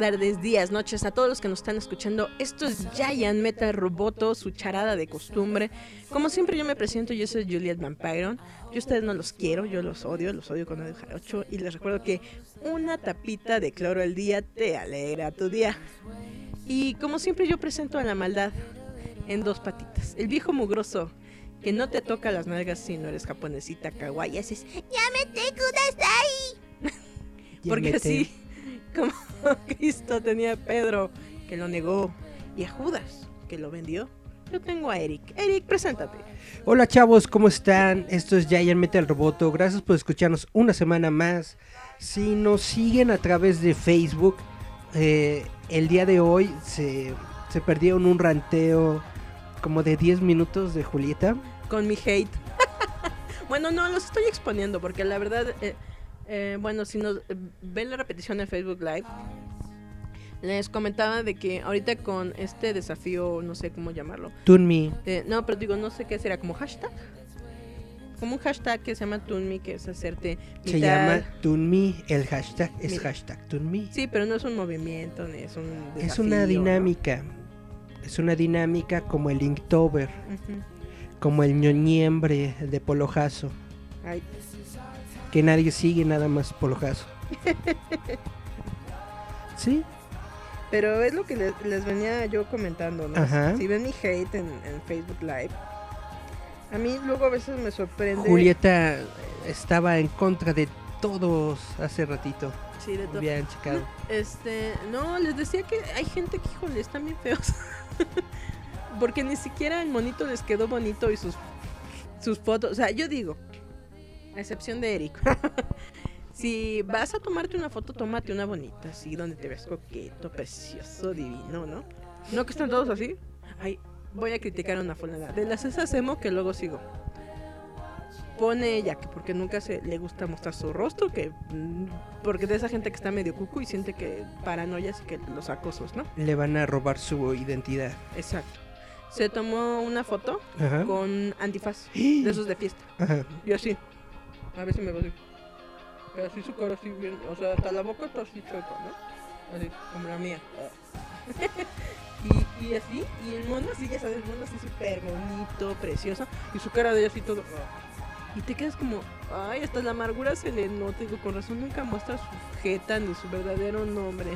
Tardes, días, noches a todos los que nos están escuchando. Esto es Giant Metal Roboto, su charada de costumbre. Como siempre yo me presento, yo soy Juliet Vampiron. Yo ustedes no los quiero, yo los odio, los odio con el jarocho. Y les recuerdo que una tapita de cloro al día te alegra tu día. Y como siempre yo presento a la maldad en dos patitas. El viejo mugroso que no te toca las nalgas si no eres japonesita kawaii. Haces, ¡Yamete kudasai! Porque así como Cristo tenía a Pedro, que lo negó, y a Judas, que lo vendió. Yo tengo a Eric. Eric, preséntate. Hola chavos, ¿cómo están? Esto es Giant Metal Roboto. Gracias por escucharnos una semana más. Si nos siguen a través de Facebook, eh, el día de hoy se, se perdieron un ranteo como de 10 minutos de Julieta. Con mi hate. bueno, no, los estoy exponiendo porque la verdad... Eh, eh, bueno, si nos eh, ven la repetición en Facebook Live, les comentaba de que ahorita con este desafío, no sé cómo llamarlo. Tunmi. Eh, no, pero digo, no sé qué será, como hashtag. Como un hashtag que se llama Tunmi, que es hacerte. Se llama Tunmi, el hashtag es hashtag Tunmi. Sí, pero no es un movimiento, ni es un. Desafío, es una dinámica. Es una dinámica como el Inktober, como el ñoñiembre de Polojazo. Ay, que nadie sigue nada más por caso. ¿Sí? Pero es lo que les, venía yo comentando, ¿no? Si ven mi hate en, Facebook Live, a mí luego a veces me sorprende. Julieta estaba en contra de todos hace ratito. Sí, de todos. Bien checado. Este, no, les decía que hay gente que, híjole, están bien feos. Porque ni siquiera el monito les quedó bonito y sus, sus fotos. O sea, yo digo, a excepción de Eric. si vas a tomarte una foto, tómate una bonita, así, donde te ves coqueto, precioso, divino, ¿no? ¿No que están todos así? Ay, voy a criticar una fulana. De las esas emo que luego sigo. Pone ella que porque nunca se le gusta mostrar su rostro, que mm, porque de esa gente que está medio cucu y siente que paranoias y que los acosos, ¿no? Le van a robar su identidad. Exacto. Se tomó una foto con antifaz de esos de fiesta. Ajá. Y así. A ver si me va así. Pero así su cara así bien. O sea, hasta la boca está así chueca, ¿no? Así, como la mía. y, así, y el mono así, ya sabes, el mono así súper bonito, precioso. Y su cara de ella así todo. Y te quedas como, ay, hasta la amargura se le nota. Digo, con razón nunca muestra su jeta ni su verdadero nombre.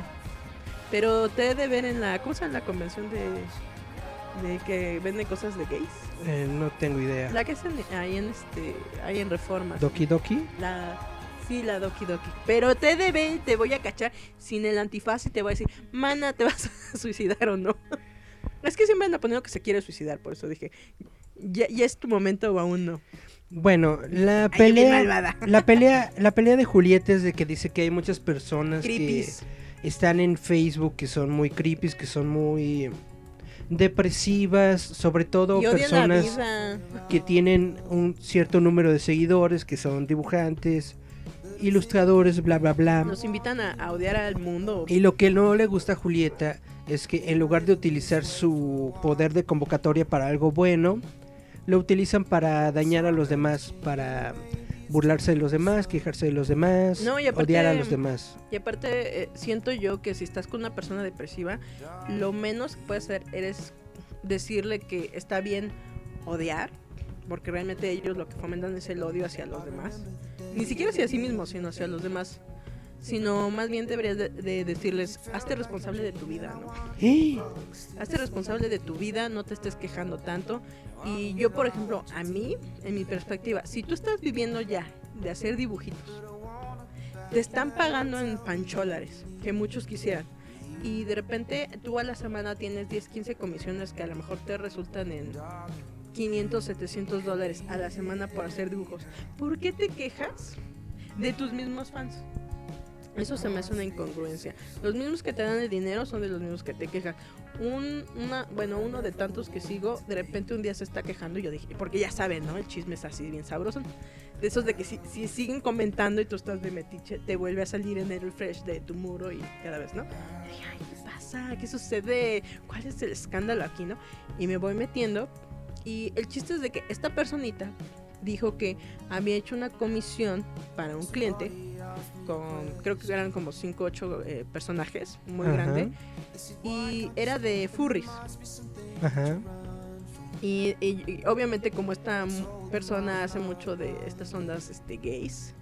Pero te he de ver en la, cosa en la convención de, de que venden cosas de gays? Eh, no tengo idea. La que es ahí en este, ahí en Reforma. ¿Doki Doki? La, sí, la Doki Doki. Pero te debe, te voy a cachar sin el antifaz y te voy a decir, mana, ¿te vas a suicidar o no? es que siempre han poniendo que se quiere suicidar, por eso dije, ya, ya es tu momento o aún no. Bueno, la pelea, la pelea, la pelea de Julieta es de que dice que hay muchas personas que están en Facebook que son muy creepy, que son muy depresivas, sobre todo personas que tienen un cierto número de seguidores, que son dibujantes, ilustradores, bla, bla, bla. Nos invitan a, odiar al mundo. Y lo que no le gusta a Julieta es que en lugar de utilizar su poder de convocatoria para algo bueno, lo utilizan para dañar a los demás, para burlarse de los demás, quejarse de los demás, odiar a los demás. Y aparte, eh, siento yo que si estás con una persona depresiva, lo menos que puedes hacer eres decirle que está bien odiar, porque realmente ellos lo que fomentan es el odio hacia los demás. Ni siquiera hacia sí mismos, sino hacia los demás. Sino más bien deberías de, decirles, hazte responsable de tu vida, ¿no? ¿Eh? Hazte responsable de tu vida, no te estés quejando tanto y yo, por ejemplo, a mí, en mi perspectiva, si tú estás viviendo ya de hacer dibujitos, te están pagando en pancholares, que muchos quisieran, y de repente tú a la semana tienes 10, 15 comisiones que a lo mejor te resultan en 500, 700 dólares a la semana por hacer dibujos. ¿Por qué te quejas de tus mismos fans? Eso se me hace una incongruencia. Los mismos que te dan el dinero son de los mismos que te quejan. Un, una, bueno, uno de tantos que sigo, de repente un día se está quejando y yo dije, porque ya saben, ¿no? El chisme es así bien sabroso. De esos de que si, si siguen comentando y tú estás de metiche, te vuelve a salir en el refresh de tu muro y cada vez, ¿no? Y ay, ¿qué pasa? ¿Qué sucede? ¿Cuál es el escándalo aquí, no? Y me voy metiendo. Y el chiste es de que esta personita dijo que había hecho una comisión para un cliente con, creo que eran como 5 o 8 personajes, muy grande, y era de furries. Ajá. Y, obviamente como esta persona hace mucho de estas ondas este, gays,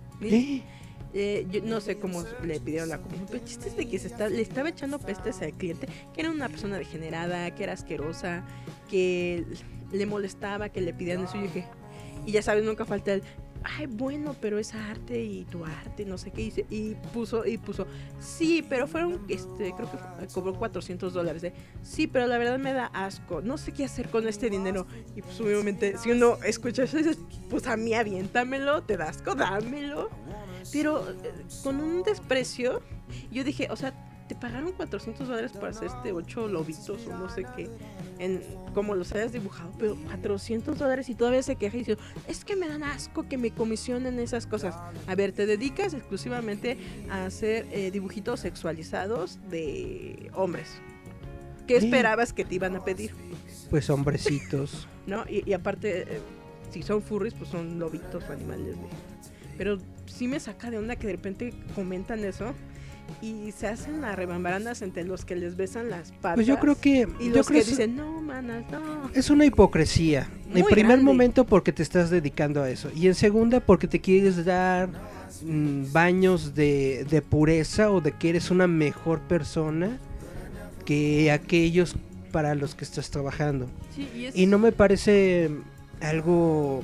eh, yo no sé cómo le pidieron la comisión, pero el chiste es de que se está, le estaba echando pestes al cliente, que era una persona degenerada, que era asquerosa, que le molestaba, que le pidieran eso. Y dije, y ya sabes, nunca falta el, ay, bueno, pero es arte y tu arte, no sé qué hice. Y puso, y puso, sí, pero fueron, este, creo que cobró 400 dólares. ¿eh? Sí, pero la verdad me da asco, no sé qué hacer con este dinero. Y pues obviamente, si uno escucha eso, dices, pues a mí aviéntamelo, te da asco, dámelo. Pero eh, con un desprecio, yo dije, o sea, te pagaron 400 dólares para hacer este ocho lobitos o no sé qué, en como los hayas dibujado, pero 400 dólares y todavía se queja y dice, es que me dan asco que me comisionen esas cosas. A ver, te dedicas exclusivamente a hacer eh, dibujitos sexualizados de hombres. ¿Qué esperabas que te iban a pedir? Pues hombrecitos. ¿No? Y, aparte, eh, si son furries, pues son lobitos o animales. Pero sí me saca de onda que de repente comentan eso y se hacen las rebambarandas entre los que les besan las patas. Pues yo creo que. Y los que dicen, no, manas, no. Es una hipocresía. en primer momento, porque te estás dedicando a eso. Y en segunda, porque te quieres dar mm, baños de, de pureza o de que eres una mejor persona que aquellos para los que estás trabajando. y no me parece algo.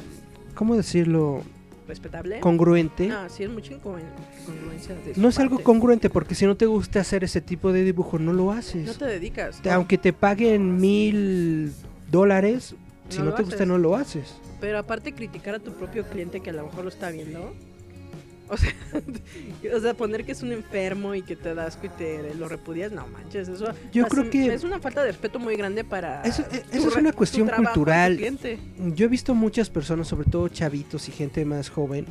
¿Cómo decirlo? Respetable. Congruente. No, sí es mucha incongruencia. no es algo congruente porque si no te gusta hacer ese tipo de dibujo no lo haces. No te dedicas. Aunque te paguen mil dólares, si no, te gusta no lo haces. Pero aparte criticar a tu propio cliente que a lo mejor lo está viendo o sea, o sea, poner que es un enfermo y que te das asco y te lo repudias, no manches, eso Yo creo que es una falta de respeto muy grande para Eso, eh, es una cuestión cultural. Yo he visto muchas personas, sobre todo chavitos y gente más joven,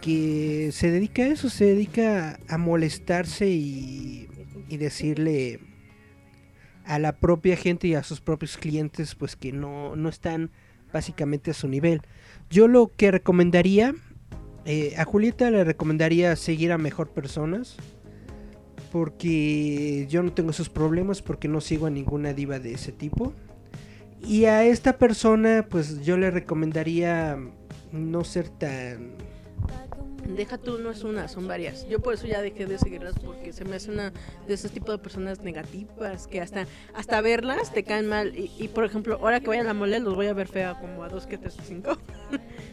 que se dedica a eso, se dedica a molestarse y, y decirle a la propia gente y a sus propios clientes pues que no, no están básicamente a su nivel. Yo lo que recomendaría eh, a Julieta le recomendaría seguir a mejor personas. Porque yo no tengo esos problemas porque no sigo a ninguna diva de ese tipo. Y a esta persona pues yo le recomendaría no ser tan... Deja tú, no es una, son varias. Yo por eso ya dejé de seguirlas porque se me hace una de esos tipos de personas negativas que hasta hasta verlas te caen mal. Y, por ejemplo, ahora que vaya a la mole los voy a ver fea como a dos, que tres, cinco.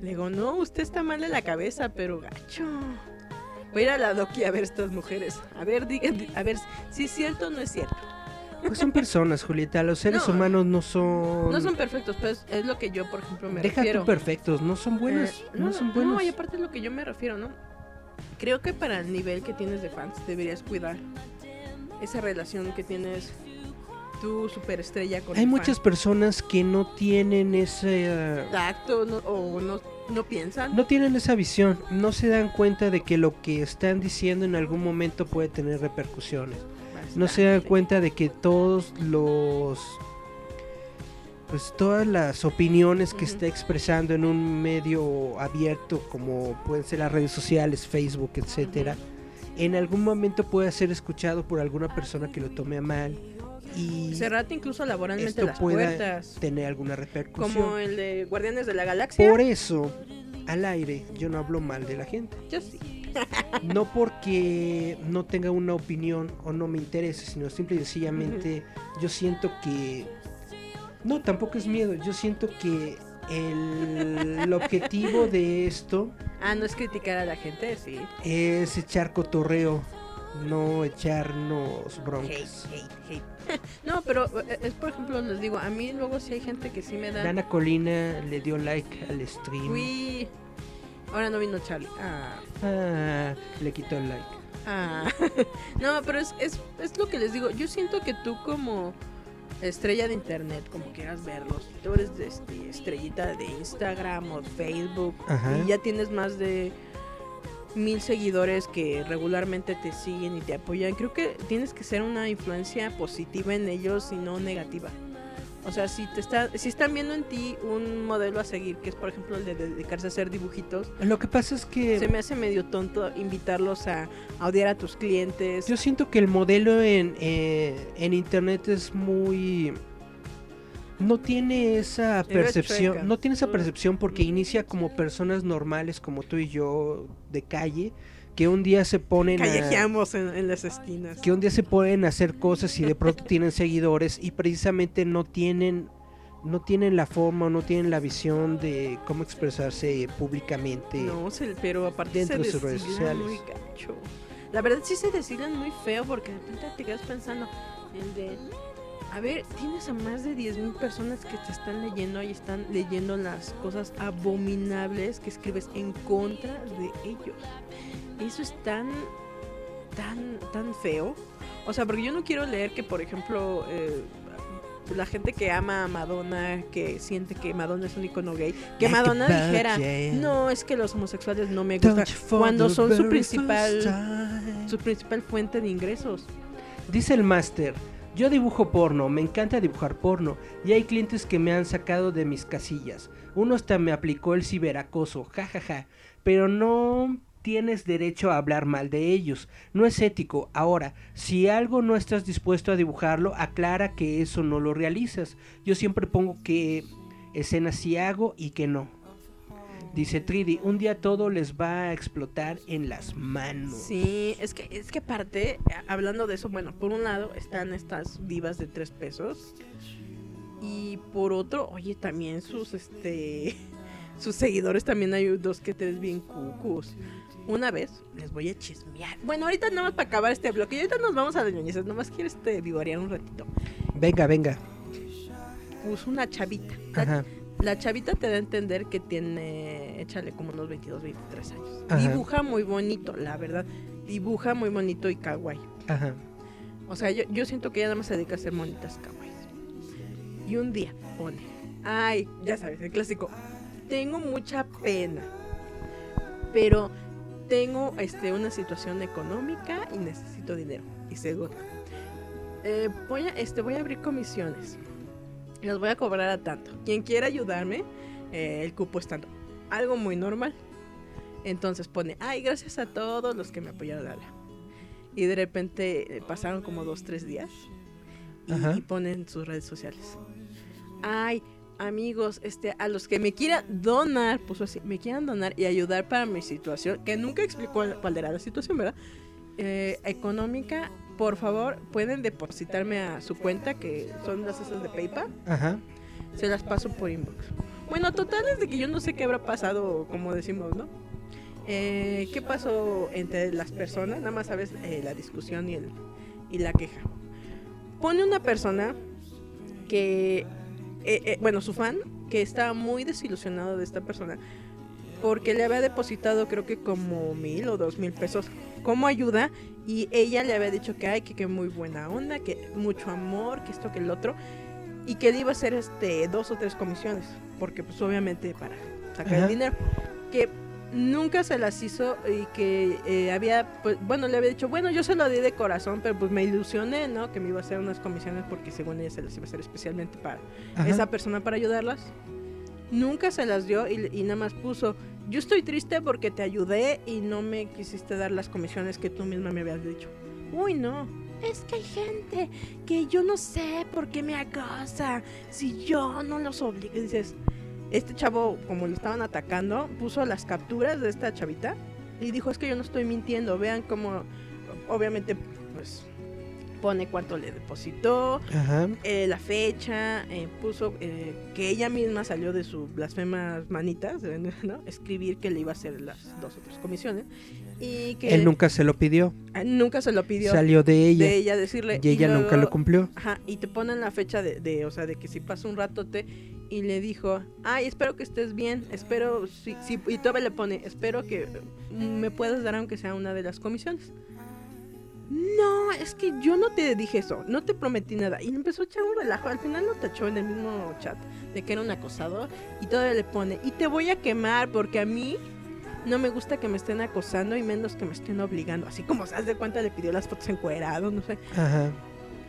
Le digo, no, usted está mal de la cabeza, pero gacho. Voy a ir a la doqui a ver estas mujeres. A ver, diga, a ver si es cierto o no es cierto. Pues son personas, Julieta. Los seres humanos no son. No son perfectos, pues es lo que yo, por ejemplo, me Deja refiero. Deja perfectos, no son buenos. Eh, no, son buenos. No, y aparte es lo que yo me refiero, ¿no? Creo que para el nivel que tienes de fans deberías cuidar esa relación que tienes tu superestrella con Hay muchas personas que no tienen ese uh, tacto o no, no piensan. No tienen esa visión, no se dan cuenta de que lo que están diciendo en algún momento puede tener repercusiones. No se dan cuenta de que todos los pues todas las opiniones que está expresando en un medio abierto como pueden ser las redes sociales, Facebook, etcétera, en algún momento puede ser escuchado por alguna persona que lo tome a mal y cerrate incluso laboralmente las puertas. Tener alguna repercusión. Como el de Guardianes de la Galaxia. Por eso, al aire, yo no hablo mal de la gente. Yo sí. no porque no tenga una opinión o no me interese, sino simple y sencillamente yo siento que no, tampoco es miedo, yo siento que el, objetivo de esto Ah, no es criticar a la gente, sí. Es echar cotorreo no echarnos broncas. no, pero eh, es por ejemplo, les digo, a mí luego sí hay gente que sí me da. Dana Colina le dio like al stream. Uy. Ahora no vino Charlie. Ah. ah le quitó el like. Ah. no, pero es, es, es lo que les digo. Yo siento que tú como estrella de internet, como quieras verlos, tú eres de, este, estrellita de Instagram o Facebook y ya tienes más de mil seguidores que regularmente te siguen y te apoyan, creo que tienes que ser una influencia positiva en ellos y no negativa. O sea, si te está, si están viendo en ti un modelo a seguir, que es por ejemplo el de dedicarse a hacer dibujitos. Lo que pasa es que se me hace medio tonto invitarlos a, odiar a tus clientes. Yo siento que el modelo en, eh, en internet es muy no tiene esa percepción, no tiene esa mm. percepción porque inicia como personas normales como tú y yo de calle que un día se ponen callejeamos en, las esquinas. que un día se ponen a hacer cosas y de pronto tienen seguidores y precisamente no tienen no tienen la forma no tienen la visión de cómo expresarse públicamente no pero aparte dentro de sus redes sociales. muy la verdad sí se decidan muy feo porque de repente te quedas pensando el de a ver, tienes a más de 10.000 personas que te están leyendo y están leyendo las cosas abominables que escribes en contra de ellos. Eso es tan, tan, tan feo. O sea, porque yo no quiero leer que, por ejemplo, eh, la gente que ama a Madonna, que siente que Madonna es un icono gay, que Madonna dijera, no, es que los homosexuales no me gustan, cuando son su principal, su principal fuente de ingresos. Dice el máster, yo dibujo porno, me encanta dibujar porno y hay clientes que me han sacado de mis casillas. Uno hasta me aplicó el ciberacoso, jajaja, ja, ja. pero no tienes derecho a hablar mal de ellos. No es ético. Ahora, si algo no estás dispuesto a dibujarlo, aclara que eso no lo realizas. Yo siempre pongo que escenas sí hago y que no. Dice Tridi, un día todo les va a explotar en las manos. Sí, es que, es que aparte, hablando de eso, bueno, por un lado están estas divas de tres pesos. Y por otro, oye, también sus este sus seguidores también hay dos que tres bien cucus. Una vez les voy a chismear. Bueno, ahorita nada más para acabar este bloque. Y ahorita nos vamos a Doñoñezas. Nomás quiero este vigorear un ratito. Venga, venga. Puso una chavita. Ajá. La chavita te da a entender que tiene, échale como unos 22, 23 años. Dibuja muy bonito, la verdad. Dibuja muy bonito y kawaii. Ajá. O sea, yo, yo siento que ella nada más se dedica a hacer monitas kawaii. Y un día pone, ay, ya sabes, el clásico, tengo mucha pena, pero tengo este, una situación económica y necesito dinero. Y segundo, eh, voy, a, este, voy a abrir comisiones los voy a cobrar a tanto. Quien quiera ayudarme, eh, el cupo es tanto. Algo muy normal. Entonces pone, ay, gracias a todos los que me apoyaron. Y de repente eh, pasaron como dos, tres días. Y, ponen sus redes sociales. Ay, amigos, este, a los que me quieran donar, puso así, me quieran donar y ayudar para mi situación, que nunca explicó cuál era la situación, ¿verdad? Eh, económica, por favor, pueden depositarme a su cuenta, que son las esas de PayPal. Ajá. Se las paso por inbox. Bueno, total es de que yo no sé qué habrá pasado, como decimos, ¿no? Eh, ¿Qué pasó entre las personas? Nada más sabes eh, la discusión y, el, y la queja. Pone una persona que, bueno, su fan, que está muy desilusionado de esta persona porque le había depositado creo que como mil o dos mil pesos como ayuda y ella le había dicho que hay que, que muy buena onda, que mucho amor, que esto que el otro y que le iba a hacer este dos o tres comisiones, porque pues obviamente para sacar el dinero, que nunca se las hizo y que eh, había, pues, bueno, le había dicho, bueno, yo se lo di de corazón, pero pues me ilusioné, ¿no? Que me iba a hacer unas comisiones porque según ella se las iba a hacer especialmente para esa persona para ayudarlas nunca se las dio y, nada más puso, yo estoy triste porque te ayudé y no me quisiste dar las comisiones que tú misma me habías dicho. Uy, no. Es que hay gente que yo no sé por qué me acosa si yo no los obligo. dices, este chavo, como lo estaban atacando, puso las capturas de esta chavita y dijo, es que yo no estoy mintiendo. Vean cómo, obviamente, pone cuánto le depositó, eh, la fecha, eh, puso eh, que ella misma salió de sus blasfemas manitas, ¿no? Escribir que le iba a hacer las dos otras comisiones. Y que Él nunca se lo pidió. Ah, nunca se lo pidió. Salió de ella. De ella decirle. Y ella nunca lo cumplió. Ajá, y te ponen la fecha de, de, o sea, de que si pasa un ratote y le dijo, ay, espero que estés bien, espero, si, si, y todavía le pone, espero que me puedas dar aunque sea una de las comisiones. No, es que yo no te dije eso, no te prometí nada. Y empezó a echar un relajo. Al final lo tachó en el mismo chat de que era un acosador. Y todavía le pone, y te voy a quemar porque a mí no me gusta que me estén acosando y menos que me estén obligando. Así como se hace de cuenta, le pidió las fotos encuadrado, no sé. Ajá.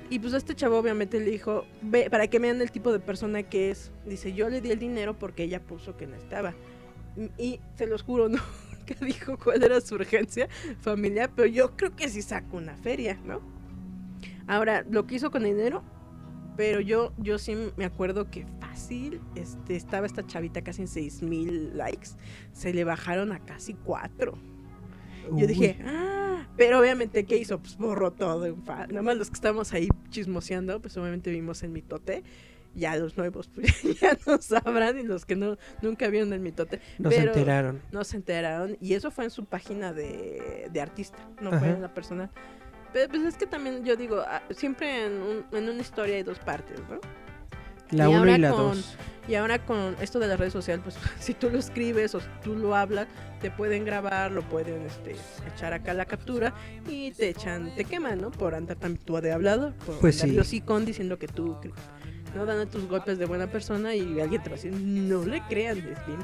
Y pues este chavo obviamente le dijo, ve, para que vean el tipo de persona que es. Dice, yo le di el dinero porque ella puso que no estaba. Y se los juro, no dijo cuál era su urgencia familiar, pero yo creo que sí sacó una feria, ¿no? Ahora, lo que hizo con dinero, pero yo, yo sí me acuerdo que fácil, este, estaba esta chavita casi en seis mil likes, se le bajaron a casi cuatro. Yo dije, ah, pero obviamente, ¿qué hizo? Pues borró todo. Nada más los que estamos ahí chismoseando, pues obviamente vimos el mitote ya los nuevos pues, ya no sabrán y los que no nunca vieron el mitote. No se enteraron. No se enteraron. Y eso fue en su página de, de artista, no fue en la personal. Pero pues es que también yo digo, ah, siempre en, un, en una historia hay dos partes, ¿no? La una y la dos. Y ahora con esto de las redes sociales, pues si tú lo escribes o tú lo hablas, te pueden grabar, lo pueden este, echar acá la captura y te echan, te queman, ¿no? Por andar tan tú de hablado, por pues andar sí. con diciendo que tú no dan tus golpes de buena persona y alguien te va a decir, no le crean, es bien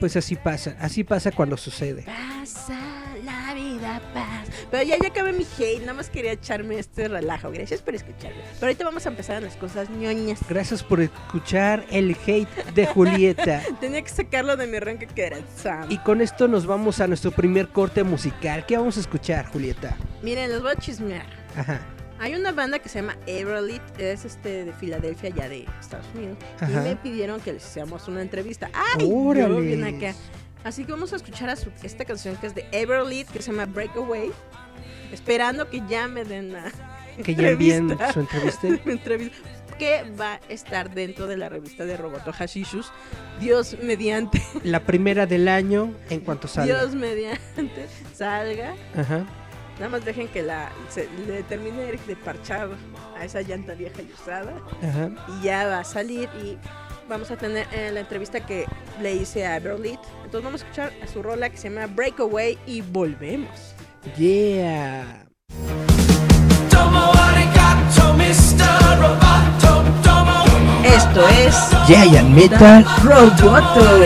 Pues así pasa, así pasa cuando sucede. Pasa la vida, pasa. Pero ya, ya acabé mi hate, nada más quería echarme este relajo. Gracias por escucharme. Pero ahorita vamos a empezar las cosas ñoñas. Gracias por escuchar el hate de Julieta. Tenía que sacarlo de mi arranque que era Sam. Y con esto nos vamos a nuestro primer corte musical. ¿Qué vamos a escuchar, Julieta? Miren, los voy a chismear. Ajá. Hay una banda que se llama Everlit, es este de Filadelfia, ya de Estados Unidos. Y me pidieron que les hiciéramos una entrevista. ¡Ay! Yo bien acá. Así que vamos a escuchar a esta canción que es de Everlit, que se llama Breakaway. Esperando que ya me den la que ya envíen su entrevista. que va a estar dentro de la revista de Roboto Hashishus. Dios mediante. La primera del año en cuanto salga. Dios mediante salga. Ajá Nada más dejen que la se, le termine de parchar a esa llanta vieja y usada. Y ya va a salir y vamos a tener eh, la entrevista que le hice a Berlit. Entonces vamos a escuchar a su rola que se llama Breakaway y volvemos. Yeah. Esto es Giant Metal Roboto.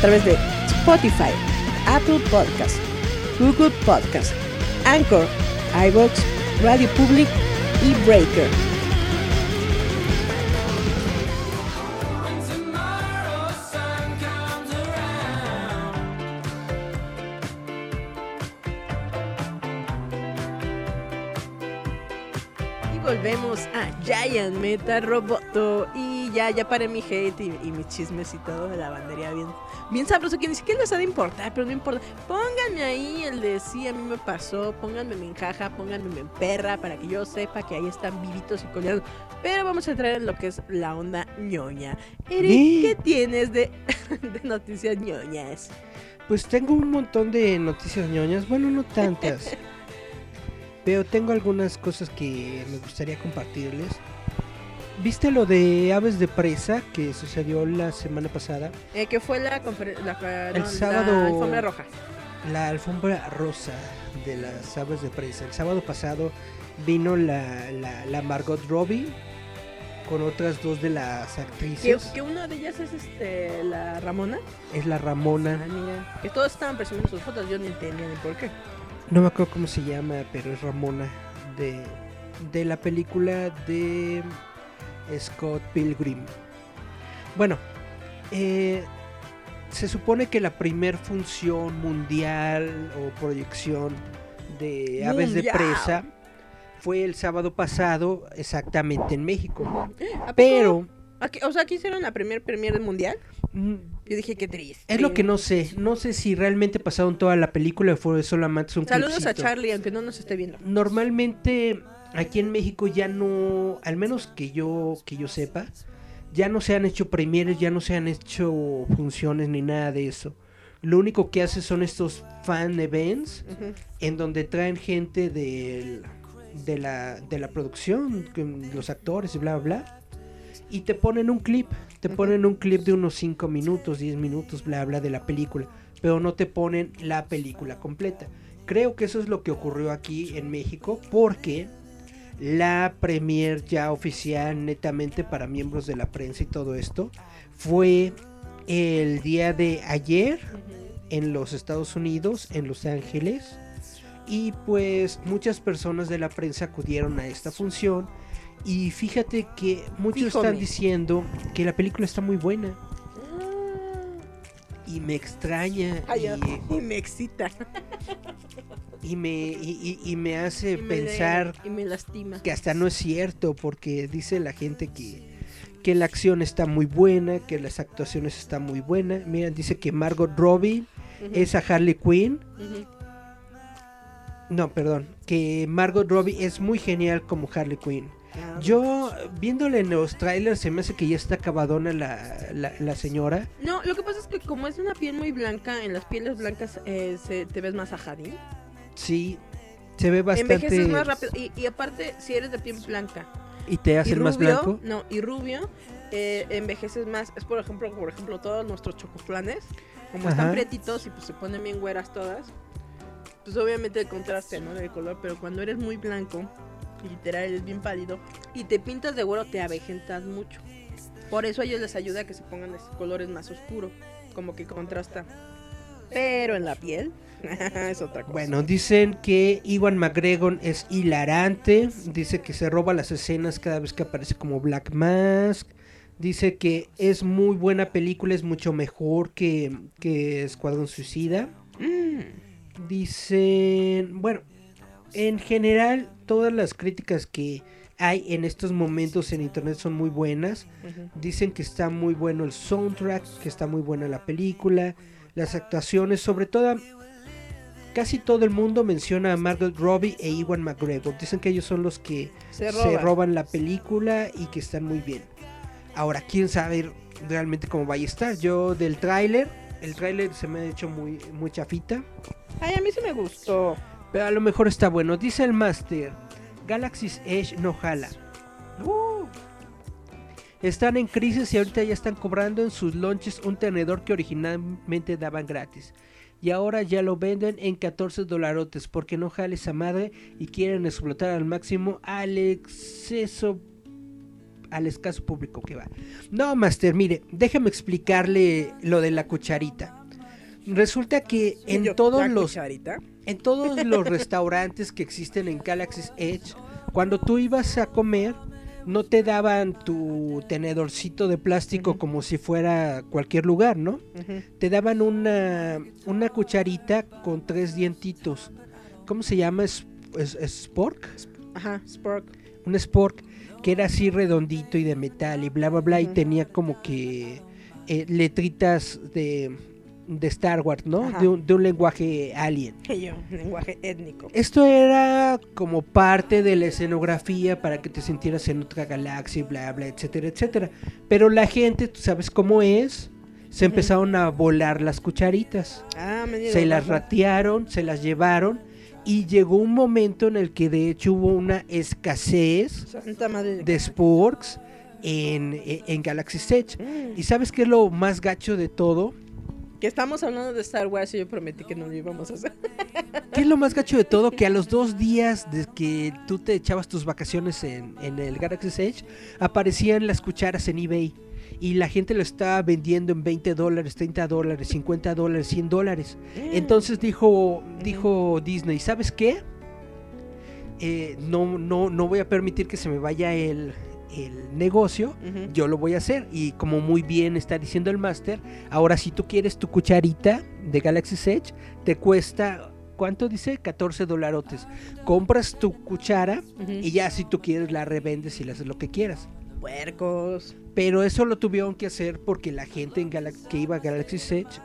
Través de Spotify, Apple Podcast, Google Podcast, Anchor, iVoox, Radio Public y Breaker. Y volvemos a Giant Meta Roboto. Y ya, ya paré mi hate y, y mis chismes y todo de la bandería bien, bien sabroso. Que ni siquiera les ha de importar, pero no importa. Pónganme ahí el de sí, a mí me pasó. Pónganme en jaja, pónganme en perra para que yo sepa que ahí están vivitos y coleados. Pero vamos a entrar en lo que es la onda ñoña. Eric. ¿qué tienes de, de noticias ñoñas? Pues tengo un montón de noticias ñoñas, bueno, no tantas. pero tengo algunas cosas que me gustaría compartirles. ¿Viste lo de aves de presa que sucedió la semana pasada? Eh, que fue la, la, El no, sábado- la alfombra roja. La alfombra rosa de las aves de presa. El sábado pasado vino la, la, la Margot Robbie con otras dos de las actrices. que una de ellas es este, la Ramona. Es la Ah, Ramona. mira. Que todos estaban presumiendo sus fotos, yo ni entendía ni por qué. No me acuerdo cómo se llama, pero es Ramona. De, de la película de Scott Pilgrim. Bueno, eh, se supone que la primer función mundial o proyección de Aves de. Presa fue el sábado pasado, exactamente en México. Pero Aquí- o sea, aquí hicieron la primer premier mundial. mm, Yo dije, qué triste. es lo que no sé. No sé si realmente pasaron toda la película o fue solamente un Saludos a. Charlie, aunque no nos esté viendo. Normalmente aquí en México ya no, al menos que yo que yo sepa, ya no se han hecho premieres, ya no se han hecho funciones ni nada de eso. Lo único que hace son estos fan events en donde traen gente del- de la de la producción, los actores y bla bla bla. Y te ponen un clip, te ponen un clip de unos 5 minutos, 10 minutos, bla bla de la película, pero no te ponen la película completa. Creo que eso es lo que ocurrió aquí en México porque la premier ya oficial netamente para miembros de la prensa y todo esto fue el día de ayer en los Estados Unidos, en Los Ángeles. Y pues muchas personas de la prensa acudieron a esta función. Y fíjate que muchos Fíjome. están diciendo que la película está muy buena. Y me extraña. Ay, y, y me excita. y me, y, y- y me hace me pensar y me lastima. que hasta no es cierto. Porque dice la gente que, que la acción está muy buena. Que las actuaciones están muy buenas. Mira, dice que Margot Robbie es a Harley Quinn. No, perdón. Que Margot Robbie es muy genial como Harley Quinn. Yo, viéndole en los trailers, se me hace que ya está acabadona la, la, la señora. No, lo que pasa es que como es una piel muy blanca, en las pieles blancas eh, se, te ves más ajadín. Sí, se ve bastante. Envejeces más rápido. Y, y aparte, si eres de piel blanca Y te y hacen rubio, más blanco. no, y rubio, eh, envejeces más. Es por ejemplo, por ejemplo, todos nuestros chocoflanes, como están Ajá. prietitos y pues se ponen bien güeras todas, pues obviamente el contraste, ¿no? Del color, pero cuando eres muy blanco, literal eres bien pálido, y te pintas de güero, te avejentas mucho. Por eso a ellos les ayuda a que se pongan colores más oscuros, como que contrasta. Pero en la piel es otra cosa. Bueno, dicen que Iwan McGregor es hilarante. Dice que se roba las escenas cada vez que aparece como Black Mask. Dice que es muy buena película, es mucho mejor que, que Escuadrón Suicida. Mm. Dicen, bueno, en general todas las críticas que hay en estos momentos en internet son muy buenas. Dicen que está muy bueno el soundtrack, que está muy buena la película, las actuaciones, sobre todo casi todo el mundo menciona a Margot Robbie e Iwan McGregor. Dicen que ellos son los que Se se roba. roban la película y que están muy bien. Ahora, quién sabe realmente cómo vaya a estar. Yo del tráiler, el tráiler se me ha hecho muy muy chafita. Ay, a mí sí me gustó. Pero a lo mejor está bueno. Dice el Master. Galaxy's Edge no jala. Uh. Están en crisis y ahorita ya están cobrando en sus launches un tenedor que originalmente daban gratis. Y ahora ya lo venden en 14 dolarotes porque no jale esa madre y quieren explotar al máximo al exceso al escaso público que va. No, Master, mire, déjame explicarle lo de la cucharita. Resulta que en todos los en todos los restaurantes que existen en Galaxy's Edge, cuando tú ibas a comer, no te daban tu tenedorcito de plástico como si fuera cualquier lugar, ¿no? Te daban una, una cucharita con tres dientitos. ¿Cómo se llama? ¿Es, spork? Ajá, spork. Un spork que era así redondito y de metal y bla, bla, bla, y tenía como que eh, letritas de de Star Wars, ¿no? De un, de un, lenguaje alien. Yo, lenguaje étnico. Esto era como parte de la escenografía para que te sintieras en otra galaxia, bla, bla, etcétera, etcétera. Pero la gente, tú sabes cómo es, se empezaron a volar las cucharitas. Ah, se las ratearon, se las llevaron. Y llegó un momento en el que de hecho hubo una escasez de sporks en, en, Galaxy Edge. Mm. ¿Y sabes qué es lo más gacho de todo? Que estamos hablando de Star Wars y yo prometí que no lo íbamos a hacer. ¿Qué es lo más gacho de todo? Que a los dos días de que tú te echabas tus vacaciones en, el Galaxy Edge, aparecían las cucharas en eBay. Y la gente lo estaba vendiendo en 20 dólares, 30 dólares, 50 dólares, 100 dólares. Mm. Entonces dijo, dijo Disney, ¿sabes qué? Eh, no, no, no voy a permitir que se me vaya el, el negocio, yo lo voy a hacer. Y como muy bien está diciendo el máster, ahora si tú quieres tu cucharita de Galaxy Edge, te cuesta, ¿cuánto dice? 14 dolarotes. Compras tu cuchara y ya si tú quieres la revendes y le haces lo que quieras. Puercos. Pero eso lo tuvieron que hacer porque la gente en que iba a Galaxy Edge,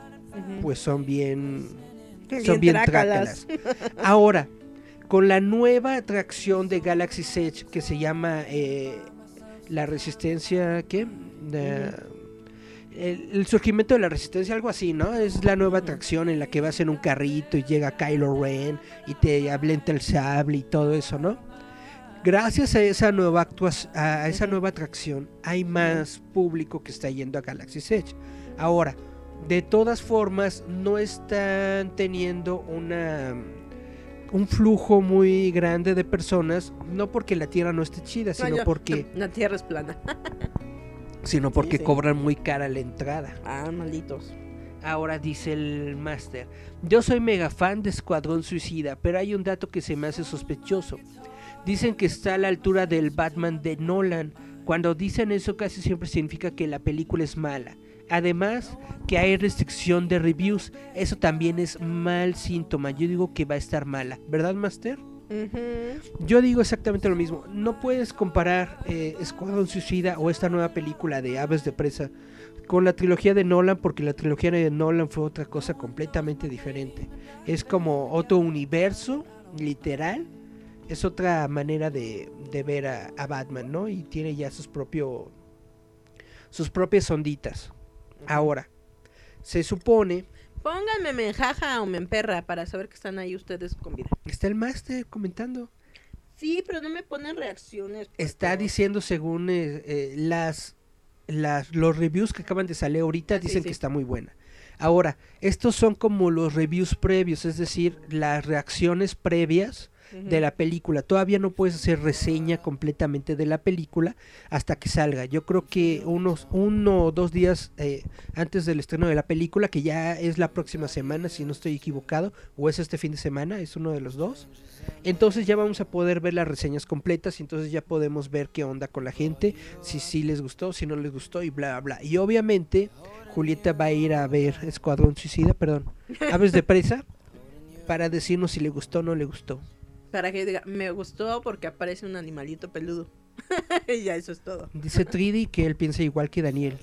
pues son bien... Son bien, trácalas. Ahora, con la nueva atracción de Galaxy Edge que se llama eh, la resistencia, ¿qué? el, surgimiento de la resistencia, algo así, ¿no? Es la nueva atracción en la que vas en un carrito y llega Kylo Ren y te ablenta el sable y todo eso, ¿no? Gracias a esa nueva a esa nueva atracción, hay más público que está yendo a Galaxy's Edge. Ahora, de todas formas, no están teniendo una un flujo muy grande de personas, no porque la tierra no esté chida, sino porque... La tierra es plana. sino porque cobran muy cara la entrada. Ah, malditos. Ahora dice el máster, yo soy mega fan de Escuadrón Suicida, pero hay un dato que se me hace sospechoso. Dicen que está a la altura del Batman de Nolan. Cuando dicen eso casi siempre significa que la película es mala. Además, que hay restricción de reviews. Eso también es mal síntoma. Yo digo que va a estar mala. ¿Verdad, Master? Yo digo exactamente lo mismo. No puedes comparar eh, Escuadrón Suicida o esta nueva película de Aves de Presa con la trilogía de Nolan porque la trilogía de Nolan fue otra cosa completamente diferente. Es como otro universo, literal. Es otra manera de, ver a, a Batman, ¿no? Y tiene ya sus propio sus propias onditas. Ahora, se supone. Pónganme menjaja o menperra para saber que están ahí ustedes con vida. Está el máster comentando. Sí, pero no me ponen reacciones. Está diciendo según eh, eh, las, las, los reviews que acaban de salir ahorita, dicen que está muy buena. Ahora, estos son como los reviews previos, es decir, las reacciones previas de la película. Todavía no puedes hacer reseña completamente de la película hasta que salga. Yo creo que unos uno o dos días eh, antes del estreno de la película, que ya es la próxima semana, si no estoy equivocado, o es este fin de semana, es uno de los dos. Entonces ya vamos a poder ver las reseñas completas y entonces ya podemos ver qué onda con la gente, si sí les gustó, si no les gustó y bla, bla. Y obviamente Julieta va a ir a ver Escuadrón Suicida, perdón, Aves de Presa, para decirnos si le gustó o no le gustó. Para que diga, me gustó porque aparece un animalito peludo. y ya eso es todo. Dice Tridi que él piensa igual que Daniel.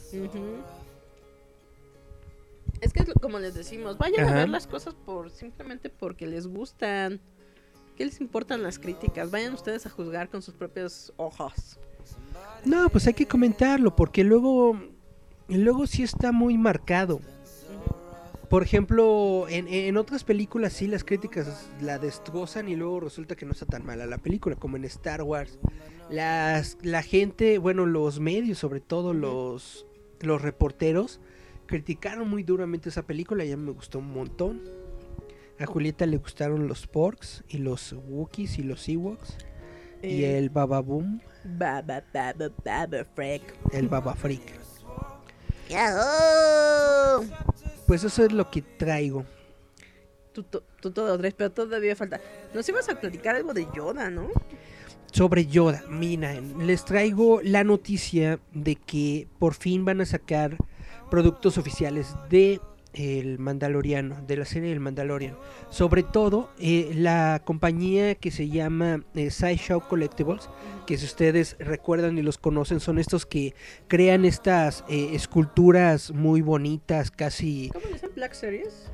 Es que como les decimos, vayan a ver las cosas por simplemente porque les gustan. ¿Qué les importan las críticas? Vayan ustedes a juzgar con sus propios ojos. No, pues hay que comentarlo porque luego luego sí está muy marcado por ejemplo, en, otras películas sí las críticas la destrozan y luego resulta que no está tan mala la película, como en Star Wars. Las, la gente, bueno, los medios, sobre todo los, los reporteros, criticaron muy duramente esa película, ya me gustó un montón. A Julieta le gustaron los Porks y los Wookiees y los Ewoks. y el Baba Boom. Baba, baba, baba, freak. El Baba Freak. Pues eso es lo que traigo. Tú, tú, tú todo tres, pero todavía falta. Nos ibas a platicar algo de Yoda, ¿no? Sobre Yoda, mira, les traigo la noticia de que por fin van a sacar productos oficiales de el Mandaloriano, de la serie del Mandalorian. Sobre todo eh, la compañía que se llama eh, Sideshow Collectibles, que si ustedes recuerdan y los conocen, son estos que crean estas eh, esculturas muy bonitas, casi... ¿Cómo dicen Black Series?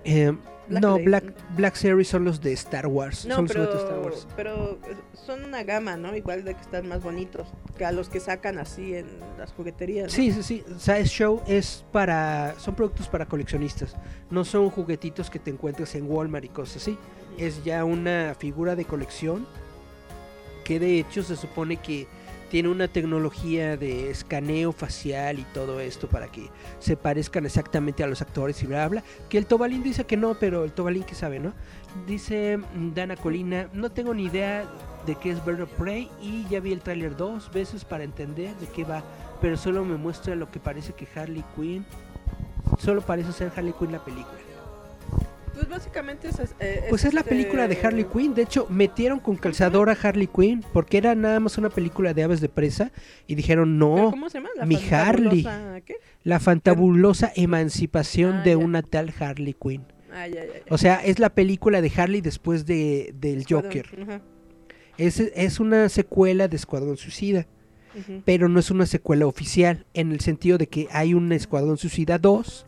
Black no. Black, Black Series son los de Star Wars. No, son pero, de Star Wars. pero son una gama, ¿no? Igual de que están más bonitos que a los que sacan así en las jugueterías. ¿no? Sí, sí, sí. Sideshow es para. Son productos para coleccionistas. No son juguetitos que te encuentres en Walmart y cosas así. Es ya una figura de colección. Que de hecho se supone que tiene una tecnología de escaneo facial y todo esto para que se parezcan exactamente a los actores y bla bla. Que el Tobalín dice que no, pero el Tobalín que sabe, ¿no? Dice mm, Dana Colina, no tengo ni idea de qué es Bird of Prey y ya vi el tráiler dos veces para entender de qué va, pero solo me muestra lo que parece que Harley Quinn, solo parece ser Harley Quinn la película. Pues básicamente es. eh, Pues es la este- película de Harley Quinn, de hecho metieron con calzador a Harley Quinn porque era nada más una película de aves de presa y dijeron ¿Pero no, ¿Cómo se llama? ¿La mi Harley. ¿Qué? la fantabulosa emancipación Ah, de ya. una tal Harley Quinn. Ah, ya, ya, ya. O sea, es la película de Harley después de, del Joker. Ajá, Es, es una secuela de Escuadrón Suicida. pero no es una secuela oficial, en el sentido de que hay un Escuadrón Suicida 2,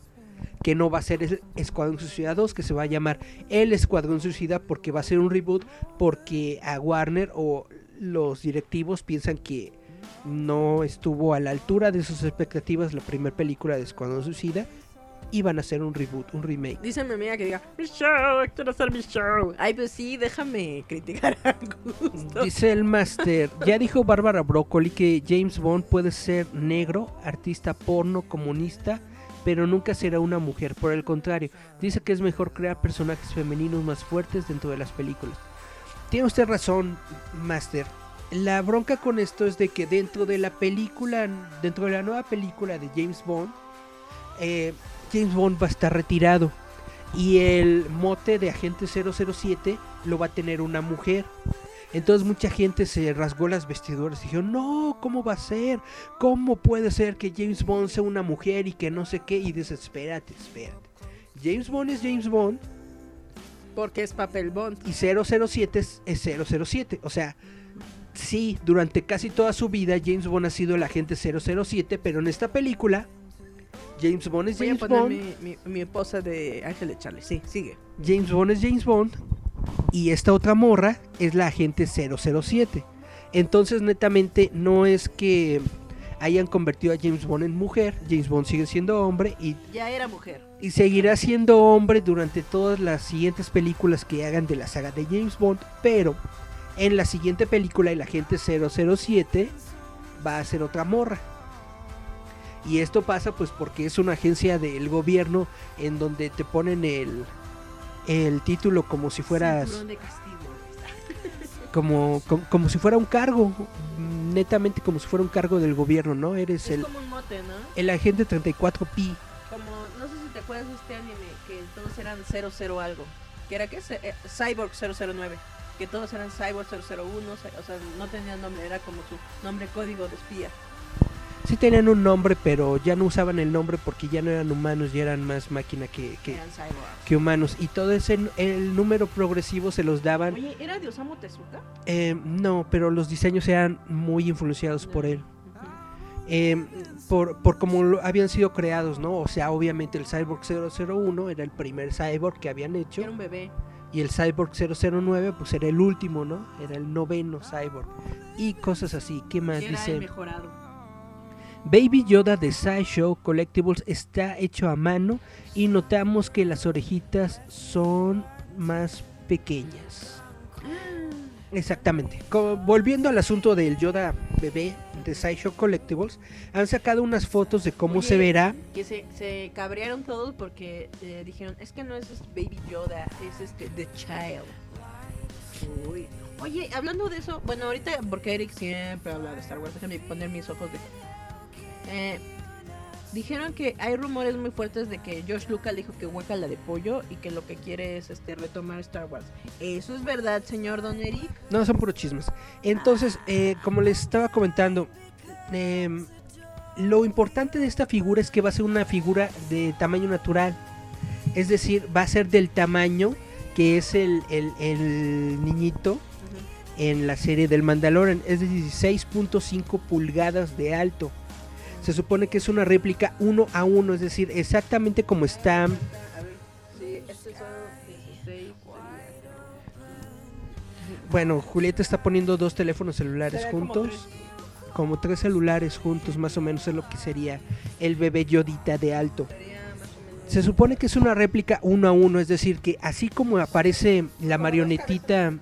que no va a ser el Escuadrón Suicida 2, que se va a llamar El Escuadrón Suicida porque va a ser un reboot, porque a Warner o los directivos piensan que no estuvo a la altura de sus expectativas la primera película de Escuadrón Suicida y van a hacer un reboot, un remake. Dice mi amiga que diga, mi show, quiero hacer mi show. Ay, pues sí, déjame criticar a gusto. Dice el Master, ya dijo Bárbara Broccoli que James Bond puede ser negro, artista porno, comunista, pero nunca será una mujer. Por el contrario, dice que es mejor crear personajes femeninos más fuertes dentro de las películas. Tiene usted razón, Master. La bronca con esto es de que dentro de la película, dentro de la nueva película de James Bond, eh, James Bond va a estar retirado y el mote de agente 007 lo va a tener una mujer. Entonces mucha gente se rasgó las vestiduras y dijo, no, ¿cómo va a ser? ¿Cómo puede ser que James Bond sea una mujer y que no sé qué? Y dices, espérate, espérate. James Bond es James Bond Porque es papel Bond. y 007 es, es 007. O sea, sí, durante casi toda su vida James Bond ha sido el agente 007, pero en esta película James Bond es Voy a James poner Bond. mi, mi, mi esposa de Ángeles Charlie. Sí, sigue. James Bond es James Bond y esta otra morra es la agente 007. Entonces, netamente, no es que hayan convertido a James Bond en mujer, James Bond sigue siendo hombre y, Ya era mujer. y seguirá siendo hombre durante todas las siguientes películas que hagan de la saga de James Bond, pero en la siguiente película el agente 007 va a ser otra morra. Y esto pasa pues porque es una agencia del gobierno en donde te ponen el, el título como si fueras de castigo. como, como como si fuera un cargo, netamente como si fuera un cargo del gobierno, ¿no? Eres Es el, como un mote, ¿no? el agente 34P. Como, no sé si te acuerdas de este anime, que todos eran 00 algo. ¿Que era qué? Ce- eh, Cyborg 009. Que todos eran Cyborg 001, cy- o sea, no tenían nombre, era como su nombre código de espía. Sí tenían un nombre, pero ya no usaban el nombre porque ya no eran humanos, ya eran más máquina que, que, humanos. Y todo ese el número progresivo se los daban. Oye, ¿era de Osamu Tezuka? eh, no, pero los diseños eran muy influenciados por él. Eh, por, por cómo lo- habían sido creados, ¿no? O sea, obviamente el Cyborg 001 era el primer cyborg que habían hecho Era un bebé. y el Cyborg 009 pues era el último, ¿no? Era el noveno cyborg y cosas así. ¿Qué más Era el dice? mejorado. Baby Yoda de Sideshow Collectibles está hecho a mano y notamos que las orejitas son más pequeñas. Exactamente. Volviendo al asunto del Yoda bebé de Sideshow Collectibles, han sacado unas fotos de cómo se verá. Que se, se cabrearon todos porque eh, dijeron, es que no es este Baby Yoda, es este The Child. Uy, Oye, hablando de eso, bueno, ahorita, porque Eric siempre habla de Star Wars, déjame poner mis ojos de... Eh, dijeron que hay rumores muy fuertes de que Josh Lucas dijo que hueca la de pollo y que lo que quiere es este retomar Star Wars. ¿Eso es verdad, señor Don Eric? No, son puros chismes. Entonces, eh, como les estaba comentando, eh, lo importante de esta figura es que va a ser una figura de tamaño natural. Es decir, va a ser del tamaño que es el, el, el niñito en la serie del Mandalorian. Es de 16.5 pulgadas de alto. Se supone que es una réplica uno a uno, es decir, exactamente como está. A ver, sí, estos son 16. Bueno, Julieta está poniendo dos teléfonos celulares juntos. Como tres celulares juntos, más o menos es lo que sería el bebé Yodita de alto. Se supone que es una réplica uno a uno, es decir, que así como aparece la marionetita,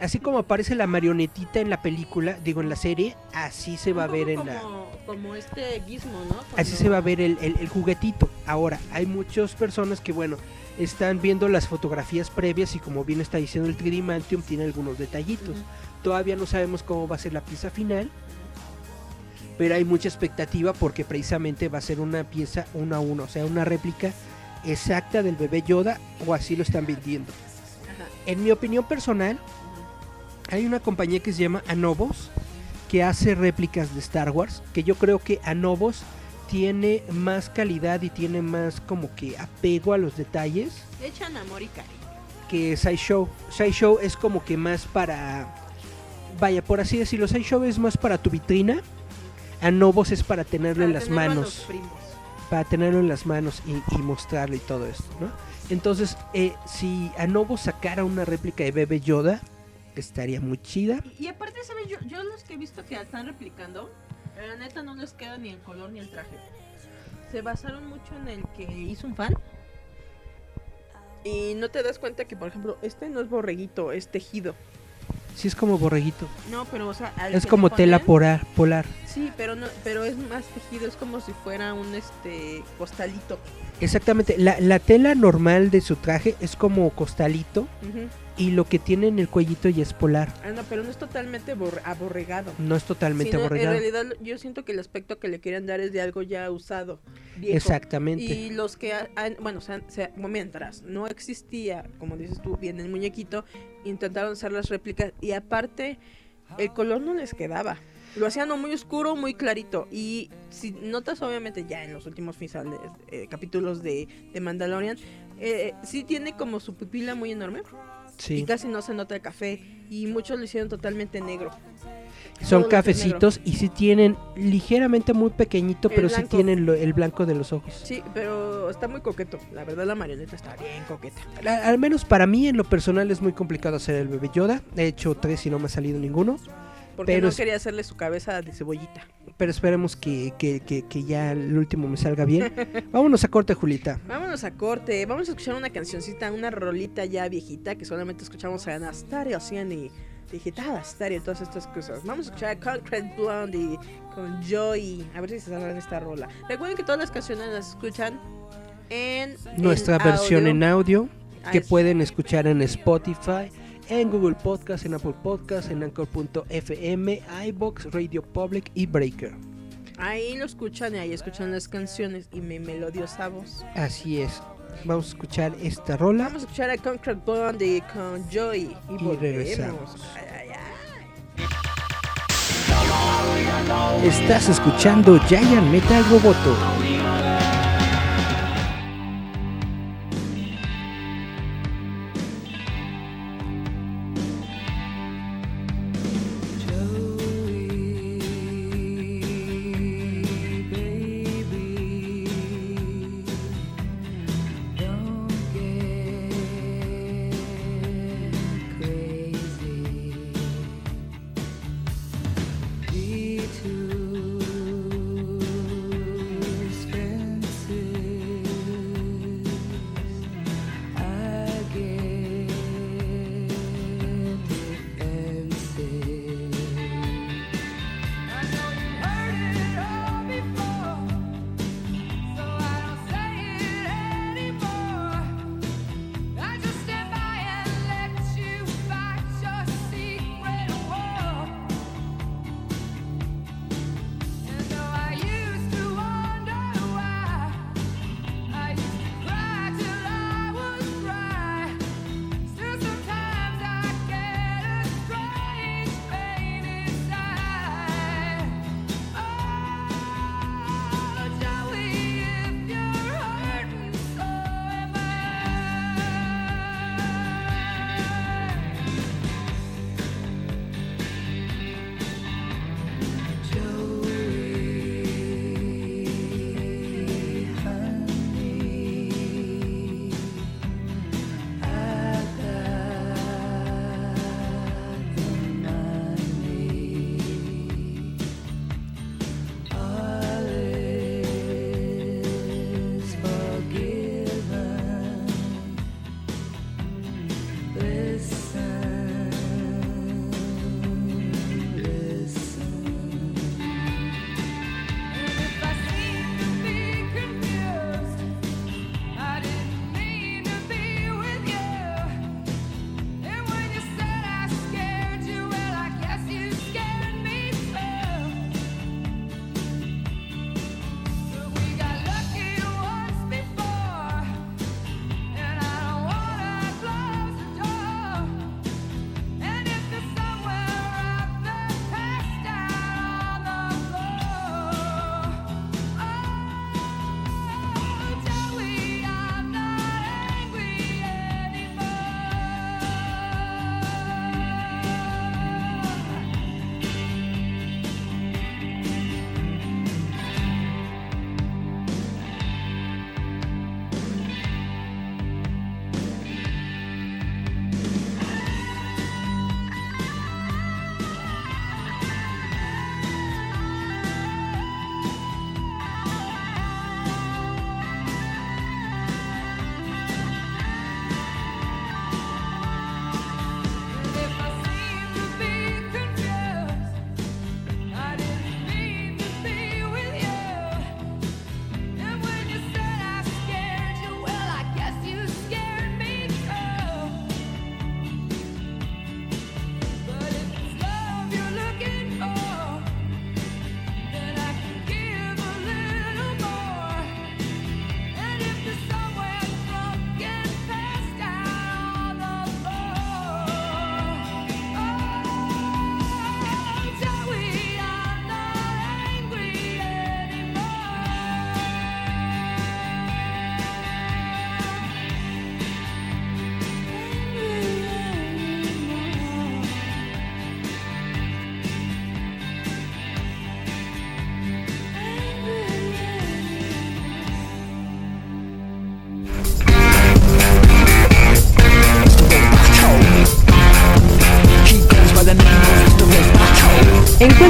así como aparece la marionetita en la película, digo en la serie, así se va a ver en la, como, este gizmo, ¿no? así se va a ver el, el- el juguetito. Ahora, hay muchas personas que, bueno, están viendo las fotografías previas y como bien está diciendo el 3D Mantium, tiene algunos detallitos. Todavía no sabemos cómo va a ser la pieza final, pero hay mucha expectativa porque precisamente va a ser una pieza uno a uno, o sea, una réplica exacta del bebé Yoda o así lo están vendiendo. En mi opinión personal, hay una compañía que se llama Anobos que hace réplicas de Star Wars, que yo creo que Anobos tiene más calidad y tiene más como que apego a los detalles Le echan amor y cariño. que SciShow. SciShow es como que más para vaya, por así decirlo, SciShow es más para tu vitrina. Anobos es para tenerlo en las manos para tenerlo en las manos y, y mostrarle y todo esto, ¿no? Entonces, eh, si Anobo sacara una réplica de Bebe Yoda, estaría muy chida. Y, y aparte, ¿sabes? Yo, yo los que he visto que están replicando, la neta no les queda ni el color ni el traje. Se basaron mucho en el que hizo un fan. Y no te das cuenta que, por ejemplo, este no es borreguito, es tejido. Sí, es como borreguito. No, pero, o sea, Es que como tela polar, polar. Sí, pero no, pero es más tejido, es como si fuera un este costalito. Exactamente. La, la tela normal de su traje es como costalito Ujú. Y lo que tiene en el cuellito ya es polar. Ah, no, pero no es totalmente borre- aborregado. No es totalmente Sino, en aborregado. realidad yo siento que el aspecto que le querían dar es de algo ya usado. viejo. Exactamente. Y los que, ha- han- bueno, o sea, se- mientras no existía, como dices tú, bien el muñequito, intentaron hacer las réplicas y aparte el color no les quedaba. Lo hacían muy oscuro, muy clarito. Y si notas, obviamente, ya en los últimos finales, eh, capítulos de, de Mandalorian, eh, sí tiene como su pupila muy enorme y Sí. casi no se nota el café. Y muchos lo hicieron totalmente negro. Son todo cafecitos y sí tienen ligeramente muy pequeñito, El pero sí blanco. tienen lo- el blanco de los ojos. Sí, pero está muy coqueto. La verdad, la marioneta está bien coqueta. La- al menos para mí en lo personal es muy complicado hacer el bebé Yoda. He hecho tres y no me ha salido ninguno. Porque Pero no quería hacerle su cabeza de cebollita. Pero esperemos que, que- que- que ya el último me salga bien. Vámonos a corte, Julita. Vámonos a corte. Vamos a escuchar una cancioncita, una rolita ya viejita que solamente escuchamos Astario, y Digital Astario y todas estas cosas. Vamos a escuchar a Concrete Blondie con Joy. A ver si se sale esta rola. Recuerden que todas las canciones las escuchan en Nuestra en versión audio. en audio Ah, que es- pueden escuchar en Spotify, en Google Podcast, en Apple Podcast, en Anchor.fm, iBox, Radio Public y Breaker. Ahí lo escuchan y ahí escuchan las canciones y mi melodiosa voz. Así es. Vamos a escuchar esta rola. Vamos a escuchar a Concrete Blondie con Joy y, Y regresamos. Ay, ay, ay. Estás escuchando Giant Metal Roboto.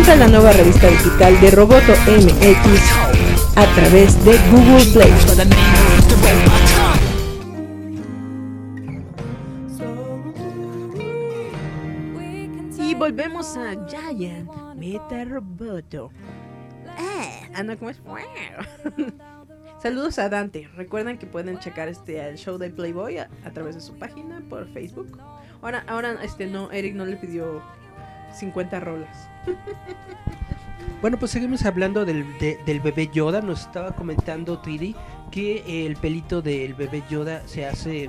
Encuentra la nueva revista digital de Roboto MX a través de Google Play. Y volvemos a Giant Meta Roboto. Eh, Ana, ¿cómo es? Saludos a Dante. Recuerden que pueden checar este el show de Playboy a, través de su página por Facebook. Ahora, ahora este no, Eric no le pidió 50 rolas. Bueno, pues seguimos hablando del, del bebé Yoda. Nos estaba comentando Tridi que el pelito del bebé Yoda se hace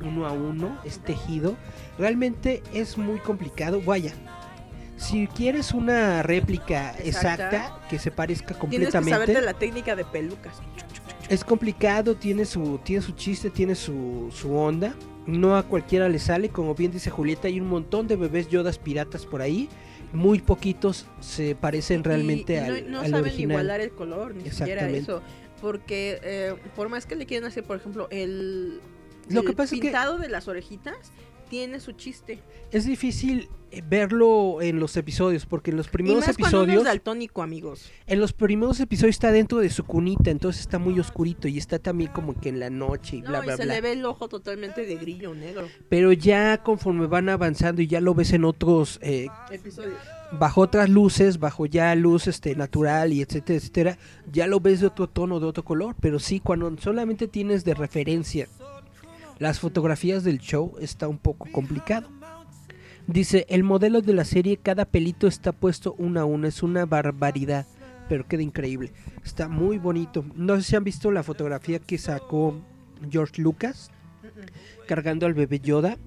uno a uno, es tejido. Realmente es muy complicado. Vaya, si quieres una réplica exacta, que se parezca completamente. Tienes que saber de la técnica de pelucas. Es complicado, tiene su, tiene su chiste, tiene su, su onda. No a cualquiera le sale, como bien dice Julieta, hay un montón de bebés yodas piratas por ahí. Muy poquitos se parecen realmente al, no, saben igualar el color, ni siquiera eso. Porque eh, por más que le quieran hacer, por ejemplo, el, Lo que pasa pintado de las orejitas, tiene su chiste. Es difícil eh, verlo en los episodios, porque en los primeros y más episodios. es daltónico, amigos. En los primeros episodios está dentro de su cunita, entonces está muy oscurito y está también como que en la noche y bla, bla, y se le ve el ojo totalmente de grillo negro. Pero ya conforme van avanzando y ya lo ves en otros eh, episodios. Bajo otras luces, bajo ya luz este, natural y etcétera, etcétera, ya lo ves de otro tono, de otro color. Pero sí, cuando solamente tienes de referencia las fotografías del show está un poco complicado. Dice, el modelo de la serie, cada pelito está puesto una a una, es una barbaridad, pero queda increíble. Está muy bonito. No sé si han visto la fotografía que sacó George Lucas cargando al bebé Yoda.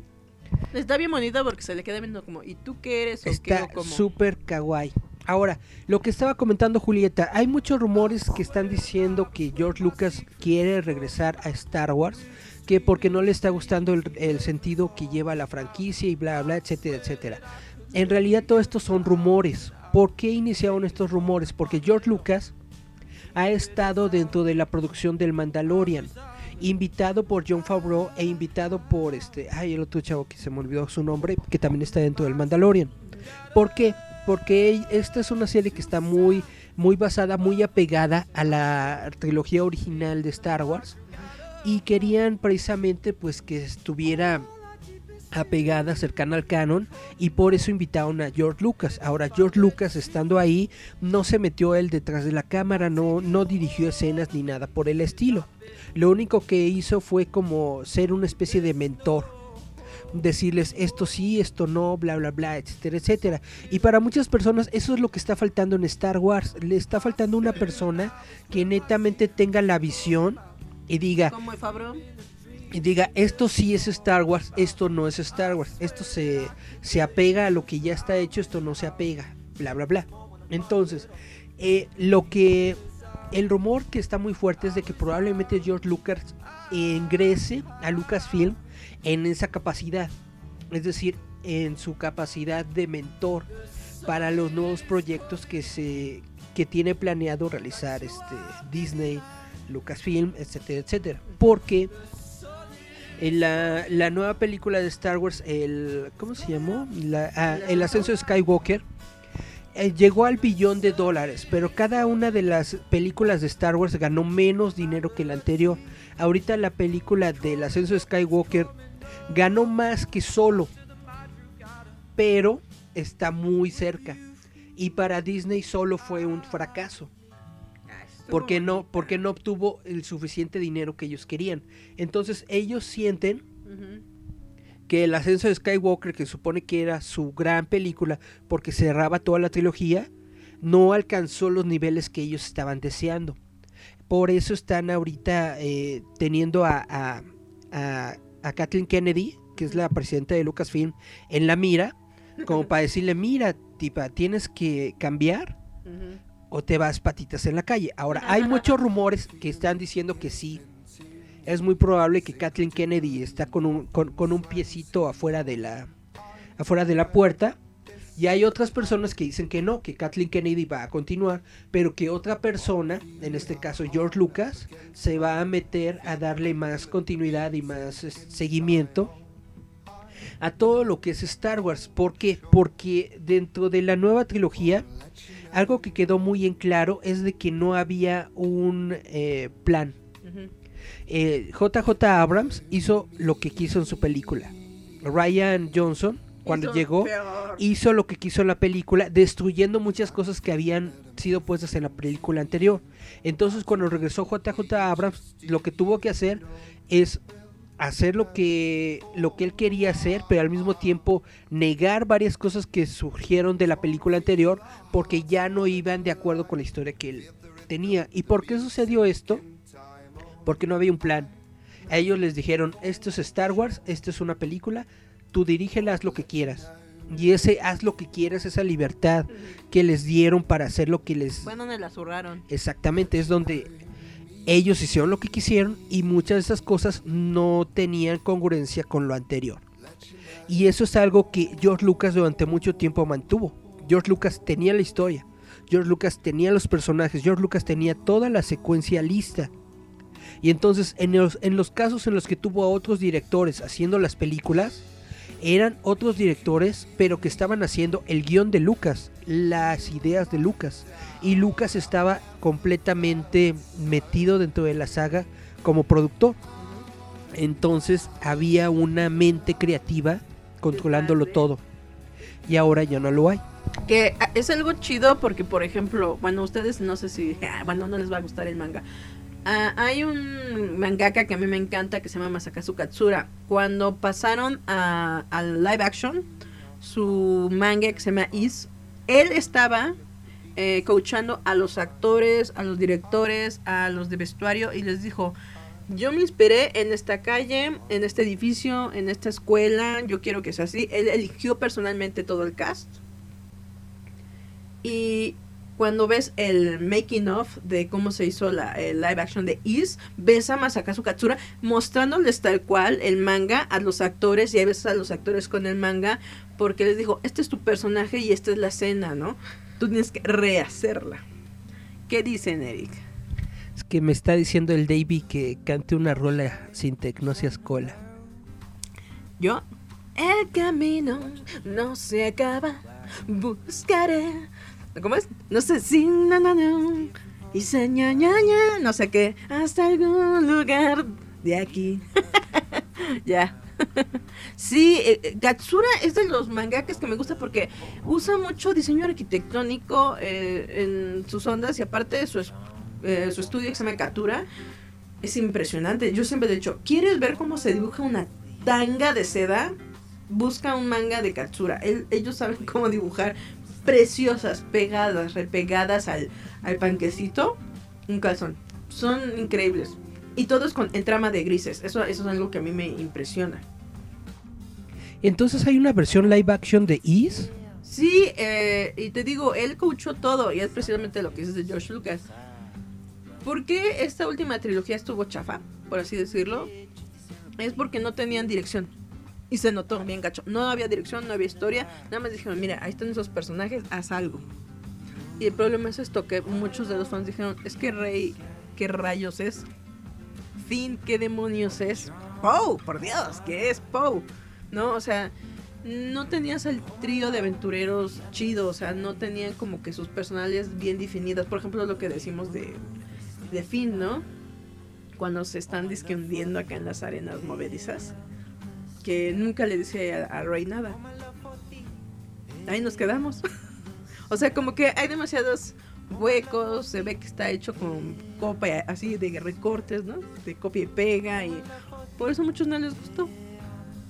Está bien bonita porque se le queda viendo como, ¿y tú qué eres? está súper kawaii. Ahora, lo que estaba comentando Julieta, hay muchos rumores que están diciendo que George Lucas quiere regresar a Star Wars que porque no le está gustando el, sentido que lleva la franquicia y bla, bla, etcétera, etcétera. En realidad todo esto son rumores. ¿Por qué iniciaron estos rumores? Porque George Lucas ha estado dentro de la producción del Mandalorian, invitado por John Favreau e invitado por este, ay, el otro chavo que se me olvidó su nombre, que también está dentro del Mandalorian. ¿Por qué? Porque esta es una serie que está muy muy basada, muy apegada a la trilogía original de Star Wars y querían precisamente pues que estuviera apegada, cercana al canon y por eso invitaron a George Lucas. Ahora George Lucas estando ahí no se metió él detrás de la cámara, no, no dirigió escenas ni nada por el estilo. Lo único que hizo fue como ser una especie de mentor. Decirles esto sí, esto no, bla, bla, bla, etcétera, etcétera. Y para muchas personas eso es lo que está faltando en Star Wars. Le está faltando una persona que netamente tenga la visión y diga... Y diga, esto sí es Star Wars, esto no es Star Wars. Esto se, se apega a lo que ya está hecho, esto no se apega. Bla, bla, bla. Entonces, eh, lo que... El rumor que está muy fuerte es de que probablemente George Lucas ingrese a Lucasfilm en esa capacidad. Es decir, en su capacidad de mentor para los nuevos proyectos que se que tiene planeado realizar este Disney Lucasfilm, etcétera, etcétera. Porque en la, la, nueva película de Star Wars, el ¿cómo se llamó? Ah, el ascenso de Skywalker eh, llegó al billón de dólares, pero cada una de las películas de Star Wars ganó menos dinero que la anterior. Ahorita la película del ascenso de Skywalker ganó más que solo, pero está muy cerca. Y para Disney solo fue un fracaso porque no, porque no obtuvo el suficiente dinero que ellos querían. Entonces ellos sienten que el ascenso de Skywalker, que supone que era su gran película, porque cerraba toda la trilogía, no alcanzó los niveles que ellos estaban deseando. Por eso están ahorita eh, teniendo a, a, a, Kathleen Kennedy, que es la presidenta de Lucasfilm, en la mira, como para decirle, mira, tipa, tienes que cambiar o te vas patitas en la calle. Ahora, hay muchos rumores que están diciendo que sí. Es muy probable que Kathleen Kennedy está con un, con, un piecito afuera de la afuera de la puerta. Y hay otras personas que dicen que no, que Kathleen Kennedy va a continuar, pero que otra persona, en este caso George Lucas, se va a meter a darle más continuidad y más seguimiento a todo lo que es Star Wars. ¿Por qué? Porque dentro de la nueva trilogía algo que quedó muy en claro es de que no había un eh, plan. JJ eh, Abrams hizo lo que quiso en su película. Ryan Johnson, cuando llegó, hizo lo que quiso en la película, destruyendo muchas cosas que habían sido puestas en la película anterior. Entonces, cuando regresó JJ Abrams, lo que tuvo que hacer es hacer lo que lo que él quería hacer, pero al mismo tiempo negar varias cosas que surgieron de la película anterior porque ya no iban de acuerdo con la historia que él tenía. ¿Y por qué sucedió esto? Porque no había un plan. A ellos les dijeron, esto es Star Wars, esto es una película, tú dirígela, haz lo que quieras. Y ese haz lo que quieras, esa libertad que les dieron para hacer lo que les... Fue donde la zurraron. Exactamente, es donde ellos hicieron lo que quisieron y muchas de esas cosas no tenían congruencia con lo anterior. Y eso es algo que George Lucas durante mucho tiempo mantuvo. George Lucas tenía la historia, George Lucas tenía los personajes, George Lucas tenía toda la secuencia lista. Y entonces en los, casos en los que tuvo a otros directores haciendo las películas, eran otros directores, pero que estaban haciendo el guion de Lucas, las ideas de Lucas y Lucas estaba completamente metido dentro de la saga como productor. Entonces había una mente creativa controlándolo todo. Y ahora ya no lo hay. Que ah, es algo chido porque, por ejemplo, bueno, ustedes no sé si, ah, bueno, no les va a gustar el manga. Ah, hay un mangaka que a mí me encanta que se llama Masakazu Katsura. Cuando pasaron a, al live action, su manga que se llama Is, él estaba eh, coachando a los actores, a los directores, a los de vestuario y les dijo, yo me inspiré en esta calle, en este edificio, en esta escuela, yo quiero que sea así. Él eligió personalmente todo el cast. Y cuando ves el making of de cómo se hizo la el live action de Is, ves a Masakazu Katsura mostrándoles tal cual el manga a los actores y a veces a los actores con el manga porque les dijo, este es tu personaje y esta es la escena, ¿no? Tú tienes que rehacerla. ¿Qué dicen, Eric? Es que me está diciendo el Davey que cante una rola sin tecnosias cola. Yo, el camino no se acaba, buscaré. ¿Cómo es? No sé si, no, no, no. Y se ña, ña, ña, no sé qué, hasta algún lugar de aquí. ya. sí, eh, Gatsura es de los mangakas que me gusta porque usa mucho diseño arquitectónico eh, en sus ondas y aparte su, eh, su estudio que se llama Katura es impresionante. Yo siempre he dicho, ¿quieres ver cómo se dibuja una tanga de seda? Busca un manga de Katsura. ellos saben cómo dibujar preciosas, pegadas, repegadas al, al panquecito, un calzón. Son increíbles. Y todo es con, en trama de grises. Eso, eso es algo que a mí me impresiona. Entonces hay una versión live action de Is. Sí, eh, y te digo, él coachó todo y es precisamente lo que dices de George Lucas. ¿Por qué esta última trilogía estuvo chafa, por así decirlo? Es porque no tenían dirección. Y se notó bien gacho. No había dirección, no había historia. Nada más dijeron, mira, ahí están esos personajes, haz algo. Y el problema es esto, que muchos de los fans dijeron, es que Rey, ¿qué rayos es? Fin, ¿qué demonios es? Poe, por Dios, ¿qué es Poe? ¿No? O sea, no tenías el trío de aventureros chido, o sea, no tenían como que sus personales bien definidas. Por ejemplo, lo que decimos de, de Finn, ¿no? Cuando se están disque hundiendo acá en las arenas movedizas, que nunca le dice a, a Rey nada. Ahí nos quedamos. o sea, como que hay demasiados huecos, se ve que está hecho con copia así de recortes, ¿no? De copia y pega y por eso a muchos no les gustó.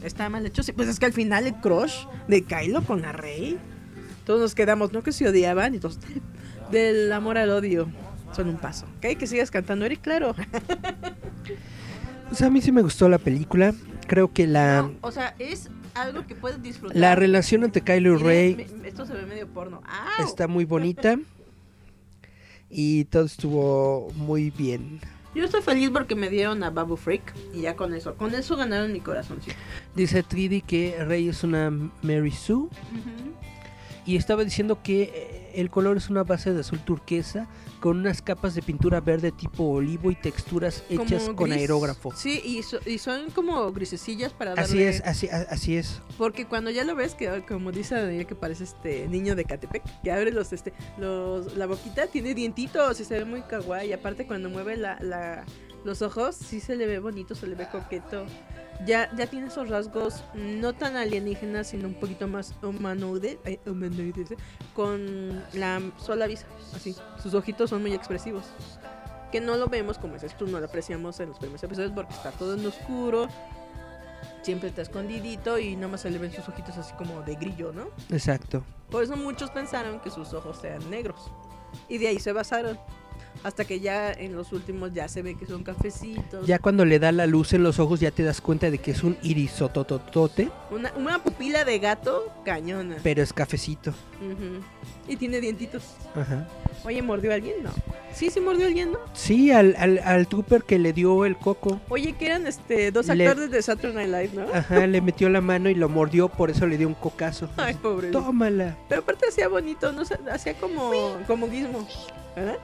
Está mal hecho. Sí, pues es que al final el crush de Kylo con la Rey, todos nos quedamos, no que se odiaban y todos del amor al odio son un paso. ¿Ok? Que sigas cantando, Eric, claro. Pues a mí sí me gustó la película. Creo que la. o sea, es algo que puedes disfrutar. La relación entre Kylo y Rey. Esto se ve medio porno. Está muy bonita y todo estuvo muy bien. Yo estoy feliz porque me dieron a Babu Freak y ya con eso, con eso ganaron mi corazón. Dice Tridi que Rey es una Mary Sue y estaba diciendo que el color es una base de azul turquesa con unas capas de pintura verde tipo olivo y texturas hechas con aerógrafo. Sí, y, son como grisecillas para darle... Así es, así, así es. Porque cuando ya lo ves, que como dice Daniel que parece este niño de Catepec, que abre los, este, los, la boquita, tiene dientitos y se ve muy kawaii. Y aparte cuando mueve la, la, los ojos, sí se le ve bonito, se le ve coqueto ya, ya tiene esos rasgos no tan alienígenas, sino un poquito más humanoides, eh, con la sola vista, así. Sus ojitos son muy expresivos. Que no lo vemos, como dices tú, no lo apreciamos en los primeros episodios porque está todo en oscuro, siempre está escondidito y nada más se le ven sus ojitos así como de grillo, ¿no? Exacto. Por eso muchos pensaron que sus ojos sean negros. Y de ahí se basaron hasta que ya en los últimos ya se ve que son cafecitos. Ya cuando le da la luz en los ojos ya te das cuenta de que es un irisotototote. Una, una pupila de gato cañona. Pero es cafecito. Y tiene dientitos. Ajá. Oye, ¿mordió a alguien? No. Sí, sí mordió a alguien, ¿no? Sí, al, al, al trooper que le dio el coco. Oye, que eran este dos actores de Saturday Night Live, ¿no? Ajá, le metió la mano y lo mordió, por eso le dio un cocazo. Ay, pobre. Tómala. Pero aparte hacía bonito, no hacía como como guismo. ¿Verdad?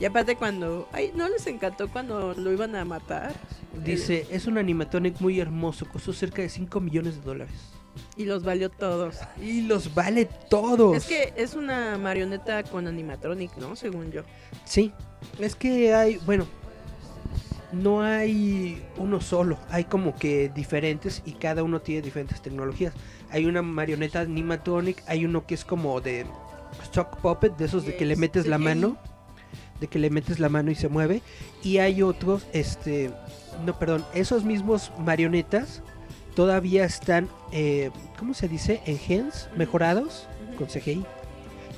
Y aparte cuando... Ay, ¿no les encantó cuando lo iban a matar? Dice, es un animatronic muy hermoso, costó cerca de 5 millones de dólares. Y los valió todos. Y los vale todos. Es que es una marioneta con animatronic, ¿no? Según yo. Sí, es que hay, bueno, no hay uno solo, hay como que diferentes y cada uno tiene diferentes tecnologías. Hay una marioneta animatronic, hay uno que es como de stock puppet, de esos de que le metes la mano, de que le metes la mano y se mueve. Y hay otros, este, no, perdón, esos mismos marionetas todavía están, eh, ¿cómo se dice? Enhanced, mejorados con CGI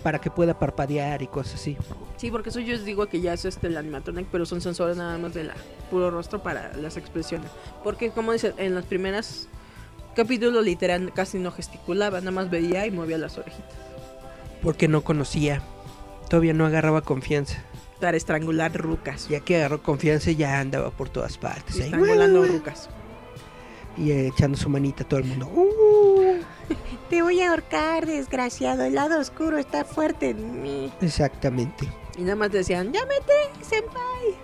para que pueda parpadear y cosas así. Sí, porque eso yo les digo que ya es este el animatronic, pero son sensores nada más de la puro rostro para las expresiones. Porque como dice, en los primeros capítulos literal casi no gesticulaba, nada más veía y movía las orejitas. Porque no conocía. Todavía no agarraba confianza. Para estrangular rucas. Ya que agarró confianza ya andaba por todas partes. estrangulando rucas. Y echando su manita a todo el mundo. Uh. Te voy a ahorcar, desgraciado. El lado oscuro está fuerte en mí. Exactamente. Y nada más decían, llámete, senpai.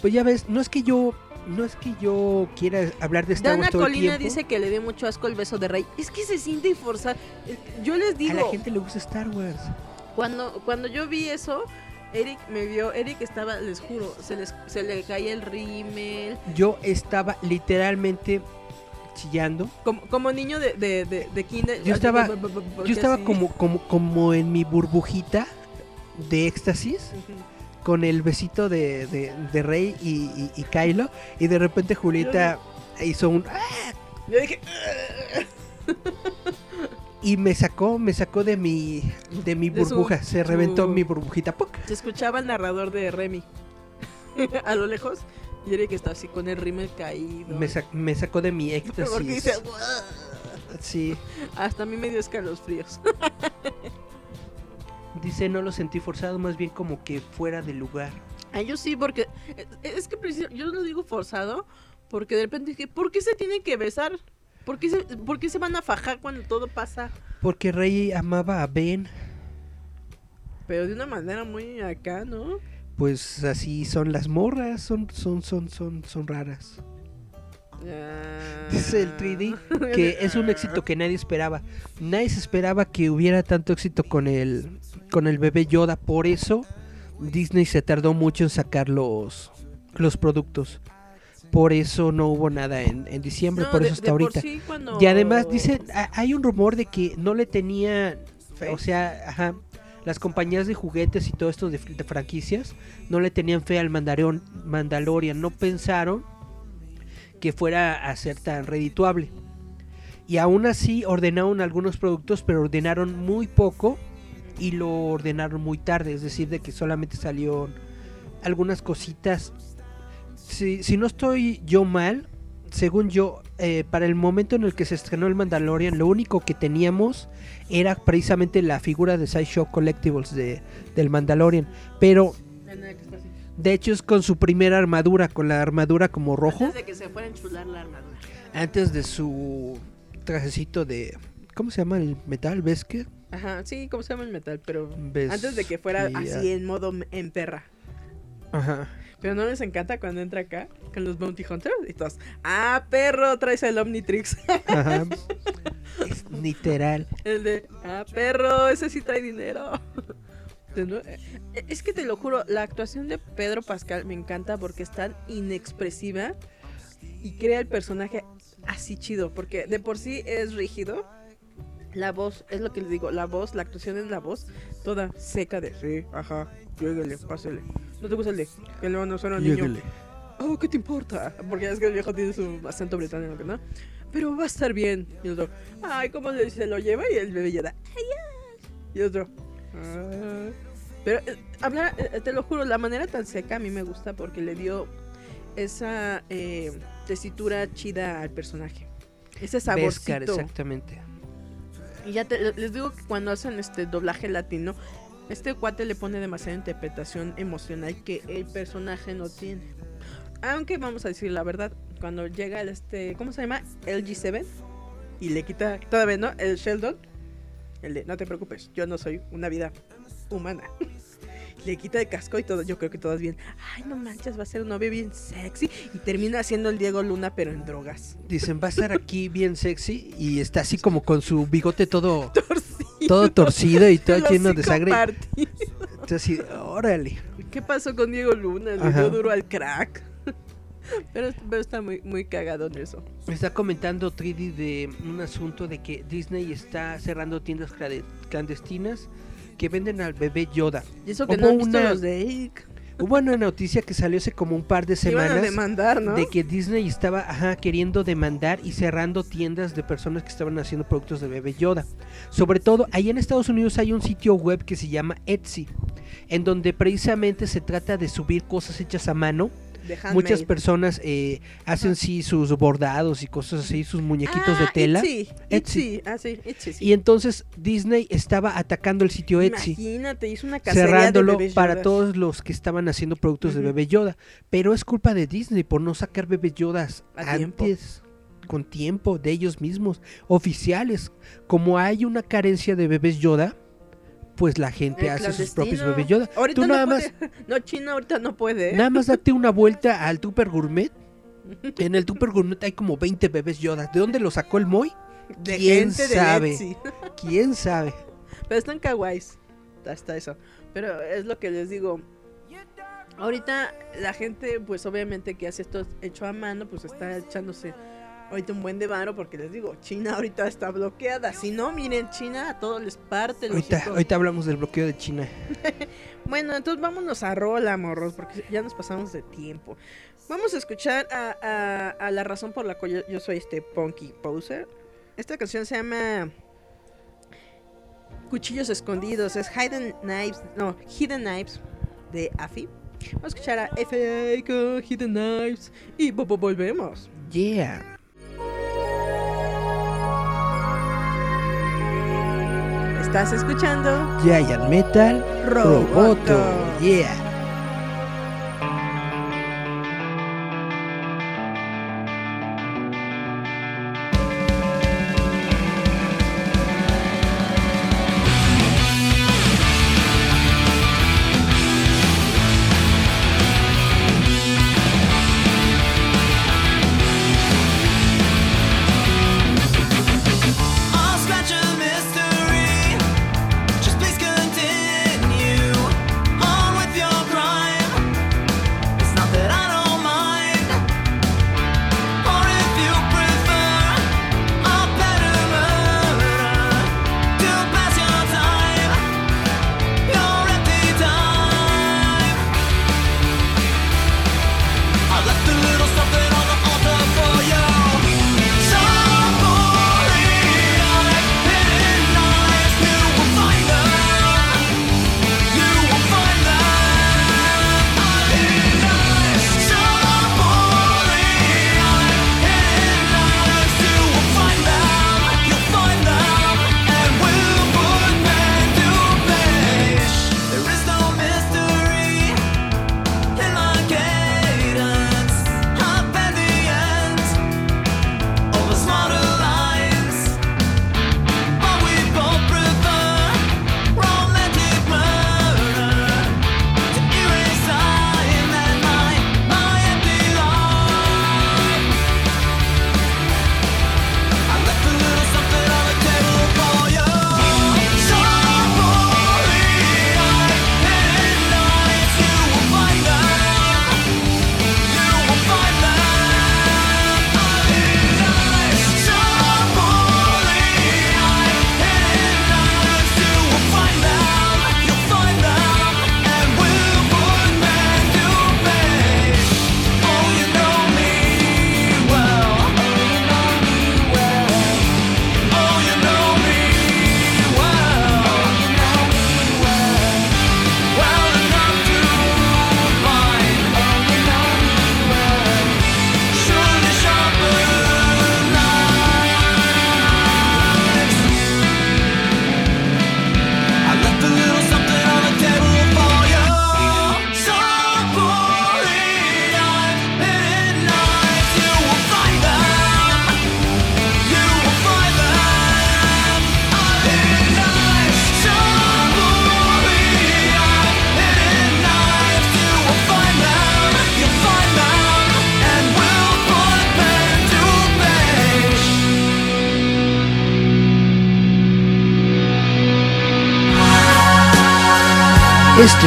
Pues ya ves, no es que yo no es que yo quiera hablar de Star Wars todo Colina dice que le dio mucho asco el beso de Rey. Es que se siente forzado. Yo les digo. A la gente le gusta Star Wars. Cuando, cuando yo vi eso, Eric me vio. Eric estaba, les juro, se, les, se le caía el rímel. Yo estaba literalmente chillando. Como, como niño de, de, de, kinder. Yo estaba, yo estaba como, como, como en mi burbujita de éxtasis con el besito de, de, Rey y, y, Kylo. Y de repente Julieta hizo un. Yo dije. y me sacó, me sacó de mi, de mi burbuja. se reventó mi burbujita. Se escuchaba el narrador de Remy a lo lejos. Y que está así con el rímel caído. Me, me sacó de mi éxtasis. sí. Hasta a mí me dio escalofríos. Dice, no lo sentí forzado, más bien como que fuera de lugar. Ah, yo sí, porque eh, es que yo no digo forzado, porque de repente dije, ¿por qué se tienen que besar? ¿Por qué, se, ¿Por qué se van a fajar cuando todo pasa? Porque Rey amaba a Ben. Pero de una manera muy acá, ¿no? Pues así son las morras, son, son, son, son, son raras. Dice el 3D que es un éxito que nadie esperaba. Nadie se esperaba que hubiera tanto éxito con el, con el bebé Yoda. Por eso Disney se tardó mucho en sacar los, los productos. Por eso no hubo nada en, diciembre, por eso hasta ahorita. Y además dice, hay un rumor de que no le tenían, o sea, las compañías de juguetes y todo esto de, de franquicias no le tenían fe al Mandalorian, no pensaron que fuera a ser tan redituable. Y aún así ordenaron algunos productos, pero ordenaron muy poco y lo ordenaron muy tarde, es decir, de que solamente salieron algunas cositas. Si, si no estoy yo mal, según yo, eh, para el momento en el que se estrenó el Mandalorian, lo único que teníamos era precisamente la figura de Sideshow Collectibles de, del Mandalorian. Pero de hecho es con su primera armadura, con la armadura como rojo. Antes de que se fuera a enchular la armadura. Antes de su trajecito de ¿Cómo se llama el metal? ¿Vesker? Ajá, sí, ¿cómo se llama el metal? Pero antes de que fuera así en modo en perra. Ajá. Pero no les encanta cuando entra acá con los Bounty Hunters y todos, ah, perro, traes el Omnitrix. Ajá. es literal. El de, ah, perro, ese sí trae dinero. Eh, es que te lo juro, la actuación de Pedro Pascal me encanta porque es tan inexpresiva y crea el personaje así chido, porque de por sí es rígido. La voz, es lo que les digo, la voz, la actuación es la voz, toda seca de sí, ajá, lléguele, pásele. No te gusta el de que no, no suena niño. Oh, ¿qué te importa? Porque es que el viejo tiene su acento británico, ¿no? Pero va a estar bien. Y el otro, ay, ¿cómo se lo lleva? Y el bebé ya da, ay, Y el otro, ah". Pero eh, hablar, eh, te lo juro, la manera tan seca a mí me gusta porque le dio esa eh, tesitura chida al personaje. Ese saborcito. exactamente. Y ya les digo que cuando hacen este doblaje latino, este cuate le pone demasiada interpretación emocional que el personaje no tiene. Aunque vamos a decir la verdad, cuando llega el este, ¿cómo se llama? El G7 y le quita todavía, ¿no? El Sheldon. El de, no te preocupes, yo no soy una vida humana. le quita el casco y todo. Yo creo que todas bien. Ay, no manches, va a ser un novio bien sexy. Y termina siendo el Diego Luna, pero en drogas. Dicen, va a estar aquí bien sexy. Y está así como con su bigote todo torcido, todo torcido y todo lleno de sangre. Entonces, así, órale. ¿Qué pasó con Diego Luna? Le dio duro al crack. Pero, está muy, muy cagado en eso. Está comentando Tridi de un asunto de que Disney está cerrando tiendas clandestinas que venden al bebé Yoda. Y eso que no una, los de Hubo una noticia que salió hace como un par de semanas demandar, ¿no? de que Disney estaba ajá, queriendo demandar y cerrando tiendas de personas que estaban haciendo productos de bebé Yoda. Sobre todo, ahí en Estados Unidos hay un sitio web que se llama Etsy, en donde precisamente se trata de subir cosas hechas a mano Muchas personas eh, hacen sí sus bordados y cosas así, sus muñequitos de ah, tela. Etsy, ah, Y entonces Disney estaba atacando el sitio Etsy. Imagínate, hizo una cerrándolo para todos los que estaban haciendo productos de bebé Yoda. Pero es culpa de Disney por no sacar bebé Yodas antes. con tiempo de ellos mismos, oficiales. Como hay una carencia de bebés Yoda, pues la gente hace sus propios bebés Yoda. Ahorita Tú nada no más. No, China ahorita no puede. ¿eh? Nada más date una vuelta al Tupper Gourmet. En el Tupper Gourmet hay como 20 bebés Yoda. ¿De dónde lo sacó el Moy? De ¿Quién sabe? ¿Quién sabe? Pero están kawaiis. Hasta eso. Pero es lo que les digo. Ahorita la gente, pues obviamente que hace esto hecho a mano, pues está echándose ahorita un buen de varo porque les digo, China ahorita está bloqueada. Si no, miren, China a todos les parte ahorita, ahorita hablamos del bloqueo de China. bueno, entonces vámonos a rola, morros, porque ya nos pasamos de tiempo. Vamos a escuchar a, a, la razón por la cual yo, soy este punky poser. Esta canción se llama Cuchillos Escondidos, es Hidden Knives, no, Hidden Knives de Afi. Vamos a escuchar a FA con Hidden Knives y volvemos. Yeah. Estás escuchando Giant Metal Roboto. Yeah.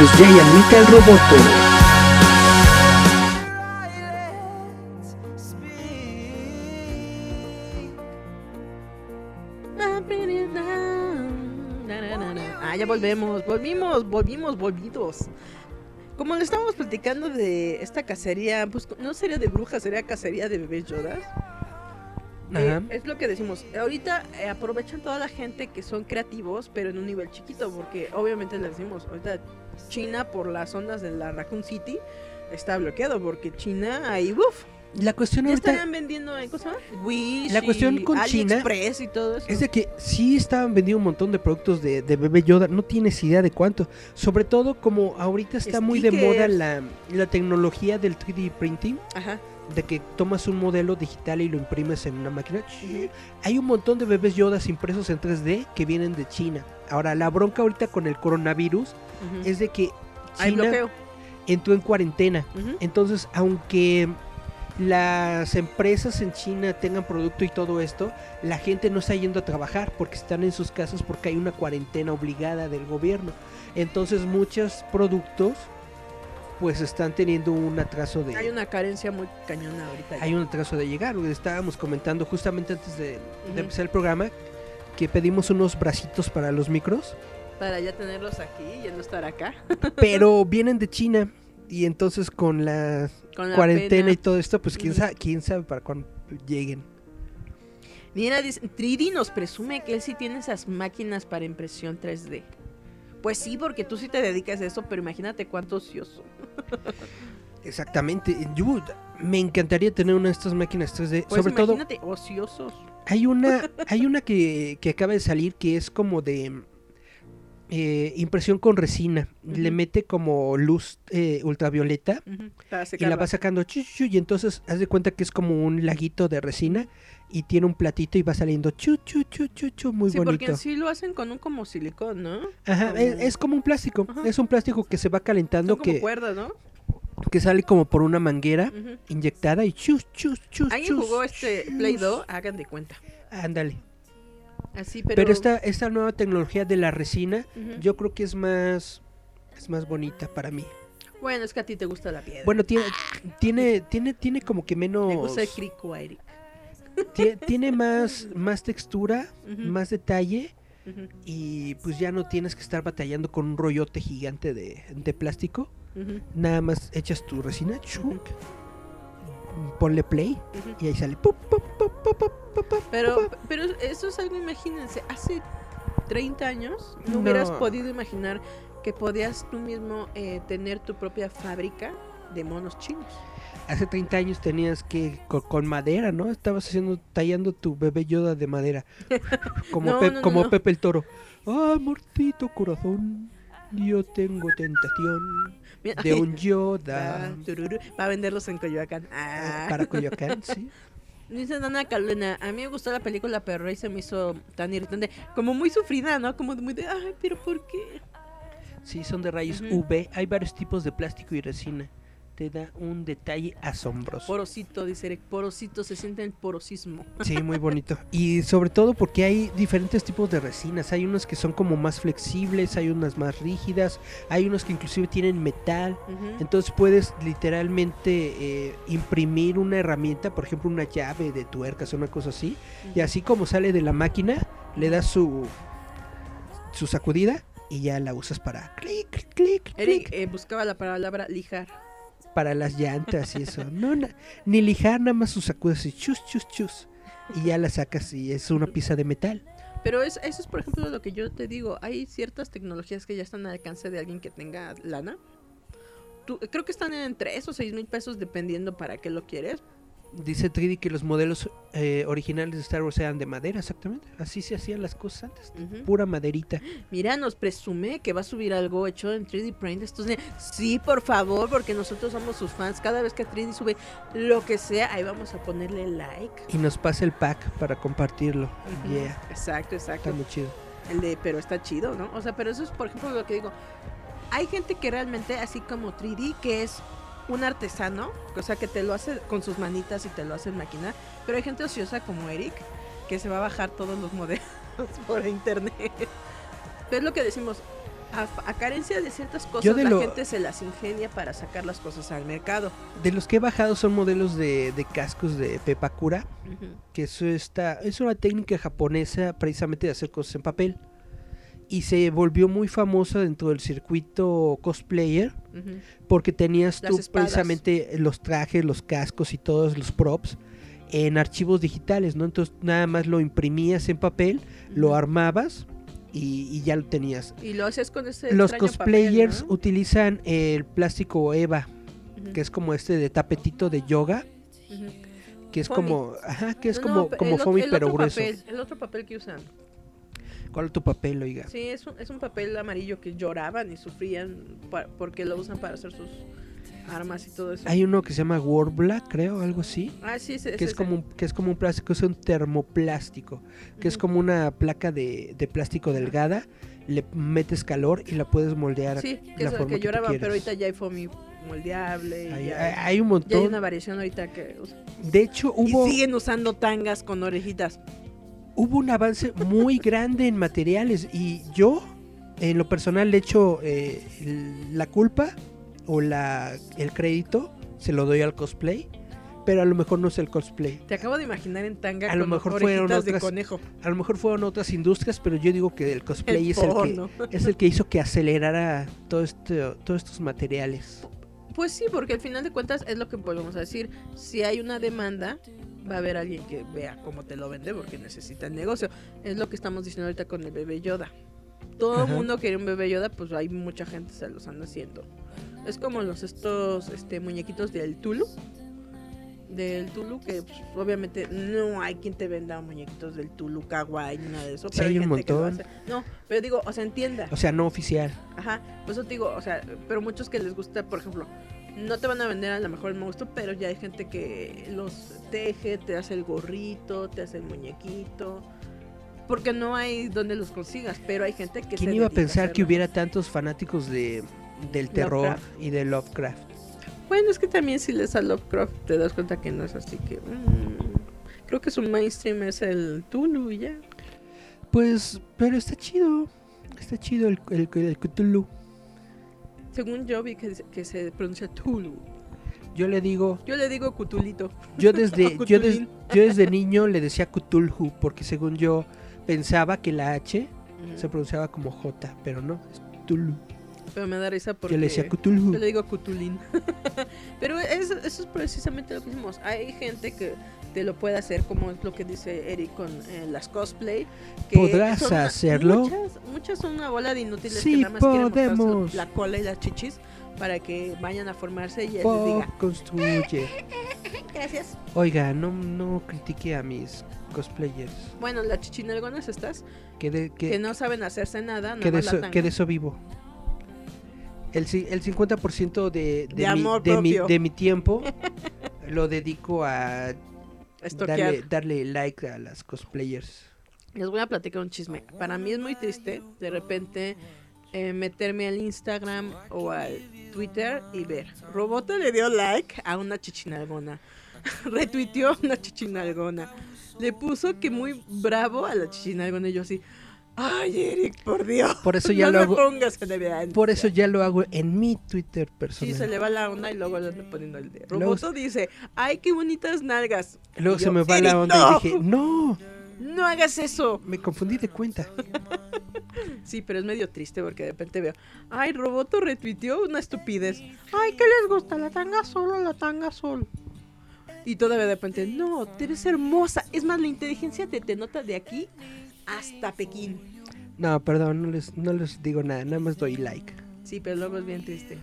Es Giant Metal Roboto. Ah, ya volvemos, volvimos, volvimos, volvidos. Como le estábamos platicando de esta cacería, pues no sería de brujas, sería cacería de bebés Yodas. Eh, es lo que decimos. Ahorita eh, aprovechan toda la gente que son creativos, pero en un nivel chiquito, porque obviamente le decimos, ahorita China por las ondas de la Raccoon City está bloqueado, porque China ahí, uff. La cuestión estaban vendiendo en cosa Wish la cuestión con China y todo eso. es de que sí estaban vendiendo un montón de productos de, de bebé Yoda, no tienes idea de cuánto. Sobre todo como ahorita está muy de moda la, la tecnología del 3D printing. Ajá de que tomas un modelo digital y lo imprimes en una máquina. Hay un montón de bebés Yodas impresos en 3D que vienen de China. Ahora, la bronca ahorita con el coronavirus es de que China entró en cuarentena. Entonces, aunque las empresas en China tengan producto y todo esto, la gente no está yendo a trabajar porque están en sus casas porque hay una cuarentena obligada del gobierno. Entonces, muchos productos pues están teniendo un atraso de... Hay una carencia muy cañona ahorita. Hay un atraso de llegar. Estábamos comentando justamente antes de, empezar el programa que pedimos unos bracitos para los micros. Para ya tenerlos aquí y no estar acá. Pero vienen de China y entonces con la, cuarentena y todo esto, pues quién, sabe, quién sabe para cuándo lleguen. Mira, Tridi nos presume que él sí tiene esas máquinas para impresión 3D. Pues sí, porque tú sí te dedicas a eso, pero imagínate cuánto ocioso. Exactamente. Yo me encantaría tener una de estas máquinas 3D. Pues sobre imagínate, ociosos. Hay una, hay una que, acaba de salir que es como de eh, impresión con resina. Le mete como luz eh, ultravioleta y la va sacando y entonces haz de cuenta que es como un laguito de resina y tiene un platito y va saliendo chu chu chu chu chu muy sí, bonito. porque sí lo hacen con un como silicón, ¿no? Ajá, Es, como un plástico, es un plástico que se va calentando que cuerdas, ¿no? Que sale como por una manguera inyectada y chu chu chu ¿Alguien jugó este Play-Doh? Hagan de cuenta. Ándale. Así, pero... pero esta, esta nueva tecnología de la resina, yo creo que es más es más bonita para mí. Bueno, es que a ti te gusta la piedra. Bueno, tiene, tiene, tiene, tiene como que menos. Me gusta el crico, Eric tiene más, más textura, más detalle. Y pues ya no tienes que estar batallando con un rollote gigante de, plástico. Nada más echas tu resina, ponle play y ahí sale. pero, pero eso es algo, imagínense, hace 30 años no, hubieras podido imaginar que podías tú mismo eh, tener tu propia fábrica de monos chinos hace 30 años tenías que con, madera, ¿no? Estabas haciendo tallando tu bebé Yoda de madera. Como como Pepe el Toro. Ah, mortito corazón, yo tengo tentación de un Yoda. Va a venderlos en Coyoacán. Ah. Para Coyoacán, sí. Dice Dana Calena, a mí me gustó la película, pero Rey se me hizo tan irritante, como muy sufrida, ¿no? Como muy de, ay, pero ¿por qué? Sí, son de rayos UV, hay varios tipos de plástico y resina te da un detalle asombroso. Porosito, dice Eric, porosito, se siente el porosismo. Sí, muy bonito. Y sobre todo porque hay diferentes tipos de resinas. Hay unas que son como más flexibles, hay unas más rígidas, hay unos que inclusive tienen metal. Entonces puedes literalmente eh, imprimir una herramienta, por ejemplo una llave de tuercas o una cosa así. Y así como sale de la máquina, le das su, su sacudida y ya la usas para clic, clic, Eric eh, buscaba la palabra lijar para las llantas y eso. No, ni lijar, nada más sus sacudas y chus, chus, chus. Y ya la sacas y es una pieza de metal. Pero es, eso es, por ejemplo, lo que yo te digo. Hay ciertas tecnologías que ya están al alcance de alguien que tenga lana. creo que están en 3 o 6 mil pesos dependiendo para qué lo quieres. Dice 3D que los modelos eh, originales de Star Wars eran de madera, exactamente. Así se hacían las cosas antes. Pura maderita. Mira, nos presume que va a subir algo hecho en 3D Print. Estos sí, por favor, porque nosotros somos sus fans. Cada vez que 3D sube lo que sea, ahí vamos a ponerle like. Y nos pasa el pack para compartirlo. Exacto, exacto. Está muy chido. El de, pero está chido, ¿no? O sea, pero eso es, por ejemplo, lo que digo. Hay gente que realmente, así como 3D, que es un artesano, o sea, que te lo hace con sus manitas y te lo hace en máquina, pero hay gente ociosa como Eric que se va a bajar todos los modelos por internet. Pero es lo que decimos, a, carencia de ciertas cosas, la gente se las ingenia para sacar las cosas al mercado. De los que he bajado son modelos de, cascos de Pepakura, que eso está, es una técnica japonesa precisamente de hacer cosas en papel. Y se volvió muy famosa dentro del circuito cosplayer, porque tenías tú precisamente los trajes, los cascos y todos los props en archivos digitales, ¿no? Entonces nada más lo imprimías en papel, lo armabas y, ya lo tenías. Y lo haces con ese Los cosplayers utilizan el plástico Eva, que es como este de tapetito de yoga. Que es como, ajá, que es como, como foamy pero grueso. el otro papel que usan. ¿Cuál es tu papel, oiga? Sí, es un, es un papel amarillo que lloraban y sufrían porque lo usan para hacer sus armas y todo eso. Hay uno que se llama Warbla, creo, algo así. Ah, sí, sí que es como un, que es como un plástico, es un termoplástico, que es como una placa de, de, plástico delgada, le metes calor y la puedes moldear. Sí, que la es que, lloraba, pero ahorita ya hay foamy moldeable. Hay, hay, un montón. Ya hay una variación ahorita que. De hecho, hubo. Y siguen usando tangas con orejitas. Hubo un avance muy grande en materiales y yo, en lo personal, le echo eh, la culpa o la, el crédito se lo doy al cosplay, pero a lo mejor no es el cosplay. Te acabo de imaginar en tanga a lo mejor fueron otras, de conejo. A lo mejor fueron otras industrias, pero yo digo que el cosplay es, el que, es el que hizo que acelerara todo este, todos estos materiales. Pues sí, porque al final de cuentas es lo que podemos decir. Si hay una demanda, va a haber alguien que vea cómo te lo vende porque necesita el negocio. Es lo que estamos diciendo ahorita con el bebé Yoda. Todo el mundo quiere un bebé Yoda, pues hay mucha gente se los anda haciendo. Es como los estos este muñequitos del Tulu. Del Tulu, que pues, obviamente no hay quien te venda muñequitos del Tulu, Kawaii, ni nada de eso. Sí, pero hay, un montón. No, pero digo, o sea, entienda. O sea, no oficial. Ajá, pues eso te digo, o sea, pero muchos que les gusta, por ejemplo, no te van a vender a lo mejor el monstruo, pero ya hay gente que los teje, te hace el gorrito, te hace el muñequito. Porque no hay donde los consigas, pero hay gente que... ¿Quién iba a pensar que hubiera tantos fanáticos de del terror y de Lovecraft. Bueno, es que también si lees a Lovecraft te das cuenta que no es así que... Mm, creo que su mainstream es el Tulu y ya. Pues, pero está chido. Está chido el, el, el Cthulhu. Según yo vi que, que, se pronuncia Tulu. Yo le digo. Yo le digo Cutulito. Yo desde, yo, yo, desde niño le decía Cthulhu, porque según yo pensaba que la H se pronunciaba como J, pero no, es Cthulhu. Pero me da risa porque... Yo le decía Cthulhu. Yo le digo Cthulhin. Pero eso, eso es precisamente lo que hicimos. Hay gente que te lo puede hacer, como es lo que dice Eric con eh, las cosplay. ¿Podrás hacerlo? Muchas, son una bola de inútiles que nada más quieren la cola y las chichis para que vayan a formarse y él les diga. construye. Gracias. Oiga, no, no critique a mis cosplayers. Bueno, las chichinalgonas estas que, que, no saben hacerse nada. Que de, eso, que de eso vivo el, el 50% de, de, mi, de, mi, de, mi, tiempo lo dedico a darle, darle, like a las cosplayers. Les voy a platicar un chisme. Para mí es muy triste de repente eh, meterme al Instagram o al Twitter y ver. Robota le dio like a una chichinalgona. Retuiteó una chichinalgona. Le puso que muy bravo a la chichinalgona y yo así. Ay, Eric, por Dios. Por eso ya lo hago. Por eso ya lo hago en mi Twitter personal. Sí, se le va la onda y luego le ando poniendo el de. Roboto dice, ay, qué bonitas nalgas. Luego se me va la onda y dije, no. No hagas eso. Me confundí de cuenta. sí, pero es medio triste porque de repente veo, ay, Roboto retuiteó una estupidez. Ay, ¿qué les gusta? La tanga azul o la tanga azul. Y todavía de repente, no, te ves hermosa. Es más, la inteligencia te, te nota de aquí hasta Pekín. No, perdón, no les, no les digo nada, nada más doy like. Sí, pero luego es bien triste.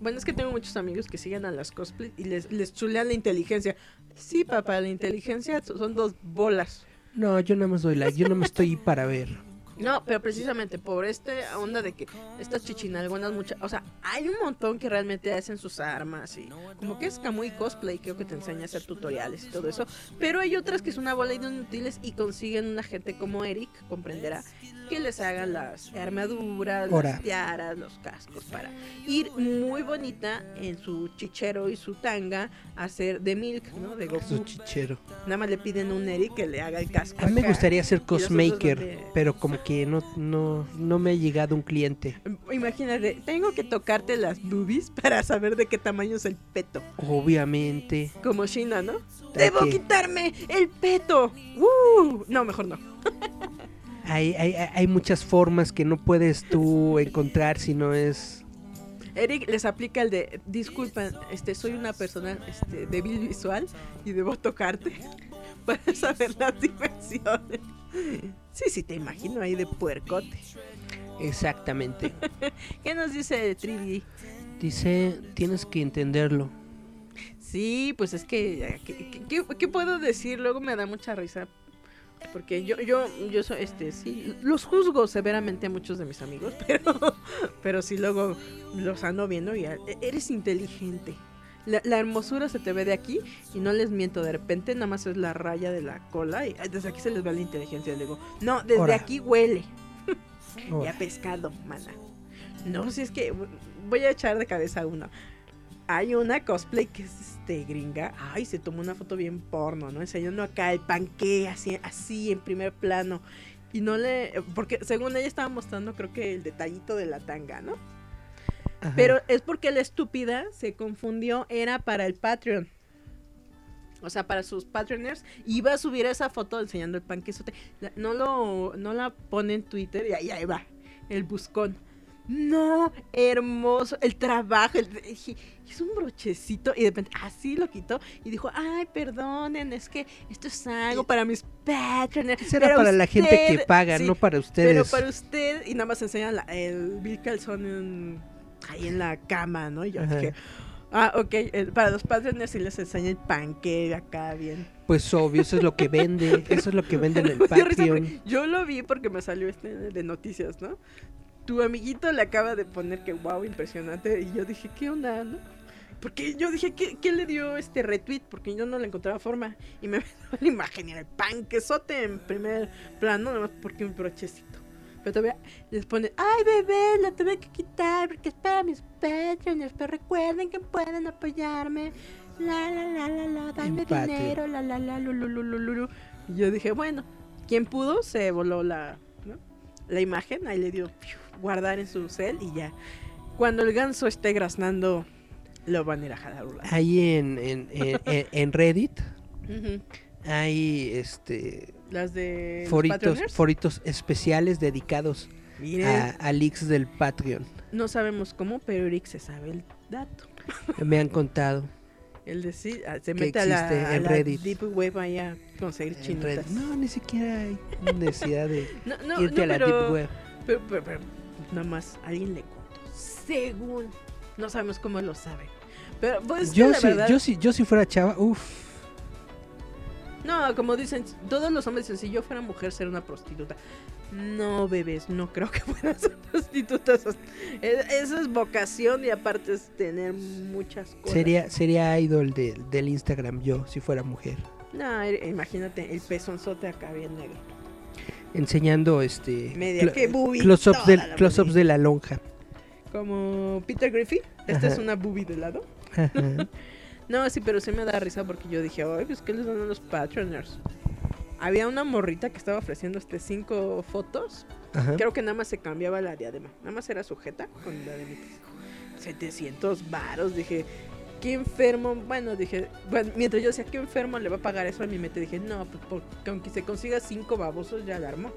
Bueno, es que tengo muchos amigos que siguen a las cosplay y les, les chulean la inteligencia. Sí, papá, la inteligencia son dos bolas. No, yo nada más doy like, yo no me estoy para ver. No, pero precisamente por esta onda de que estas chichinalgonas muchas, o sea, hay un montón que realmente hacen sus armas y como que es muy cosplay, creo que te enseña a hacer tutoriales y todo eso, pero hay otras que son una bola de inútiles y consiguen una gente como Eric, comprenderá, que les hagan las armaduras, las tiaras, los cascos para ir muy bonita en su chichero y su tanga a hacer de Milk, ¿no? De Goku. Su chichero. Nada más le piden a un Eric que le haga el casco. A mí me gustaría ser cosmaker, pero como que no, no, no me ha llegado un cliente. Imagínate, tengo que tocarte las boobies para saber de qué tamaño es el peto. Obviamente. Como Shina, ¿no? Debo quitarme el peto. Uh, no, mejor no. hay, hay, hay muchas formas que no puedes tú encontrar si no es Eric les aplica el de, disculpa, este, soy una persona este, débil visual y debo tocarte para saber las dimensiones. Sí, sí, te imagino ahí de puercote. Exactamente. ¿Qué nos dice Trivi? Dice, tienes que entenderlo. Sí, pues es que, ¿qué, puedo decir? Luego me da mucha risa. Porque yo, yo, yo soy, este, sí, los juzgo severamente a muchos de mis amigos, pero, pero sí luego los ando viendo y e, eres inteligente. La, hermosura se te ve de aquí y no les miento, de repente nada más es la raya de la cola y desde aquí se les ve la inteligencia. Le digo, no, desde aquí huele. ya pescado, mana. No, si es que voy a echar de cabeza uno. Hay una cosplay que es este gringa. Ay, se tomó una foto bien porno, ¿no? Enseñando acá el panque así, así en primer plano. Y no le. Porque según ella estaba mostrando, creo que el detallito de la tanga, ¿no? Pero es porque la estúpida se confundió, era para el Patreon. O sea, para sus Patreoners. Iba a subir esa foto enseñando el panquezote. No, lo, no la pone en Twitter y ahí, ahí va. El buscón. No, hermoso, el trabajo, es un brochecito y de repente así lo quitó y dijo, ay, perdonen, es que esto es algo para mis patrons. Eso era para la gente que paga, no para ustedes. Pero para usted, y nada más enseñan el Bill Calzón ahí en la cama, ¿no? Y yo dije, ah, ok, para los patrons sí les enseña el panque acá bien. Pues obvio, eso es lo que vende, eso es lo que vende en el Patreon. Yo lo vi porque me salió este de noticias, ¿no? tu amiguito le acaba de poner que wow, impresionante. Y yo dije, ¿qué onda? No? Porque yo dije, ¿qué, ¿qué, le dio este retweet? Porque yo no le encontraba forma. Y me la imagen y era el panquezote en primer plano, nomás porque un brochecito. Pero todavía les pone, ay bebé, la tuve que quitar porque es para mis patrons. Pero recuerden que pueden apoyarme. La la la la la, dame dinero, la la la, lu, Y yo dije, bueno, quien pudo se voló la, ¿no? la imagen, ahí le dio guardar en su cel y ya. Cuando el ganso esté graznando, lo van a ir a jalar. Ahí en, en, en, Reddit hay este las de foritos, foritos especiales dedicados a, a leaks del Patreon. No sabemos cómo, pero Eric se sabe el dato. Me han contado. El decir, ah, se mete a la, en Reddit. Deep Web ahí a conseguir chinos. No, ni siquiera hay necesidad de irte a la Deep Web. pero, nada más alguien le contó. Según. No sabemos cómo lo sabe. Pero pues yo, si, yo, si, yo si fuera chava, uff. No, como dicen, todos los hombres dicen, si yo fuera mujer, sería una prostituta. No, bebés, no creo que puedan ser prostitutas. Esa es vocación y aparte es tener muchas cosas. Sería, sería idol del Instagram yo, si fuera mujer. No, imagínate, el pezonzote acá bien negro enseñando este media que close-ups de, de la lonja. Como Peter Griffith, esta es una boobie de lado. No, sí, pero sí me da risa porque yo dije, ay, pues ¿qué les dan a los patroners? Había una morrita que estaba ofreciendo este cinco fotos. Creo que nada más se cambiaba la diadema. Nada más era sujeta con la de 700 varos. Dije, qué enfermo. Bueno, dije, bueno, mientras yo decía, qué enfermo le va a pagar eso a mi mente, dije, no, pues porque aunque se consiga cinco babosos, ya la armó.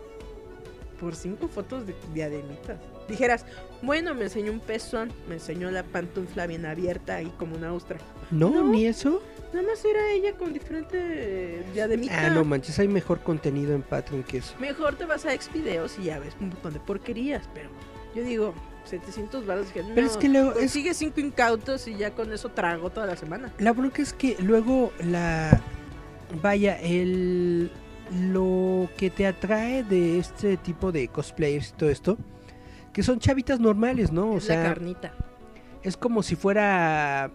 Por cinco fotos de diademitas. Dijeras, bueno, me enseñó un pezón, me enseñó la pantufla bien abierta ahí como una ostra. No, ni eso. Nada más era ella con diferente diademitas. Ah, no manches, hay mejor contenido en Patreon que eso. Mejor te vas a ex videos y ya ves un montón de porquerías, pero yo digo, 700 baros. Pero es que luego. Sigue cinco incautos y ya con eso trago toda la semana. La bronca es que luego la. Vaya, el. Lo que te atrae de este tipo de cosplayers y todo esto. Que son chavitas normales, ¿no? O sea. La carnita. Es como si fuera.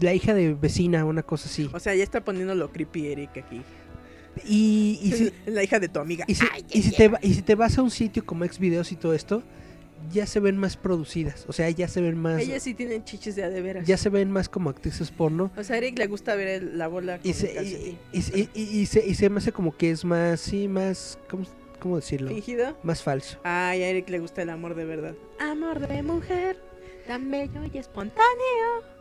La hija de vecina, una cosa así. O sea, ya está poniendo lo creepy Eric aquí. Y, y si, la hija de tu amiga. Y si, y si te, y si te vas a un sitio como Xvideos y todo esto, ya se ven más producidas. O sea, ya se ven más. Ellas sí tienen chiches de de veras. Ya se ven más como actrices porno. O sea, a Eric le gusta ver la bola. Y se, y, y, se, y, se, me hace como que es más, sí, más. ¿cómo decirlo? ¿Fingido? Más falso. Ay, a Eric le gusta el amor de verdad. Amor de mujer, tan bello y espontáneo.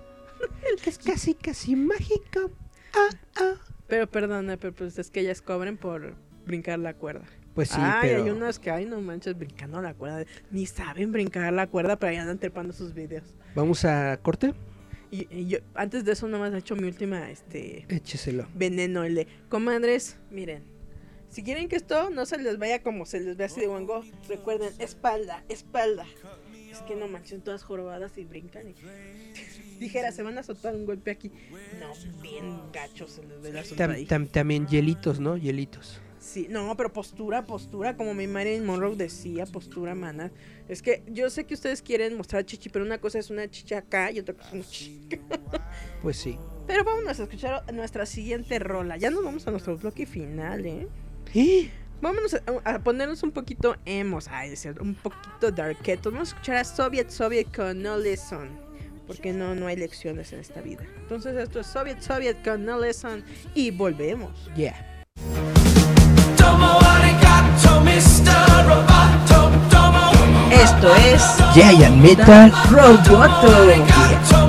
El que es casi, casi mágico. Ah, ah. Pero perdona, pero pues es que ellas cobren por brincar la cuerda. Pues sí, ay, pero... hay unas que, ay, no manches, brincando la cuerda. Ni saben brincar la cuerda, pero ahí andan trepando sus videos. ¿Vamos a corte? Y, y yo, antes de eso, nomás he hecho mi última, este... Écheselo. Veneno, el de... Comadres, miren. Si quieren que esto no se les vaya como se les ve así de Gogh, recuerden, espalda, espalda. Es que no manchen todas jorobadas y brincan y... Dijera, se van a soltar un golpe aquí. No, bien gachos se les ve la tam, tam, También hielitos, ¿no? Hielitos. Sí, no, pero postura, postura, como mi Marilyn Monroe decía, postura, mana. Es que yo sé que ustedes quieren mostrar chichi, pero una cosa es una chicha acá y otra cosa es una chicha. Pues sí. Pero vamos a escuchar nuestra siguiente rola. Ya nos vamos a nuestro bloque final, ¿eh? ¿Eh? Vámonos a, a, ponernos un poquito emos, ay, es cierto, un poquito darketos. Vamos a escuchar a Soviet Soviet con No Listen. Porque no, no hay lecciones en esta vida. Entonces esto es Soviet Soviet con No Listen y volvemos. Yeah. Esto es Giant Metal Roboto.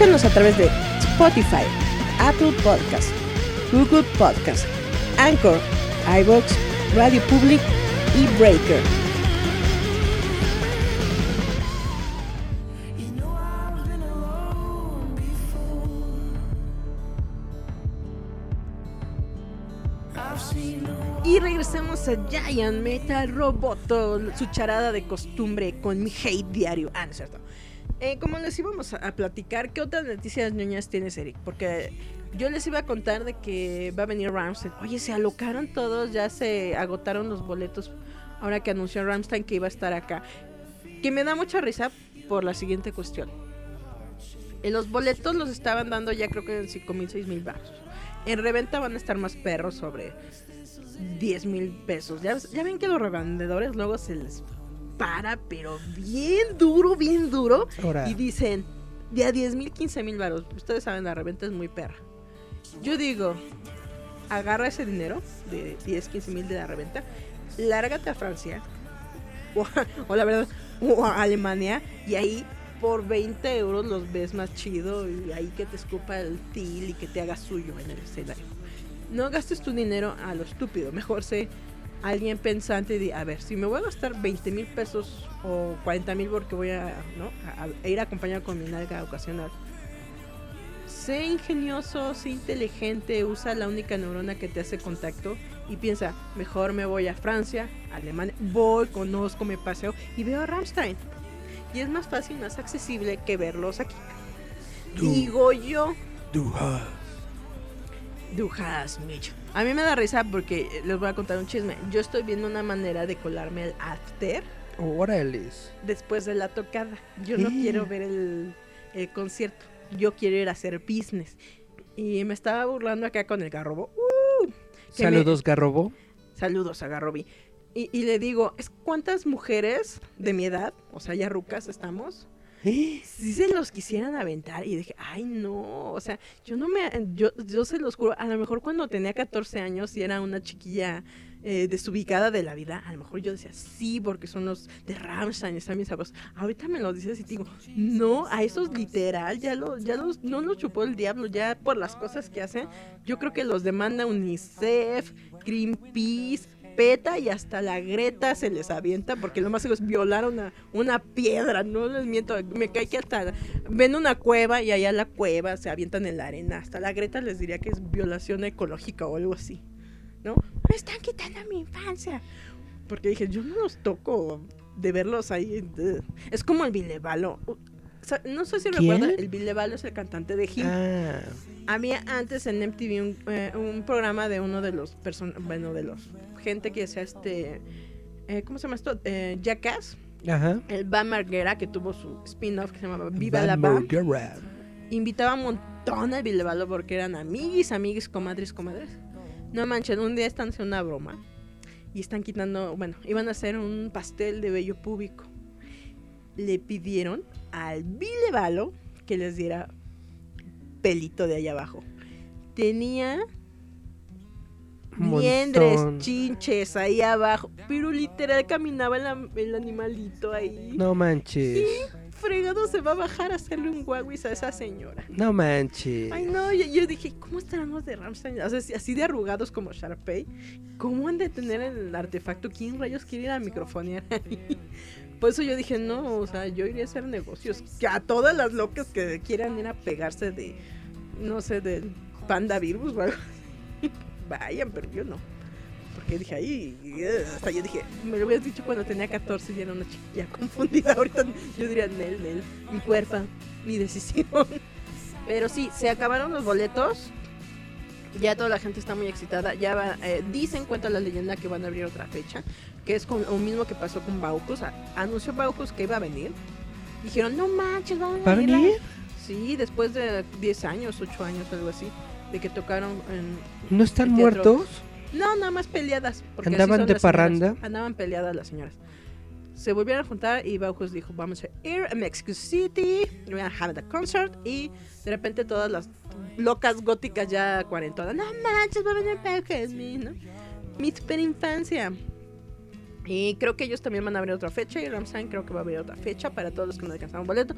Escúchanos a través de Spotify, Apple Podcast, Google Podcast, Anchor, iVoox, Radio Public y Breaker. Y regresamos a Giant Metal Roboto, su charada de costumbre con mi hate diario. Ah, no es cierto. Eh, como les íbamos a, platicar, ¿qué otras noticias ñoñas tienes, Eric? Porque yo les iba a contar de que va a venir Ramstein. Oye, se alocaron todos, ya se agotaron los boletos ahora que anunció Ramstein que iba a estar acá. Que me da mucha risa por la siguiente cuestión. En los boletos los estaban dando ya creo que en 5 mil, 6 mil baros. En reventa van a estar más perros sobre 10 mil pesos. Ya ven que los revendedores luego se les para, pero bien duro, bien duro. Y dicen, de a 10 mil, 15 mil baros. Ustedes saben, la reventa es muy perra. Yo digo, agarra ese dinero de 10, 15 mil de la reventa, lárgate a Francia, o, la verdad, o a Alemania, y ahí por 20 euros los ves más chido y ahí que te escupa el til y que te haga suyo en el escenario. No gastes tu dinero a lo estúpido, mejor sé alguien pensante de, a ver, si me voy a gastar 20 mil pesos o 40 mil porque voy a, ¿no? a, ir acompañado con mi nalga ocasional, sé ingenioso, sé inteligente, usa la única neurona que te hace contacto y piensa, mejor me voy a Francia, Alemania, voy, conozco, me paseo y veo a Rammstein. Y es más fácil, más accesible que verlos aquí. Digo yo. Du hast. Du Mitch. A mí me da risa porque eh, les voy a contar un chisme. Yo estoy viendo una manera de colarme el after. Órale. Después de la tocada. Yo no quiero ver el, concierto. Yo quiero ir a hacer business. Y me estaba burlando acá con el garrobo. Uh, Saludos, garrobo. Saludos a Garrobi. Y, y, le digo, ¿es cuántas mujeres de mi edad, o sea, ya rucas estamos, si se los quisieran aventar y dije, ay no, o sea, yo no me, yo, yo se los juro, a lo mejor cuando tenía 14 años y era una chiquilla eh, desubicada de la vida, a lo mejor yo decía, sí, porque son los de Rammstein, están mis sabros. Ahorita me lo dices y digo, no, a esos literal, ya, lo, ya los, no los chupó el diablo, ya por las cosas que hacen, yo creo que los demanda UNICEF, Greenpeace, y hasta la Greta se les avienta porque lo más es violar una, una piedra, no les miento, me cae que hasta ven una cueva y allá la cueva se avientan en la arena, hasta la Greta les diría que es violación ecológica o algo así, ¿no? Me están quitando mi infancia. Porque dije, yo no los toco de verlos ahí. Es como el Vilevalo no sé si recuerdan, el Bill es el cantante de Him. Ah. Había antes en MTV eh, un, programa de uno de los person bueno, de los gente que hacía este eh, ¿cómo se llama esto? Eh, Jackass. Ajá. El Bam Marguera que tuvo su spin-off que se llamaba Viva la Bam. Invitaba un montón a Bill porque eran amiguis, amiguis, comadres, comadres. No manchen, un día están haciendo una broma y están quitando, bueno, iban a hacer un pastel de vello público. Le pidieron al Vilevalo que les diera pelito de allá abajo. Tenía liendres, chinches ahí abajo, pero literal caminaba el, animalito ahí. No manches. Sí, fregado se va a bajar a hacerle un guaguis a esa señora. No manches. Ay, no, yo, dije, ¿cómo estarán los de Ramstein? O sea, así de arrugados como Sharpay. ¿Cómo han de tener el artefacto? ¿Quién rayos quiere ir a microfonear ahí? Por eso yo dije, no, o sea, yo iría a hacer negocios. Que a todas las locas que quieran ir a pegarse de, no sé, del panda virus o algo Vayan, pero yo no. Porque dije, ahí, hasta yo dije, me lo hubieras dicho cuando tenía 14 y era una chiquilla confundida. Ahorita yo diría, Nel, Nel, mi cuerpo, mi decisión. Pero sí, se acabaron los boletos. Ya toda la gente está muy excitada. Ya va, eh, dicen, cuenta la leyenda, que van a abrir otra fecha que es con, lo mismo que pasó con Baucus. Anunció Baucus que iba a venir. Dijeron, no manches, van a venir. Sí, después de 10 años, 8 años, algo así, de que tocaron en... ¿No están muertos? No, nada más peleadas. ¿Andaban de parranda? Andaban peleadas las señoras. Se volvieron a juntar y Baucus dijo, vamos a ir a Mexico City, we're a have concert. Y de repente todas las locas góticas ya cuarentonas, no manches, va a venir Baucus, ¿no? Mi super infancia. Y creo que ellos también van a abrir otra fecha y Ramstein creo que va a abrir otra fecha para todos los que no alcanzaron boleto.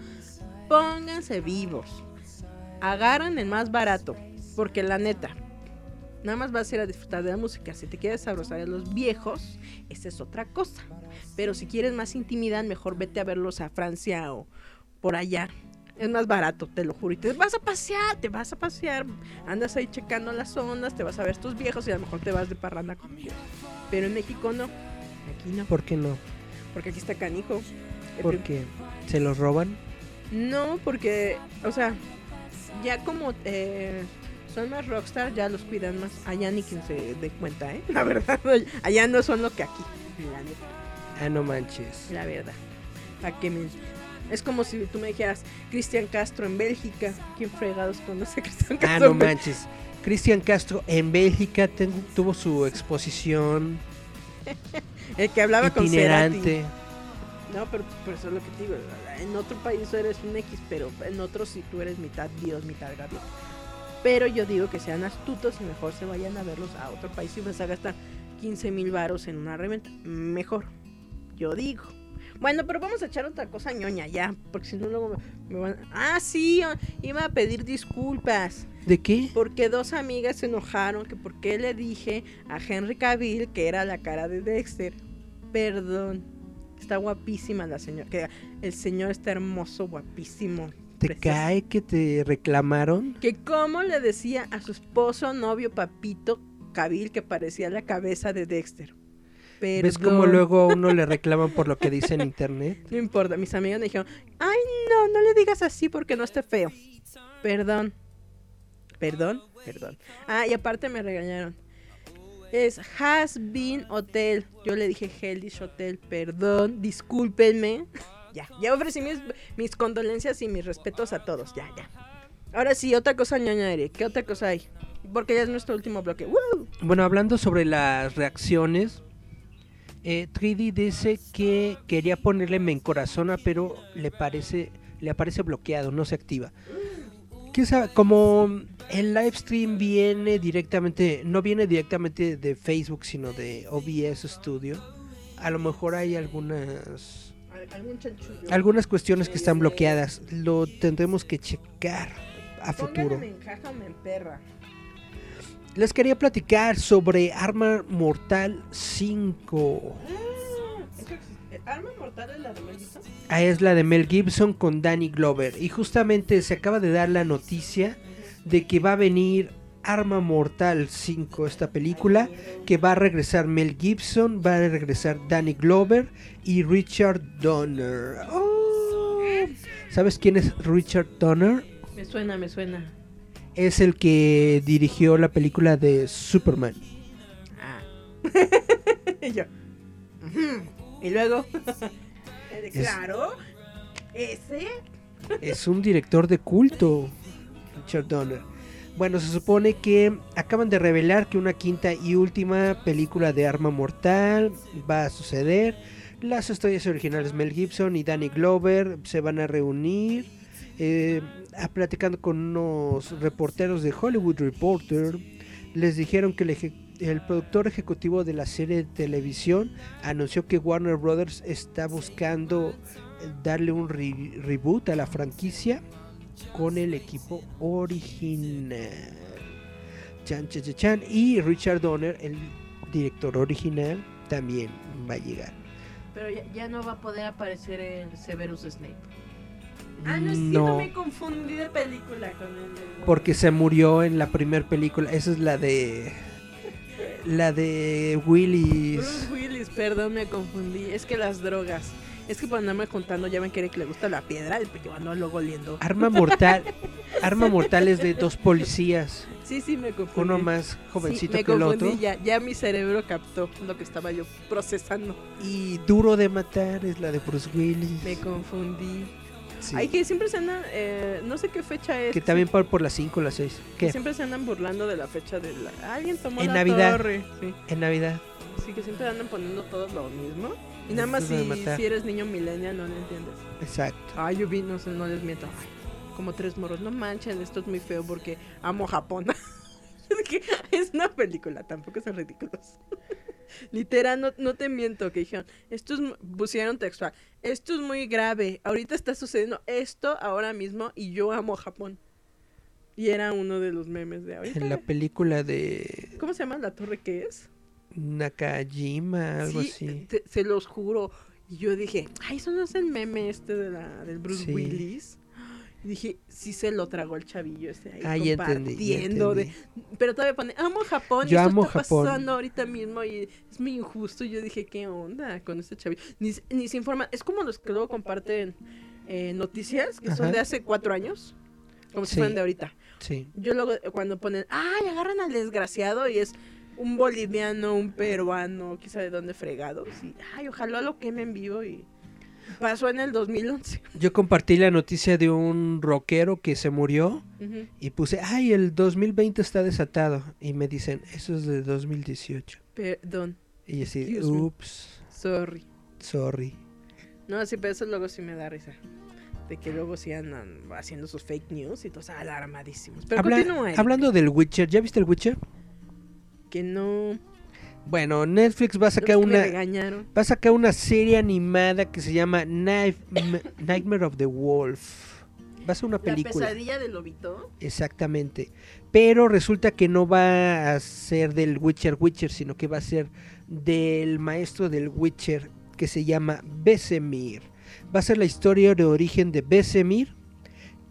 pónganse vivos. Agarran el más barato. Porque la neta, nada más vas a ir a disfrutar de la música. Si te quieres abrazar a los viejos, esa es otra cosa. Pero si quieres más intimidad, mejor vete a verlos a Francia o por allá. Es más barato, te lo juro. Y te vas a pasear, te vas a pasear. Andas ahí checando las ondas, te vas a ver estos viejos y a lo mejor te vas de parranda con ellos. Pero en México no. Aquí no. ¿Por qué no? Porque aquí está canijo. ¿Porque se los roban? No, porque, o sea, ya como eh, son más rockstar, ya los cuidan más. Allá ni quien se dé cuenta, ¿eh? La verdad, allá no son lo que aquí. Ah, no manches. La verdad. ¿A qué me... Es como si tú me dijeras Cristian Castro en Bélgica. ¿Quién fregados conoce a Cristian Castro? Ah, no manches. Cristian Castro en Bélgica tuvo su exposición. El que hablaba itinerante. con No, pero, pero eso es lo que te digo. En otro país eres un X, pero en otro sí tú eres mitad Dios, mitad gaviota. Pero yo digo que sean astutos y mejor se vayan a verlos a otro país y vas a gastar 15 mil varos en una reventa. Mejor. Yo digo. Bueno, pero vamos a echar otra cosa ñoña ya, porque si no luego me, van... Ah, sí, iba a pedir disculpas. ¿De qué? Porque dos amigas se enojaron que porque le dije a Henry Cavill que era la cara de Dexter. Perdón. Está guapísima la señora. Que el señor está hermoso, guapísimo. ¿Te cae que te reclamaron? Que como le decía a su esposo, novio, papito, Cavill, que parecía la cabeza de Dexter. ¿Ves cómo luego a uno le reclaman por lo que dice en internet? No importa, mis amigos me dijeron, ay no, no le digas así porque no esté feo. Perdón. Perdón, perdón. Ah, y aparte me regañaron. Es Has Been Hotel. Yo le dije Hellish Hotel, perdón, discúlpenme. ya, ya ofrecí mis, condolencias y mis respetos a todos. Ya, ya. Ahora sí, otra cosa ñoña, ¿Qué otra cosa hay? Porque ya es nuestro último bloque. Bueno, hablando sobre las reacciones, eh, dice que quería ponerle Mencorazona, pero le parece le aparece bloqueado, no se activa. ¿Qué sabe? Como el live stream viene directamente, no viene directamente de Facebook, sino de OBS Studio, a lo mejor hay algunas algunas cuestiones que están bloqueadas. Lo tendremos que checar a futuro. Les quería platicar sobre Arma Mortal 5. ¿Arma Mortal es la de Mel Gibson? Ah, es la de Mel Gibson con Danny Glover. Y justamente se acaba de dar la noticia de que va a venir Arma Mortal 5, esta película, que va a regresar Mel Gibson, va a regresar Danny Glover y Richard Donner. Oh. ¿Sabes quién es Richard Donner? Me suena, me suena es el que dirigió la película de Superman. Ah. yo. Y luego. claro. Ese. es un director de culto, Richard Donner. Bueno, se supone que acaban de revelar que una quinta y última película de Arma Mortal va a suceder. Las estrellas originales Mel Gibson y Danny Glover se van a reunir eh, platicando con unos reporteros de Hollywood Reporter, les dijeron que el, productor ejecutivo de la serie de televisión anunció que Warner Brothers está buscando darle un reboot a la franquicia con el equipo original. Chan, chan, chan, Y Richard Donner, el director original, también va a llegar. Pero ya, ya no va a poder aparecer el Severus Snape. Ah, no, no. me confundí de película con el... Porque se murió en la primera película. Esa es la de... La de Willis. Bruce Willis, perdón, me confundí. Es que las drogas. Es que por andarme contando ya me quiere que le gusta la piedra y yo ando luego oliendo. Arma mortal. Arma mortal es de dos policías. Sí, sí, me confundí. Uno más jovencito que el otro. Ya, ya mi cerebro captó lo que estaba yo procesando. Y Duro de Matar es la de Bruce Willis. Me confundí. Hay que siempre se andan, eh, no sé qué fecha es. Que también por, por las 5 o las 6. Que siempre se andan burlando de la fecha de la... Alguien tomó en la Navidad, torre. En Navidad. Sí, que siempre andan poniendo todos lo mismo. Y nada más si, si, eres niño millennial no lo entiendes. Exacto. Ay, yo vi, no sé, no les miento. como tres moros. No manchen, esto es muy feo porque amo Japón. es una película, tampoco son ridículos. Literal, no, no te miento, que dijeron, esto es, pusieron textual, esto es muy grave, ahorita está sucediendo esto ahora mismo y yo amo Japón. Y era uno de los memes de ahorita. En la película de... ¿Cómo se llama la torre que es? Nakajima, algo Sí, así. te- se los juro. Y yo dije, ay, eso no es el meme este de la, del Bruce Sí. Willis. Y dije, sí se lo tragó el chavillo este ahí Ah, ya entendí, compartiendo de- pero todavía pone, amo Japón, y Yo esto amo está Japón. pasando ahorita mismo y es muy injusto. Y yo dije, ¿qué onda con este chavillo? Ni, se- ni se informa, es como los que luego comparten eh, noticias que son de hace cuatro años, como si Sí. fueran de ahorita. Sí. Yo luego cuando ponen, ay, agarran al desgraciado y es un boliviano, un peruano, quizá de dónde fregados. Y, ay, ojalá lo quemen vivo y pasó en el 2011. Yo compartí la noticia de un rockero que se murió y puse, ay, el 2020 está desatado. Y me dicen, eso es de 2018. Perdón, Y yo así, ups, sorry. sorry. No, sí, pero eso luego sí me da risa. De que luego sí andan haciendo sus fake news y todos alarmadísimos. Pero Habla- continúa, hablando del Witcher, ¿ya viste el Witcher? que no... Bueno, Netflix va a sacar los una regañaron. va a sacar una serie animada que se llama Night- Nightmare of the Wolf. Va a ser una La película. pesadilla del lobito. Exactamente. Pero resulta que no va a ser del Witcher Witcher, sino que va a ser del maestro del Witcher que se llama Besemir. Va a ser la historia de origen de Besemir,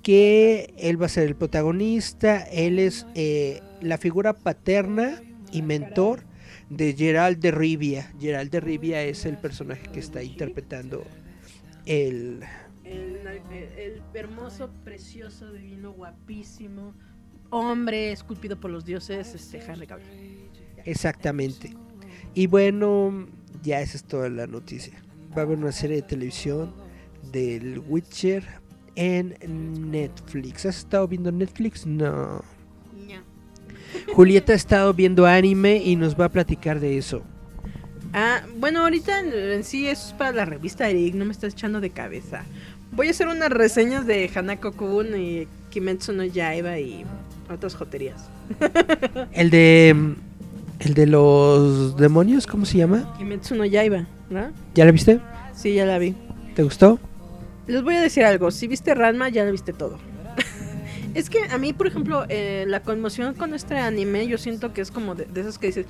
que él va a ser el protagonista, él es eh, la figura paterna y mentor de Gerald de Rivia. Gerald de Rivia es el personaje que está interpretando el... El, el hermoso, precioso, divino, guapísimo hombre esculpido por los dioses, este Henry Cavill. Exactamente. Y bueno, ya esa es toda la noticia. Va a haber una serie de televisión del Witcher en Netflix. ¿Has estado viendo Netflix? No. Julieta ha estado viendo anime y nos va a platicar de eso. Ah, bueno, ahorita en, en sí es para la revista Eric, no me estás echando de cabeza. Voy a hacer unas reseñas de Hanako Kun y Kimetsu no Yaiba y otras joterías. El de el de los demonios, ¿cómo se llama? Kimetsu no Yaiba, ¿verdad? ¿Ya la viste? Sí, ya la vi. ¿Te gustó? Les voy a decir algo, si viste Ranma ya lo viste todo. Es que a mí, por ejemplo, eh, la conmoción con este anime, yo siento que es como de, de esas que dices,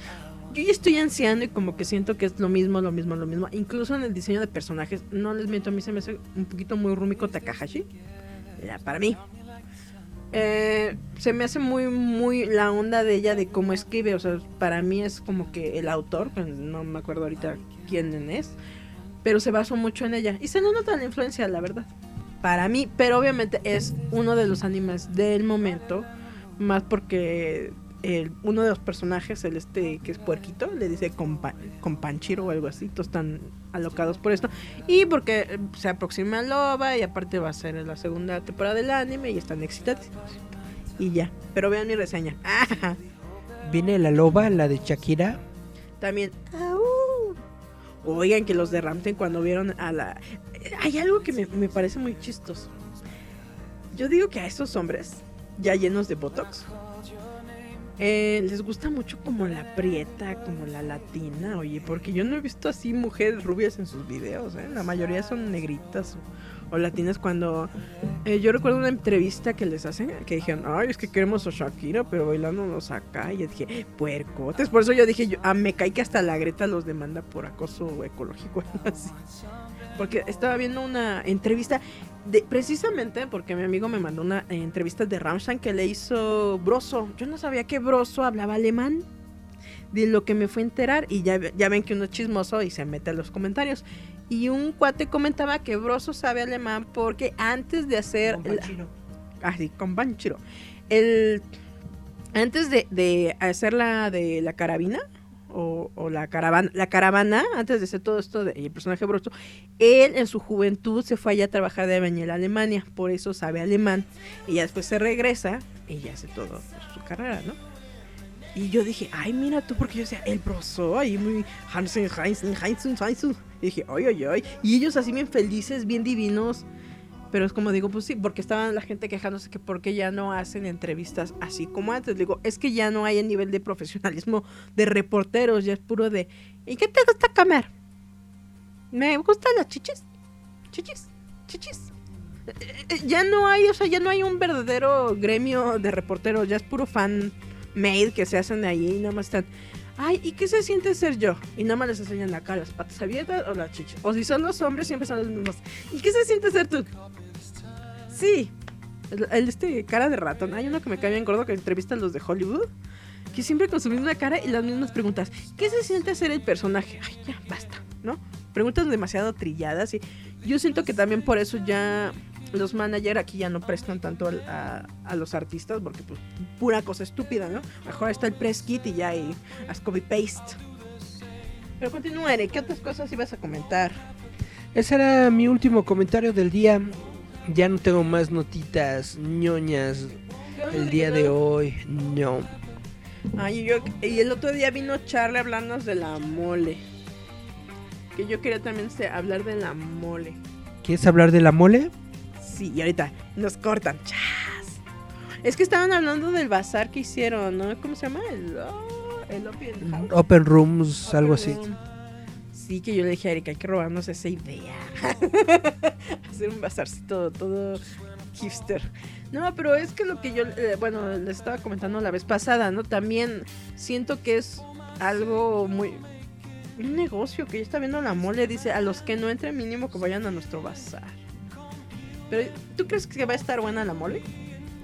yo ya estoy ansiando y como que siento que es lo mismo, lo mismo, lo mismo. Incluso en el diseño de personajes, no les miento, a mí se me hace un poquito muy Rumiko Takahashi. Ya, para mí. Eh, se me hace muy, muy la onda de ella de cómo escribe. O sea, para mí es como que el autor, pues, no me acuerdo ahorita quién es, pero se basó mucho en ella. Y se nota la influencia, la verdad. Para mí, pero obviamente es uno de los animes del momento, más porque el, uno de los personajes, el este que es puerquito, le dice compa, companchiro o algo así, todos están alocados por esto. Y porque se aproxima a Loba y aparte va a ser la segunda temporada del anime y están excitados. Y ya, pero vean mi reseña. Viene la loba, la de Shakira. También. Oigan, que los de Ramten cuando vieron a la... Hay algo que me, me parece muy chistoso. Yo digo que a esos hombres, ya llenos de Botox, eh, les gusta mucho como la prieta, como la latina, oye, porque yo no he visto así mujeres rubias en sus videos, ¿eh? La mayoría son negritas o, latinas cuando... eh, yo recuerdo una entrevista que les hacen, que dijeron, ay, es que queremos a Shakira, pero bailándonos acá. Y yo dije, puercotes. Por eso yo dije, yo, ah, me cae que hasta la Greta los demanda por acoso ecológico. así. Porque estaba viendo una entrevista, de, precisamente porque mi amigo me mandó una eh, entrevista de Rammstein que le hizo Broso. Yo no sabía que Broso hablaba alemán. De lo que me fue a enterar, y ya, ya ven que uno es chismoso y se mete a los comentarios. Y un cuate comentaba que Broso sabe alemán porque antes de hacer. la- Ah, sí, con Banchiro. El, antes de, de hacer la de la carabina, o, la caravana, la caravana, antes de hacer todo esto de el personaje broso, él en su juventud se fue allá a trabajar de albañil a Alemania, por eso sabe alemán, y después se regresa y ya hace todo su carrera, ¿no? Y yo dije, ay, mira tú, porque yo decía, el broso, ahí muy Hansen, Heinzen, Heinzen, Heinzen. Y dije, ay, ay, ay. Y ellos así bien felices, bien divinos. Pero es como digo, pues sí, porque estaban la gente quejándose que por qué ya no hacen entrevistas así como antes. Digo, es que ya no hay el nivel de profesionalismo de reporteros, ya es puro de, ¿y qué te gusta comer? Me gustan las chichis. Chichis, chichis. Eh, eh, ya no hay, o sea, ya no hay un verdadero gremio de reporteros, ya es puro fan made que se hacen ahí y nada más están ay, ¿y qué se siente ser yo? Y nada más les enseñan cara, las patas abiertas o la chicha. O si son los hombres, siempre son los mismos. ¿Y qué se siente ser tú? Sí. El, este cara de ratón. Hay uno que me cae bien gordo que entrevistan los de Hollywood. Que siempre con su misma cara y las mismas preguntas. ¿Qué se siente ser el personaje? Ay, ya, basta, ¿no? Preguntas demasiado trilladas y yo siento que también por eso ya los managers aquí ya no prestan tanto a, los artistas porque pues pura cosa estúpida, ¿no? Mejor está el press kit y ya hay as copy paste. Pero continúa, ¿qué otras cosas ibas a comentar? Ese era mi último comentario del día. Ya no tengo más notitas ñoñas el día de hoy. No. Ay, yo, y el otro día vino Charlie hablarnos de la mole. Que yo quería también hablar de la mole. ¿Quieres hablar de la mole? y ahorita nos cortan. ¡Chas! Es que estaban hablando del bazar que hicieron, ¿no? ¿Cómo se llama? El, oh, Open, Rooms, algo así. Sí, que yo le dije a Erika, hay que robarnos esa idea. Hacer un bazarcito todo hipster. No, pero es que lo que yo, eh, bueno, les estaba comentando la vez pasada, ¿no? También siento que es algo muy... Un negocio que ya está viendo la mole, dice, a los que no entren mínimo que vayan a nuestro bazar. Pero, ¿tú crees que va a estar buena la mole?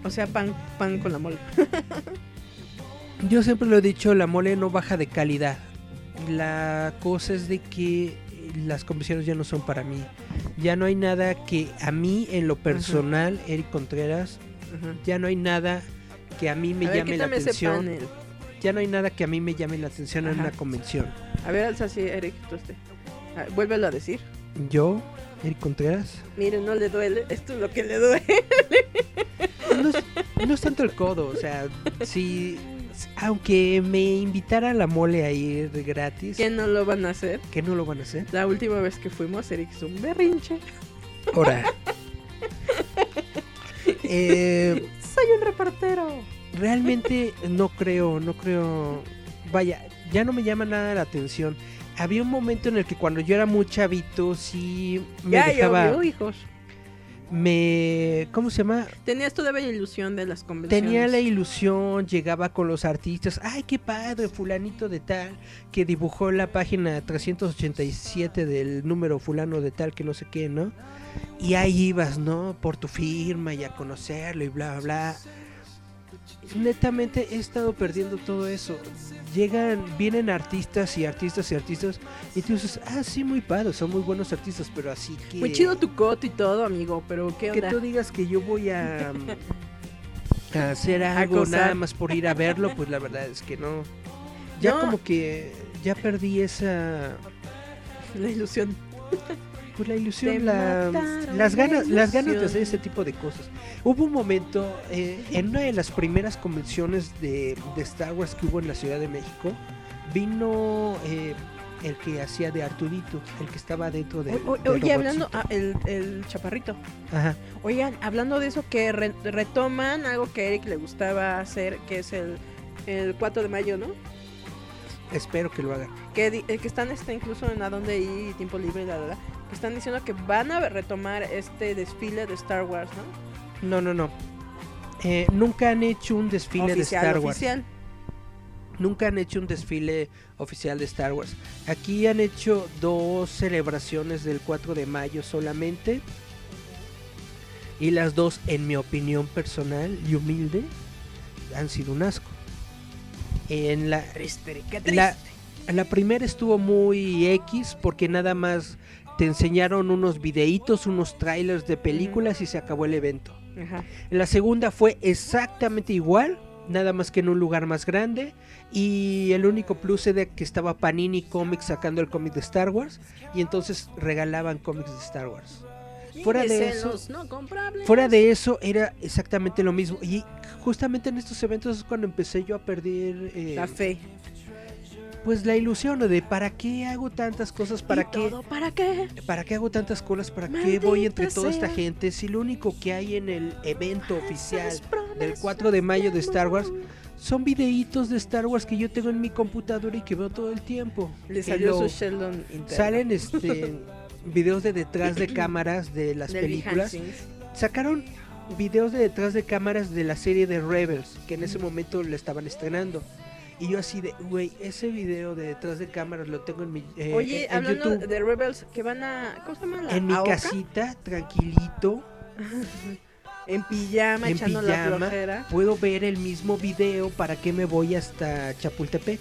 O sea, pan, pan con la mole. Yo siempre lo he dicho, la mole no baja de calidad. La cosa es de que las comisiones ya no son para mí. Ya no hay nada que a mí, en lo personal, Eric Contreras, ya no hay nada que a mí me llame la atención. Ya no hay nada que a mí me llame la atención en una convención. A ver, alza así, Eric, tú este. Ah, vuélvelo a decir. Yo Eric Contreras. Mire, no le duele, esto es lo que le duele. No es, tanto el codo, o sea, si aunque me invitara a la mole a ir gratis. ¿Que no lo van a hacer? ¿Que no lo van a hacer? La última vez que fuimos, Eric hizo un berrinche. Ahora. eh, Soy un reportero. Realmente no creo, no creo. Vaya, ya no me llama nada la atención había un momento en el que cuando yo era muy chavito, sí me ya, dejaba. hijos. Me. ¿Cómo se llama? Tenías toda la ilusión de las convenciones. Tenía la ilusión, llegaba con los artistas. ¡Ay, qué padre! Fulanito de tal, que dibujó la página 387 del número Fulano de tal, que no sé qué, ¿no? Y ahí ibas, ¿no? Por tu firma y a conocerlo y bla, bla, bla netamente he estado perdiendo todo eso. Llegan, vienen artistas y artistas y artistas y tú dices, ah, sí, muy padre, son muy buenos artistas, pero así que... Muy chido tu coto y todo, amigo, pero ¿qué onda? Que tú digas que yo voy a, hacer algo nada más por ir a verlo, pues la verdad es que no. Ya como que ya perdí esa... La ilusión. Pues la ilusión, las ganas, las ganas de hacer ese tipo de cosas. Hubo un momento eh, en una de las primeras convenciones de, Star Wars que hubo en la Ciudad de México, vino eh, el que hacía de Arturito, el que estaba dentro de. oye, hablando, ah, el, chaparrito. Ajá. Oigan, hablando de eso, que retoman algo que a Eric le gustaba hacer, que es el, el 4 de mayo, ¿no? Espero que lo hagan. Que, eh, que están este, incluso en a dónde ir, tiempo libre, la verdad. Que están diciendo que van a retomar este desfile de Star Wars, ¿no? No, no, no. Eh, nunca han hecho un desfile de Star Wars. Oficial. Nunca han hecho un desfile oficial de Star Wars. Aquí han hecho dos celebraciones del 4 de mayo solamente. Y las dos, en mi opinión personal y humilde, han sido un asco. En la, la, primera estuvo muy X porque nada más te enseñaron unos videitos, unos trailers de películas y se acabó el evento. En la segunda fue exactamente igual, nada más que en un lugar más grande. Y el único plus era que estaba Panini Comics sacando el cómic de Star Wars. Y entonces regalaban cómics de Star Wars. Fuera de eso, fuera de eso era exactamente lo mismo. Y justamente en estos eventos es cuando empecé yo a perder eh, la fe. Pues la ilusión de para qué hago tantas cosas, para qué, para qué, para qué hago tantas colas, para qué voy entre toda esta gente, si lo único que hay en el evento oficial del 4 de mayo de Star Wars son videitos de Star Wars que yo tengo en mi computadora y que veo todo el tiempo. Le salió su Sheldon Salen este videos de detrás de cámaras de las películas. Sacaron videos de detrás de cámaras de la serie de Rebels, que en ese momento le estaban estrenando. Y yo así de, güey, ese video de detrás de cámaras lo tengo en mi eh, Oye, hablando de Rebels, que van a... ¿Cómo se llama? en mi casita, tranquilito. en pijama, echando la flojera. Puedo ver el mismo video para que me voy hasta Chapultepec.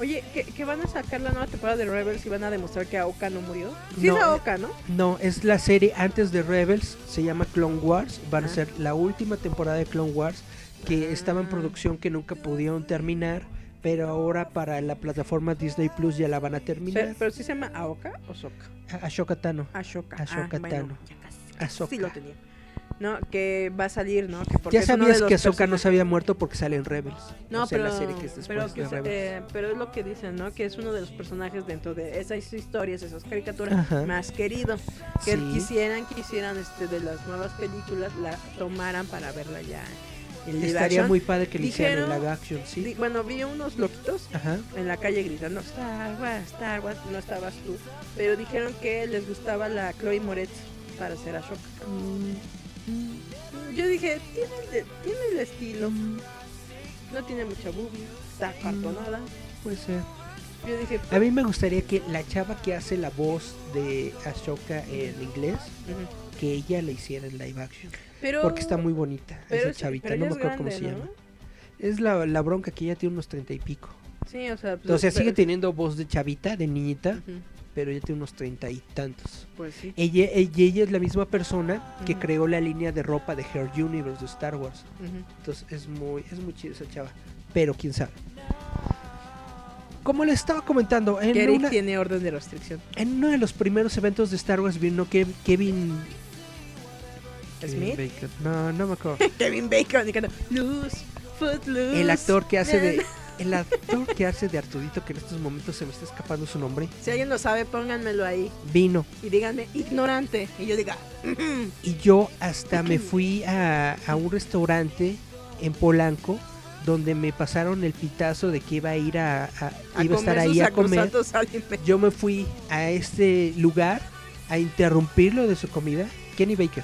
Oye, ¿que, van a sacar la nueva temporada de Rebels y van a demostrar que Aoka no murió? Sí es Aoka, ¿no? No, es la serie antes de Rebels, se llama Clone Wars, van a ser la última temporada de Clone Wars que estaba en ah. producción que nunca pudieron terminar pero ahora para la plataforma Disney Plus ya la van a terminar. ¿Pero, sí se llama Aoka o Soka? Ashoka Tano. Ashoka. Ashoka ah, Tano. Sí lo tenía. No, que va a salir, ¿no? ya sabías que Ahsoka no se había muerto porque sale en Rebels. No, pero, la serie que es pero, eh, pero es lo que dicen, ¿no? Que es uno de los personajes dentro de esas historias, esas caricaturas más querido. Que quisieran, quisieran este, de las nuevas películas la tomaran para verla ya Estaría muy padre que le hicieran el live action, sí. bueno, vi unos loquitos en la calle gritando Star Wars, Star Wars, no estabas tú. Pero dijeron que les gustaba la Chloe Moretz para hacer a Shock. Mm. Yo dije, tiene el, estilo. No tiene mucha boobie, está cartonada. Mm, puede ser. Yo dije, a mí me gustaría que la chava que hace la voz de Ashoka en inglés, que ella la hiciera en live action porque está muy bonita esa chavita, no me acuerdo cómo se llama. Es la, la, bronca que ella tiene unos treinta y pico. Sí, o sea, pues, o sea sigue teniendo voz de chavita, de niñita, pero ella tiene unos treinta y tantos. Pues sí. Ella, ella, es la misma persona que creó la línea de ropa de Her Universe de Star Wars. Entonces es muy, es muy chido esa chava. Pero quién sabe. Como le estaba comentando, en tiene orden de restricción. En uno de los primeros eventos de Star Wars vino Kevin Smith. No, no me acuerdo. Kevin Bacon Luz, Footloose. El actor que hace de el actor que hace de Artudito, que en estos momentos se me está escapando su nombre. Si alguien lo sabe, pónganmelo ahí. Vino. Y díganme, ignorante. Y yo diga. y yo hasta me fui a, a, un restaurante en Polanco donde me pasaron el pitazo de que iba a ir a, a, iba a estar ahí a comer. Yo me fui a este lugar a interrumpirlo de su comida. Kenny Baker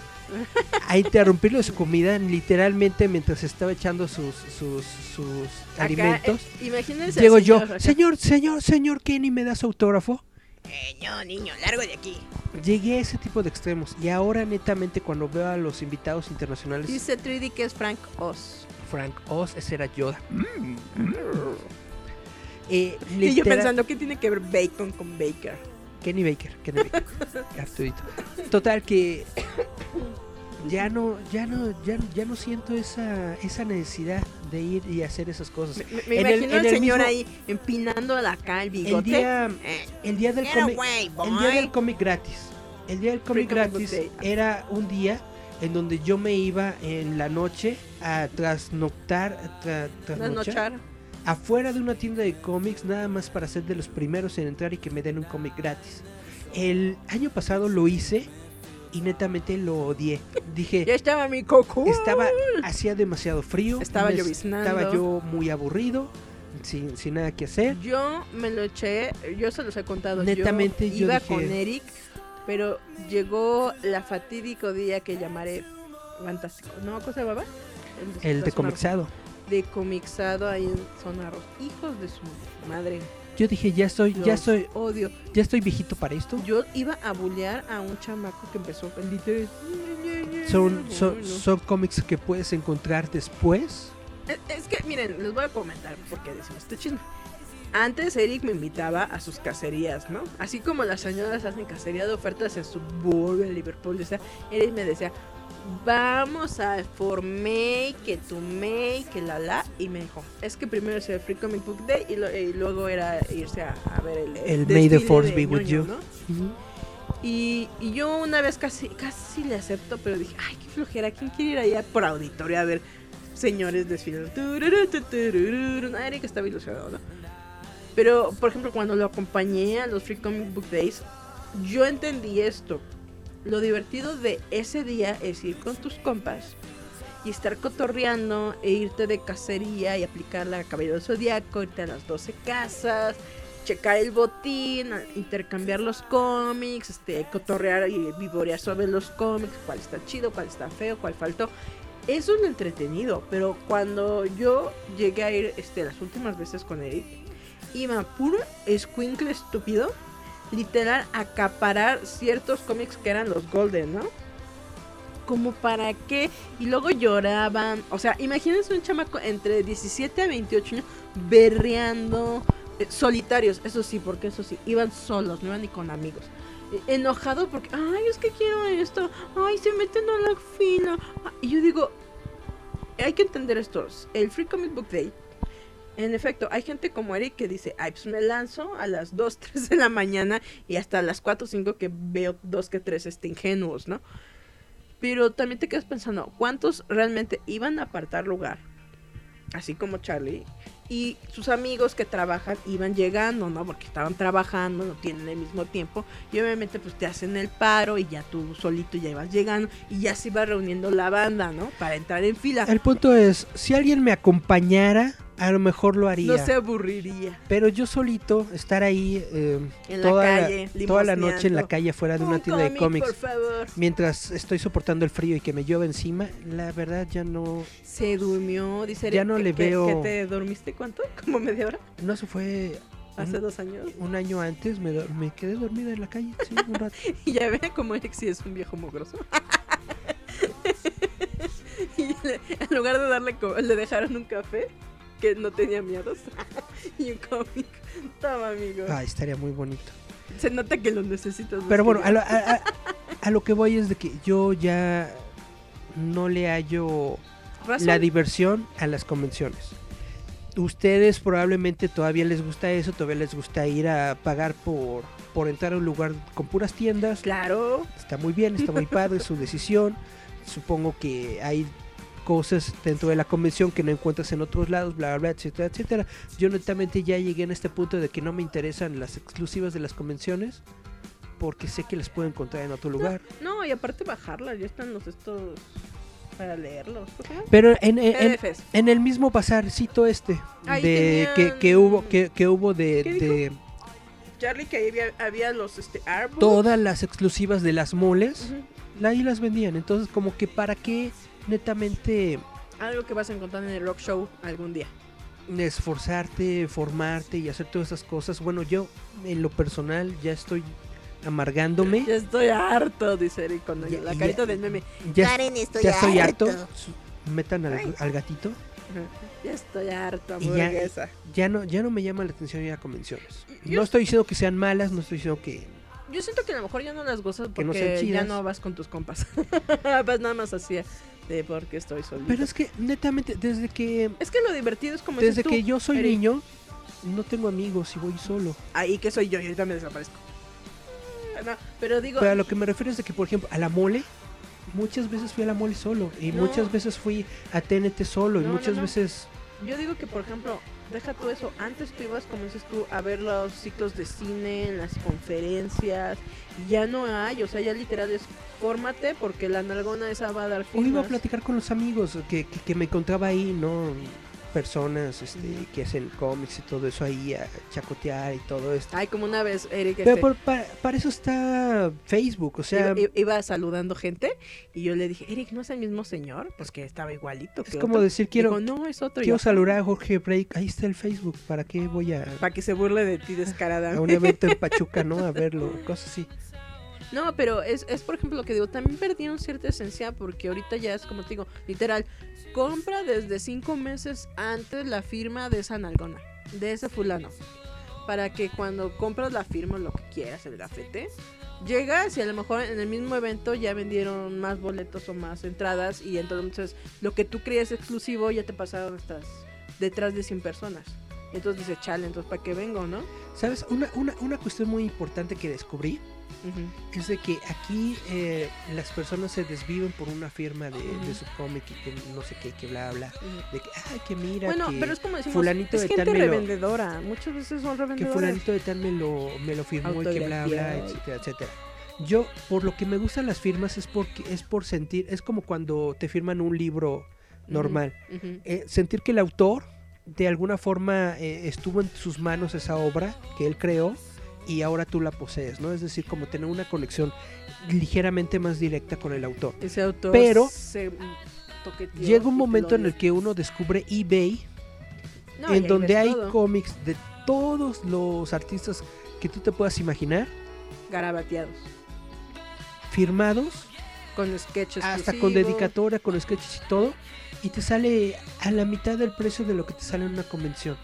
a interrumpirlo de su comida literalmente mientras estaba echando sus, sus, sus alimentos. Eh, imagínense. Llego yo, señor, señor, señor Kenny, ¿me das autógrafo? Eh, no, niño, largo de aquí. Llegué a ese tipo de extremos y ahora netamente cuando veo a los invitados internacionales... Dice 3D que es Frank Oz. Frank Oz, ese era Yoda. Mm, mm. Eh, y yo pensando, ¿qué tiene que ver bacon con Baker? Kenny Baker, Kenny Baker. Arturito. Total que ya no, ya no, ya, ya no siento esa, esa necesidad de ir y hacer esas cosas. Me, imagino el, señor ahí empinando acá el bigote. El día, el día del cómic, el día del cómic gratis. El día del cómic gratis era un día en donde yo me iba en la noche a trasnoctar, trasnochar afuera de una tienda de cómics nada más para ser de los primeros en entrar y que me den un cómic gratis. El año pasado lo hice y netamente lo odié. Dije, ya estaba mi coco. Estaba hacía demasiado frío, estaba lloviznando. Estaba yo muy aburrido. Sin, sin nada que hacer. Yo me lo eché, yo se los he contado. Netamente yo, iba con Eric, pero llegó la fatídico día que llamaré fantástico. ¿No? ¿Cómo se llamaba? El, de comixado de comixado ahí en Sonarros. Hijos de su madre. Yo dije, ya estoy, ya estoy, odio. Ya estoy viejito para esto. Yo iba a bullear a un chamaco que empezó en Son, son, son cómics que puedes encontrar después. Es, que, miren, les voy a comentar porque decimos este chisme. Antes Eric me invitaba a sus cacerías, ¿no? Así como las señoras hacen cacería de ofertas en su en Liverpool, o sea, Eric me decía, vamos a formé que tu May, que la la. Y me dijo, es que primero es el Free Comic Book Day y, luego era irse a, ver el. El, May the Force be with you. y, y, yo una vez casi, casi le acepto, pero dije, ay, qué flojera, ¿quién quiere ir allá por auditorio a ver señores desfilar? Eric estaba ilusionado, ¿no? Pero, por ejemplo, cuando lo acompañé a los Free Comic Book Days, yo entendí esto. Lo divertido de ese día es ir con tus compas y estar cotorreando e irte de cacería y aplicar la cabello del zodiaco, irte a las 12 casas, checar el botín, intercambiar los cómics, este, cotorrear y vivorear sobre los cómics, cuál está chido, cuál está feo, cuál faltó. Es lo entretenido, pero cuando yo llegué a ir este, las últimas veces con Eric, iba puro escuincle estúpido, literal acaparar ciertos cómics que eran los Golden, ¿no? Como para qué, y luego lloraban, o sea, imagínense un chamaco entre 17 a 28 años berreando, eh, solitarios, eso sí, porque eso sí, iban solos, no iban ni con amigos. E, enojado porque, ay, es que quiero esto, ay, se meten a la fila. Ah, y yo digo, hay que entender esto, el Free Comic Book Day en efecto, hay gente como Eric que dice, ay, pues me lanzo a las 2, 3 de la mañana y hasta las 4 o 5 que veo dos que tres este, ingenuos, ¿no? Pero también te quedas pensando, ¿cuántos realmente iban a apartar lugar? Así como Charlie. Y sus amigos que trabajan iban llegando, ¿no? Porque estaban trabajando, no tienen el mismo tiempo. Y obviamente pues te hacen el paro y ya tú solito ya ibas llegando y ya se iba reuniendo la banda, ¿no? Para entrar en fila. El punto es, si alguien me acompañara, a lo mejor lo haría. No se aburriría. Pero yo solito, estar ahí eh, toda, la, toda la noche en la calle fuera de una tienda de cómics. Mientras estoy soportando el frío y que me llueve encima, la verdad ya no... Se durmió, dice Ya no le veo... ¿Que te dormiste cuánto? ¿Como media hora? No, se fue... ¿Hace dos años? Un año antes me, me quedé dormida en la calle, sí, un rato. y ya ve como Eric sí es un viejo mogroso. y en lugar de darle, le dejaron un café que no tenía miedos. y un cómic. Toma, amigo. Ah, estaría muy bonito. Se nota que lo necesitas. Pero bueno, a lo, a, lo, que voy es de que yo ya no le hallo la diversión a las convenciones. Ustedes probablemente todavía les gusta eso, todavía les gusta ir a pagar por, por entrar a un lugar con puras tiendas. Claro. Está muy bien, está muy padre, su decisión. Supongo que hay cosas dentro de la convención que no encuentras en otros lados, bla, bla, bla, etcétera, etcétera. Yo netamente ya llegué en este punto de que no me interesan las exclusivas de las convenciones porque sé que las puedo encontrar en otro lugar. No, y aparte bajarlas, ya están los estos para leerlos. Pero en, en, el mismo pasarcito este de que, que, hubo que, que hubo de, de Charlie que había, había los este, Todas las exclusivas de las moles, ahí las vendían. Entonces, como que para qué netamente... Algo que vas a encontrar en el rock show algún día. Esforzarte, formarte y hacer todas esas cosas. Bueno, yo en lo personal ya estoy amargándome. Ya estoy harto, dice Eric con la carita del meme. Ya, Karen, estoy ya estoy harto. Metan al, gatito. Ya estoy harto, hamburguesa. Ya, no, ya no me llama la atención ir a convenciones. no estoy diciendo que sean malas, no estoy diciendo que yo siento que a lo mejor ya no las gozas porque ya no vas con tus compas. vas nada más así de porque estoy solito. Pero es que netamente desde que Es que lo divertido es como Desde que yo soy niño no tengo amigos y voy solo. Ahí que soy yo y ahorita me desaparezco. Ah, pero digo Pero a lo que me refiero es de que por ejemplo, a la mole muchas veces fui a la mole solo y muchas veces fui a TNT solo y muchas veces Yo digo que por ejemplo deja todo eso. Antes tú ibas, como dices tú, a ver los ciclos de cine, las conferencias. ya no hay, o sea, ya literal es fórmate porque la nalgona esa va a dar O iba a platicar con los amigos que, que, que me encontraba ahí, ¿no? Personas este, que hacen cómics y todo eso ahí a chacotear y todo esto. Ay, como una vez, Eric. Pero este para, eso está Facebook, o sea. Iba, saludando gente y yo le dije, Eric, ¿no es el mismo señor? Pues que estaba igualito. es como decir, quiero. no, es otro. Quiero saludar a Jorge Break. Ahí está el Facebook. ¿Para qué voy a.? Para que se burle de ti descarada. A un evento en Pachuca, ¿no? A verlo, cosas así. No, pero es, es por ejemplo lo que digo, también perdieron cierta esencia porque ahorita ya es como te digo, literal, compra desde cinco meses antes la firma de esa nalgona, de ese fulano. Para que cuando compras la firma, lo que quieras, el gafete, llegas y a lo mejor en el mismo evento ya vendieron más boletos o más entradas y entonces lo que tú creías exclusivo ya te pasaron estas detrás de 100 personas. Entonces dice, chale, entonces ¿para qué vengo, no? ¿Sabes? Una, una, una cuestión muy importante que descubrí es de que aquí eh, las personas se desviven por una firma de, su cómic y que no sé qué, que bla, bla. De que, ay, que mira. Bueno, pero es como decimos, fulanito es de gente revendedora. Muchas veces son revendedores. Que fulanito de tal me lo, me lo firmó y que bla, bla, etcétera, etcétera. Yo, por lo que me gustan las firmas es porque es por sentir, es como cuando te firman un libro normal. Eh, sentir que el autor de alguna forma eh, estuvo en sus manos esa obra que él creó y ahora tú la posees, ¿no? Es decir, como tener una conexión ligeramente más directa con el autor. Ese autor Pero llega un momento en el que uno descubre eBay, en donde hay cómics de todos los artistas que tú te puedas imaginar. Garabateados. Firmados. Con sketches. Hasta con dedicatoria, con sketches y todo. Y te sale a la mitad del precio de lo que te sale en una convención.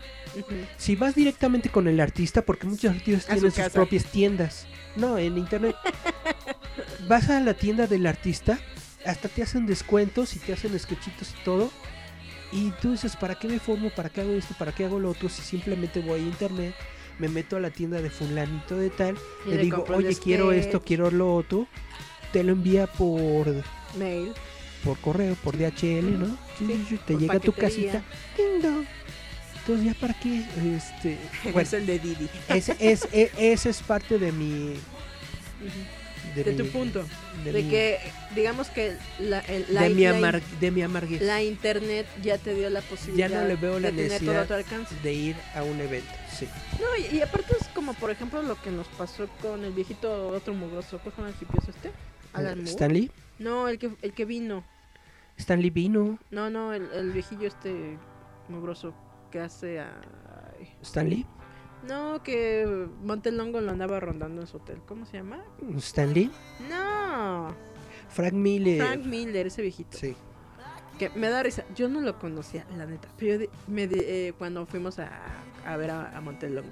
Si vas directamente con el artista, porque muchos artistas tienen sus propias tiendas. No, en internet. vas a la tienda del artista, hasta te hacen descuentos y te hacen sketchitos y todo. Y tú dices, ¿para qué me formo? ¿Para qué hago esto? ¿Para qué hago lo otro? Si simplemente voy a internet, me meto a la tienda de fulanito de tal, y le, digo, oye, quiero esto, quiero lo otro. Te lo envía por mail, por correo, por DHL, ¿no? te llega a tu casita. Entonces, ¿ya para qué? Este, bueno, es el de Didi. Ese es, e, ese es parte de mi... De, tu punto. De, que, digamos que la, la, de, mi amar, de mi amarguez. La internet ya te dio la posibilidad ya no le veo la de necesidad de ir a un evento. Sí. No, y, aparte es como, por ejemplo, lo que nos pasó con el viejito otro mugroso. ¿Cuál fue el hipioso este? Alan ¿Stanley? No, el que, el que vino. ¿Stanley vino? No, no, el, el viejillo este mugroso que hace a... ¿Stanley? No, que Montelongo lo andaba rondando en su hotel. ¿Cómo se llama? ¿Stanley? No. Frank Miller. Frank Miller, ese viejito. Sí. Que me da risa. Yo no lo conocía, la neta. Pero yo me eh, cuando fuimos a, a ver a, a, Montelongo.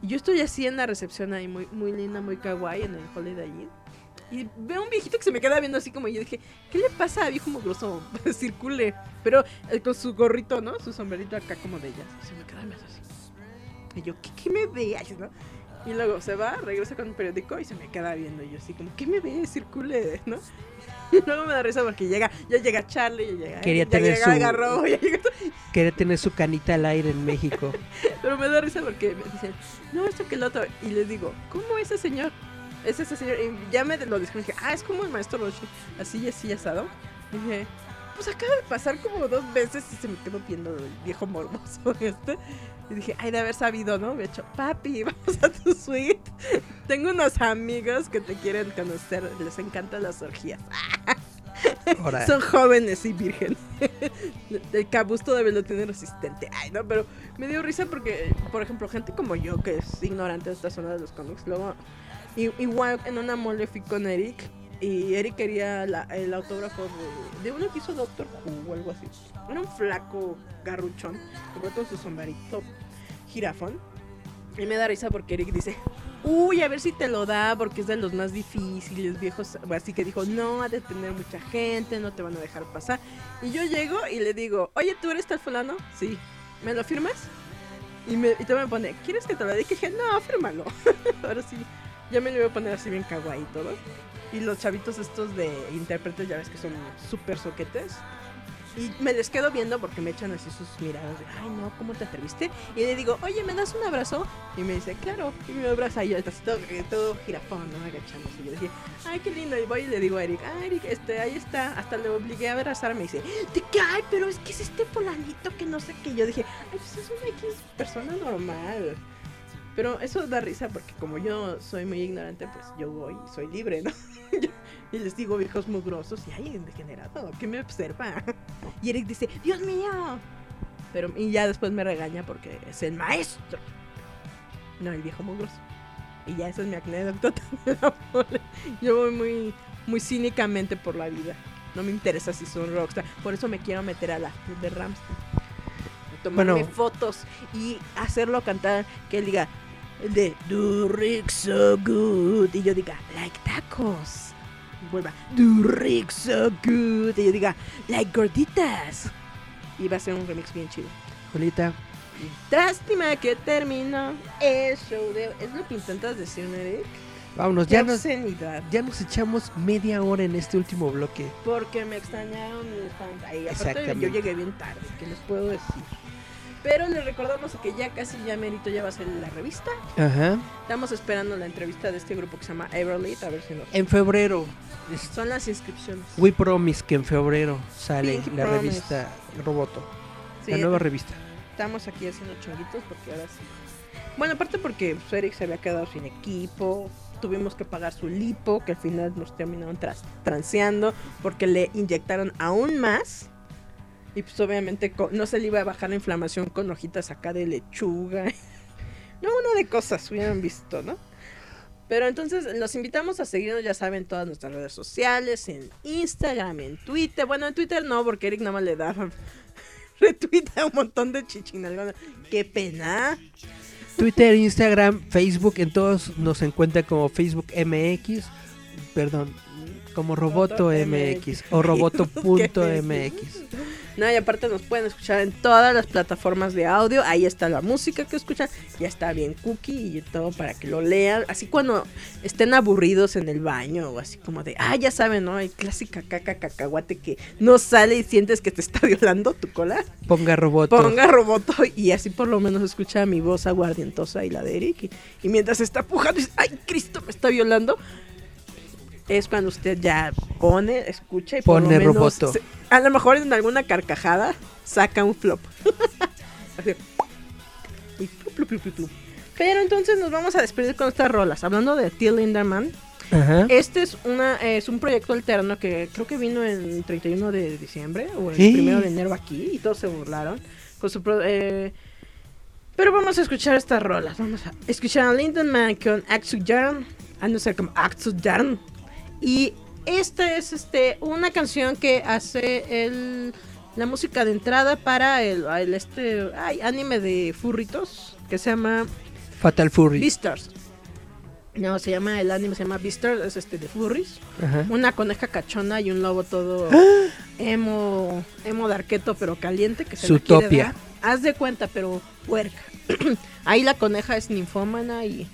Yo estoy así en la recepción ahí, muy, muy linda, muy kawaii, en el Holiday Inn. Y veo un viejito que se me queda viendo así como yo dije, ¿qué le pasa a viejo mugroso? Circule. Pero eh, con su gorrito, ¿no? Su sombrerito acá como de ella. Se me queda viendo así. Y yo, ¿qué, qué me veas, no? Y luego se va, regresa con un periódico y se me queda viendo. Y yo así como, ¿qué me ve? Circule, ¿no? Y luego me da risa porque llega, ya llega Charlie, ya llega, Quería tener su, Quería tener su canita al aire en México. Pero me da risa porque me dicen, no, esto que el otro. Y les digo, ¿cómo ese señor? Es ese señor. Y ya me lo dije, dije, ah, es como el maestro Roshi, así y así asado. Y dije, pues acaba de pasar como dos veces y se me quedó viendo el viejo morboso este. Y dije, ay, de haber sabido, ¿no? Me he hecho, papi, vamos a tu suite. Tengo unos amigos que te quieren conocer, les encantan las orgías. Son jóvenes y virgen. El cabuz todavía lo tiene resistente. Ay, no, pero me dio risa porque, por ejemplo, gente como yo, que es ignorante de esta zona de los cómics, luego igual en una mole fui con Eric y Eric quería el autógrafo de, uno que hizo Doctor Who o algo así. Era un flaco garruchón, con su sombrerito jirafón. Y me da risa porque Eric dice, uy, a ver si te lo da porque es de los más difíciles, viejos. Así que dijo, no, ha de tener mucha gente, no te van a dejar pasar. Y yo llego y le digo, oye, ¿tú eres tal fulano? Sí. ¿Me lo firmas? Y, me, y me pone, ¿quieres que te lo dé? Y dije, no, fírmalo. Ahora sí. Ya me lo voy a poner así bien kawaii todo. Y los chavitos estos de intérpretes, ya ves que son súper soquetes. Y me les quedo viendo porque me echan así sus miradas de, ay no, ¿cómo te atreviste? Y le digo, oye, ¿me das un abrazo? Y me dice, claro. Y me abraza y yo así todo, todo girafón, ¿no? Agachándose. Y yo dije, ay, qué lindo. Y voy y le digo a Eric, ay, Eric, este, ahí está. Hasta le obligué a abrazarme. Y dice, ¿de qué? Ay, pero es que es este polanito que no sé qué. Yo dije, ay, pues es una X persona normal. Pero eso da risa porque como yo soy muy ignorante, pues yo voy y soy libre, ¿no? y les digo viejos mugrosos y ay, degenerado, ¿qué me observa? Y Eric dice, Dios mío. Pero y ya después me regaña porque es el maestro. No, el viejo mugroso. Y ya esa es mi anécdota Yo voy muy, muy cínicamente por la vida. No me interesa si son rockstar. Por eso me quiero meter a la de Ramstein tomarme fotos y hacerlo cantar, que él diga, de Do Rick So Good, y yo diga, like tacos. Y vuelva, Do Rick So Good, y yo diga, like gorditas. Y va a ser un remix bien chido. Julita. Lástima que terminó el show de... ¿Es lo que intentas decir, Eric? Vámonos, ya nos, ya nos echamos media hora en este último bloque. Porque me extrañaron ahí. Aparte, yo llegué bien tarde, ¿qué les puedo decir? Pero les recordamos que ya casi ya merito ya va a ser la revista. Ajá. Estamos esperando la entrevista de este grupo que se llama Everlead, a ver si nos... En febrero. Son las inscripciones. We Promise que en febrero sale la revista Roboto. la nueva revista. Estamos aquí haciendo chonguitos porque ahora sí. Bueno, aparte porque pues, Eric se había quedado sin equipo, tuvimos que pagar su lipo, que al final nos terminaron transeando porque le inyectaron aún más. Y pues obviamente no se le iba a bajar la inflamación con hojitas acá de lechuga. no, una de cosas hubieran visto, ¿no? Pero entonces los invitamos a seguirnos, ya saben, todas nuestras redes sociales, en Instagram, en Twitter. Bueno, en Twitter no, porque Eric nada más le da retuita un montón de chichinalgones. ¡Qué pena! Twitter, Instagram, Facebook, en todos nos encuentra como Facebook MX, perdón, como Roboto MX o Roboto.mx. No, y aparte nos pueden escuchar en todas las plataformas de audio. Ahí está la música que escuchan. Ya está bien cookie y todo para que lo lean. Así cuando estén aburridos en el baño o así como de, ah, ya saben, ¿no? Hay clásica caca cacahuate que no sale y sientes que te está violando tu cola. Ponga roboto. Ponga roboto y así por lo menos escucha mi voz aguardientosa y la de Eric. Y, mientras está pujando, dice, ay, Cristo, me está violando es cuando usted ya pone, escucha y pone por lo menos, a lo mejor en alguna carcajada saca un flop. Pero entonces nos vamos a despedir con estas rolas. Hablando de Till Linderman. Este es una es un proyecto alterno que creo que vino en 31 de diciembre o el 1 de enero aquí y todos se burlaron con su eh, pero vamos a escuchar estas rolas. Vamos a escuchar a Lindemann con Axu Jarn, a no ser como Axu Jarn y esta es este una canción que hace el, la música de entrada para el, este anime de furritos que se llama Fatal Furry. Beastars. No, se llama el anime se llama Beastars, es este de furries. Una coneja cachona y un lobo todo ¡Ah! emo emo darqueto pero caliente que se Utopia. Haz de cuenta, pero puerca. Ahí la coneja es ninfómana y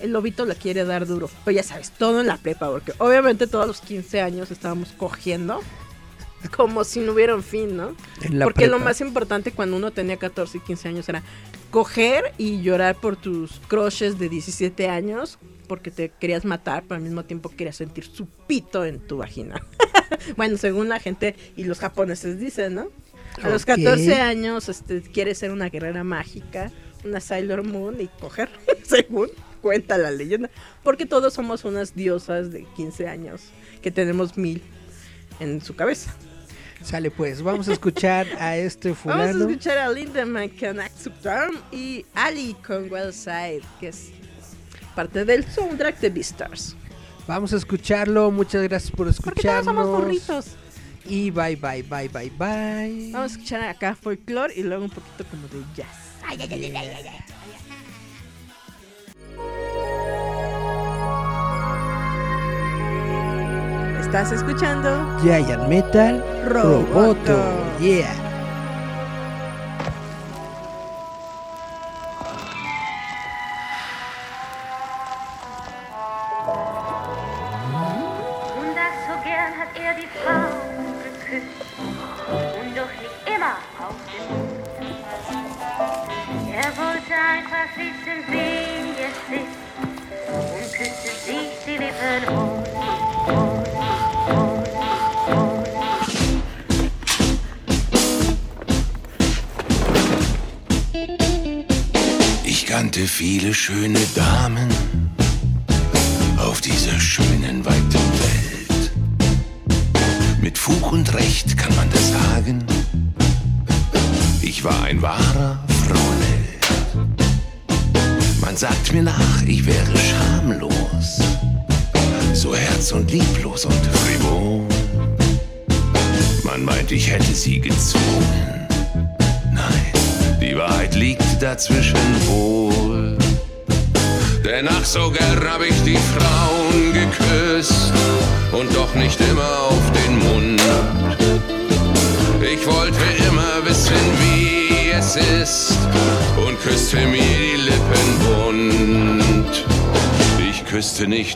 el lobito la quiere dar duro. Pero ya sabes, todo en la prepa, porque obviamente todos los 15 años estábamos cogiendo como si no hubiera un fin, ¿no? porque lo más importante cuando uno tenía 14 y 15 años era coger y llorar por tus crushes de 17 años porque te querías matar, pero al mismo tiempo querías sentir su pito en tu vagina. bueno, según la gente y los japoneses dicen, ¿no? A los 14 años este, quieres ser una guerrera mágica, una Sailor Moon y coger, según cuenta la leyenda. Porque todos somos unas diosas de 15 años que tenemos mil en su cabeza. Sale pues, vamos a escuchar a este fulano. Vamos a escuchar a con Axuptarm y Ali con Wellside, que es parte del soundtrack de Beastars. Vamos a escucharlo, muchas gracias por escucharnos. Porque todos somos burritos. Y bye bye, bye, bye, bye. Vamos a escuchar acá folklore y luego un poquito como de jazz. Ay, ay, ay, Estás escuchando Giant Metal Roboto. Yeah.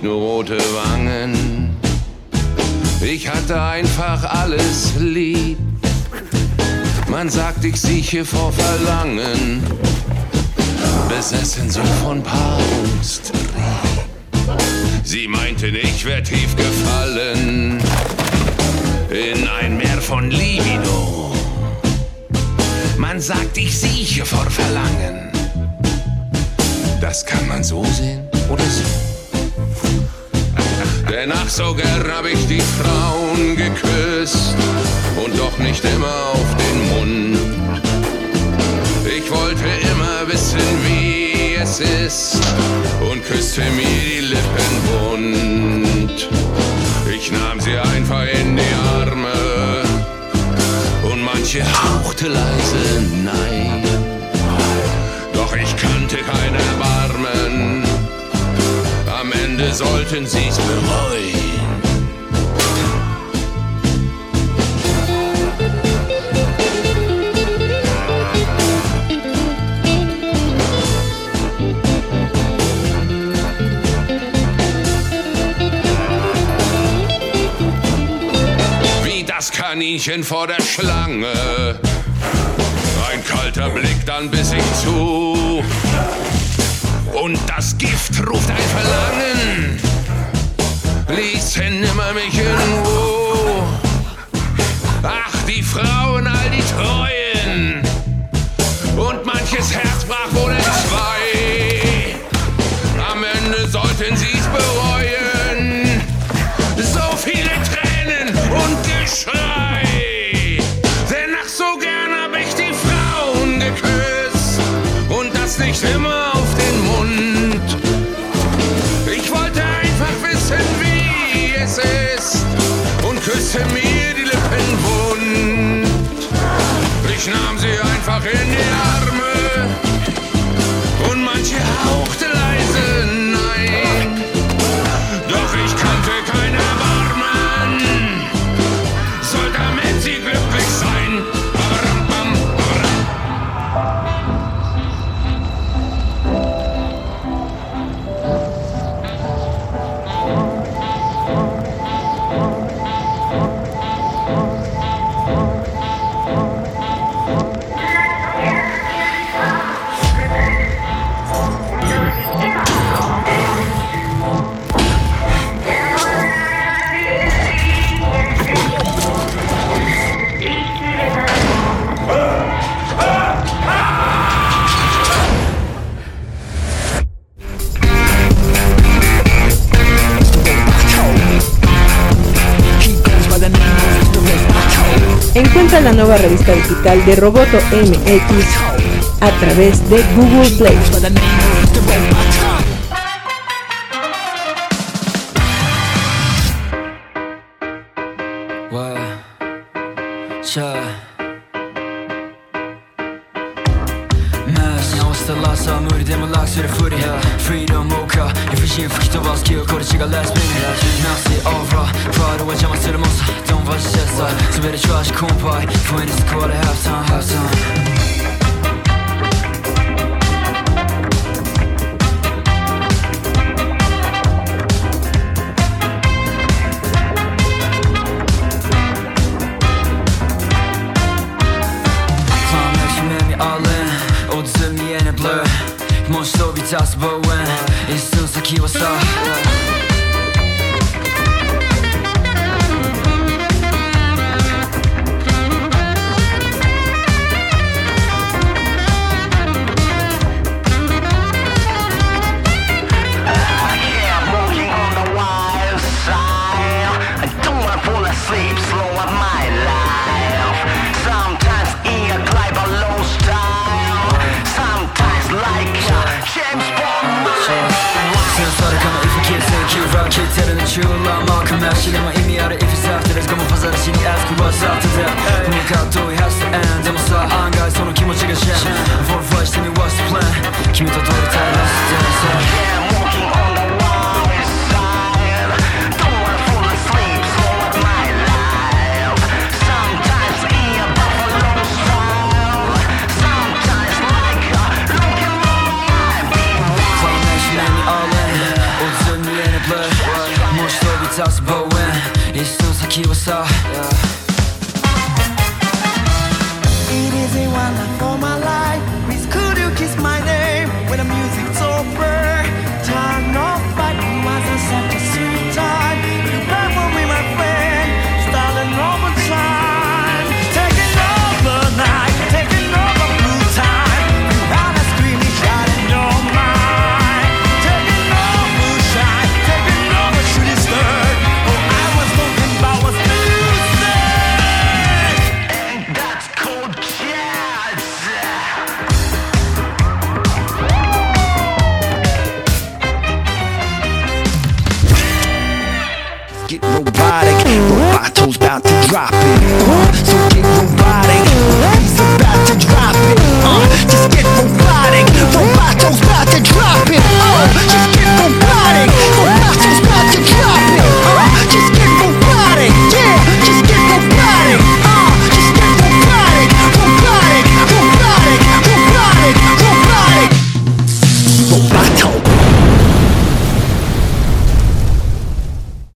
nicht nur rote Wangen. Ich hatte einfach alles lieb. Man sagt, ich sieche vor Verlangen, besessen so von Paarungstrieb. Sie meinten, ich wär tief gefallen in ein Meer von Libido. Man sagt, ich sieche vor Verlangen. Das kann man so sehen. so gern hab ich die Frauen geküsst und doch nicht immer auf den Mund. Ich wollte immer wissen, wie es ist und küsste mir die Lippen bunt. Ich nahm sie einfach in die Arme und manche hauchte leise Nein. Doch ich kannte keine Wahl. Ende sollten sie's bereuen. das Kaninchen vor der Schlange. Ein kalter Blick, dann bis ich zu. Und das Gift ruft ein Verlangen. Lies nimmer mich in Ruhe. Ich nahm sie einfach in die Roboto MX a través de Google Play.